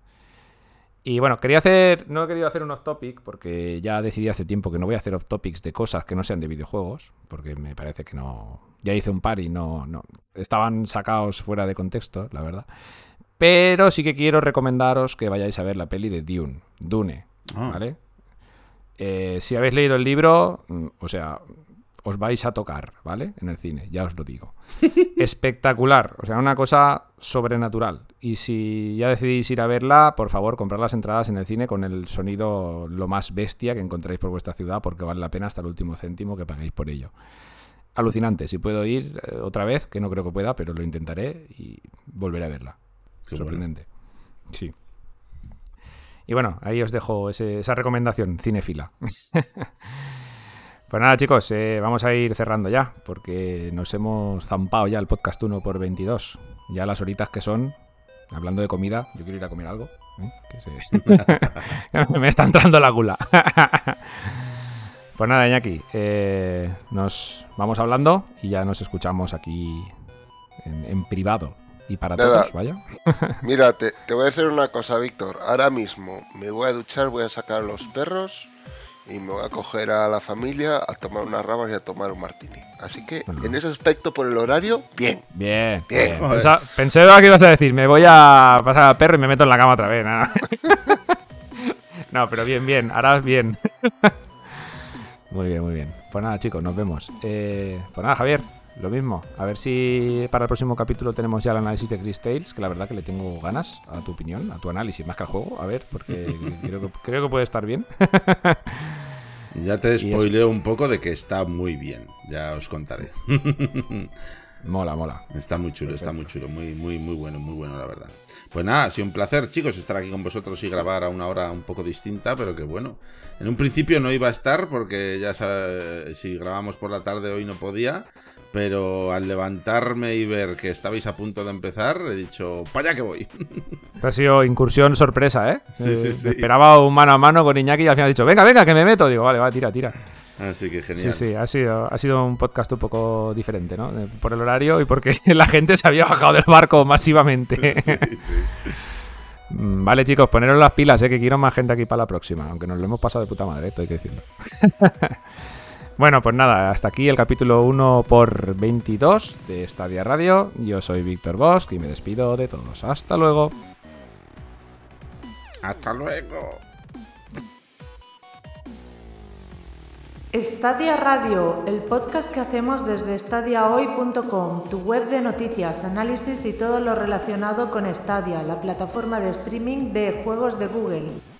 Y bueno, quería hacer, no he querido hacer un off topic porque ya decidí hace tiempo que no voy a hacer off topics de cosas que no sean de videojuegos, porque me parece que no, ya hice un par y no, no, estaban sacados fuera de contexto, la verdad. Pero sí que quiero recomendaros que vayáis a ver la peli de Dune, Dune, Ah. ¿vale? Eh, si habéis leído el libro, mm, o sea, os vais a tocar, ¿vale? En el cine, ya os lo digo. Espectacular, o sea, una cosa sobrenatural. Y si ya decidís ir a verla, por favor, comprad las entradas en el cine con el sonido lo más bestia que encontréis por vuestra ciudad, porque vale la pena hasta el último céntimo que paguéis por ello. Alucinante, si puedo ir eh, otra vez, que no creo que pueda, pero lo intentaré y volveré a verla. Qué bueno. Sorprendente. Sí. Y bueno, ahí os dejo ese- esa recomendación cinefila. pues nada, chicos, eh, vamos a ir cerrando ya, porque nos hemos zampado ya el podcast 1 por 22. Ya las horitas que son, hablando de comida, yo quiero ir a comer algo. ¿eh? Que se- Me está entrando la gula. pues nada, Iñaki, eh, nos vamos hablando y ya nos escuchamos aquí en, en privado. Y para Nada. todos, vaya. Mira, te, te voy a decir una cosa, Víctor. Ahora mismo me voy a duchar, voy a sacar los perros y me voy a coger a la familia a tomar unas rabas y a tomar un martini. Así que en ese aspecto, por el horario, bien. Bien, Bien. bien. Joder. Pensa- pensé que ibas a decir, me voy a pasar al perro y me meto en la cama otra vez. nada. no, pero bien, bien, harás bien. muy bien, muy bien. Pues nada, chicos, nos vemos. Eh, pues nada, Javier, lo mismo. A ver si para el próximo capítulo tenemos ya el análisis de Chris Tales, que la verdad que le tengo ganas a tu opinión, a tu análisis, más que al juego. A ver, porque creo que, creo que puede estar bien. Ya te spoileo un poco de que está muy bien. Ya os contaré. mola, mola. Está muy chulo, está muy chulo, muy, muy, muy bueno, muy bueno, la verdad. Pues nada, ha sido un placer, chicos, estar aquí con vosotros y grabar a una hora un poco distinta, pero que bueno. En un principio no iba a estar porque ya sabes, si grabamos por la tarde hoy no podía, pero al levantarme y ver que estabais a punto de empezar, he dicho, para allá que voy. Ha sido incursión sorpresa, ¿eh? Sí, sí, Eh, sí. Esperaba un mano a mano con Iñaki y al final ha dicho, venga, venga, que me meto. Digo, vale, va, tira, tira. Así que genial. Sí, sí, ha sido, ha sido un podcast un poco diferente, ¿no? Por el horario y porque la gente se había bajado del barco masivamente. Sí, sí. Mm, Vale, chicos, poneros las pilas, ¿eh? que quiero más gente aquí para la próxima, aunque nos lo hemos pasado de puta madre, esto hay que decirlo. Bueno, pues nada, hasta aquí el capítulo 1 por 22 de Stadia Radio. Yo soy Víctor Bosch y me despido de todos. Hasta luego. Hasta luego. Stadia Radio, el podcast que hacemos desde stadiahoy.com, tu web de noticias, análisis y todo lo relacionado con Stadia, la plataforma de streaming de juegos de Google.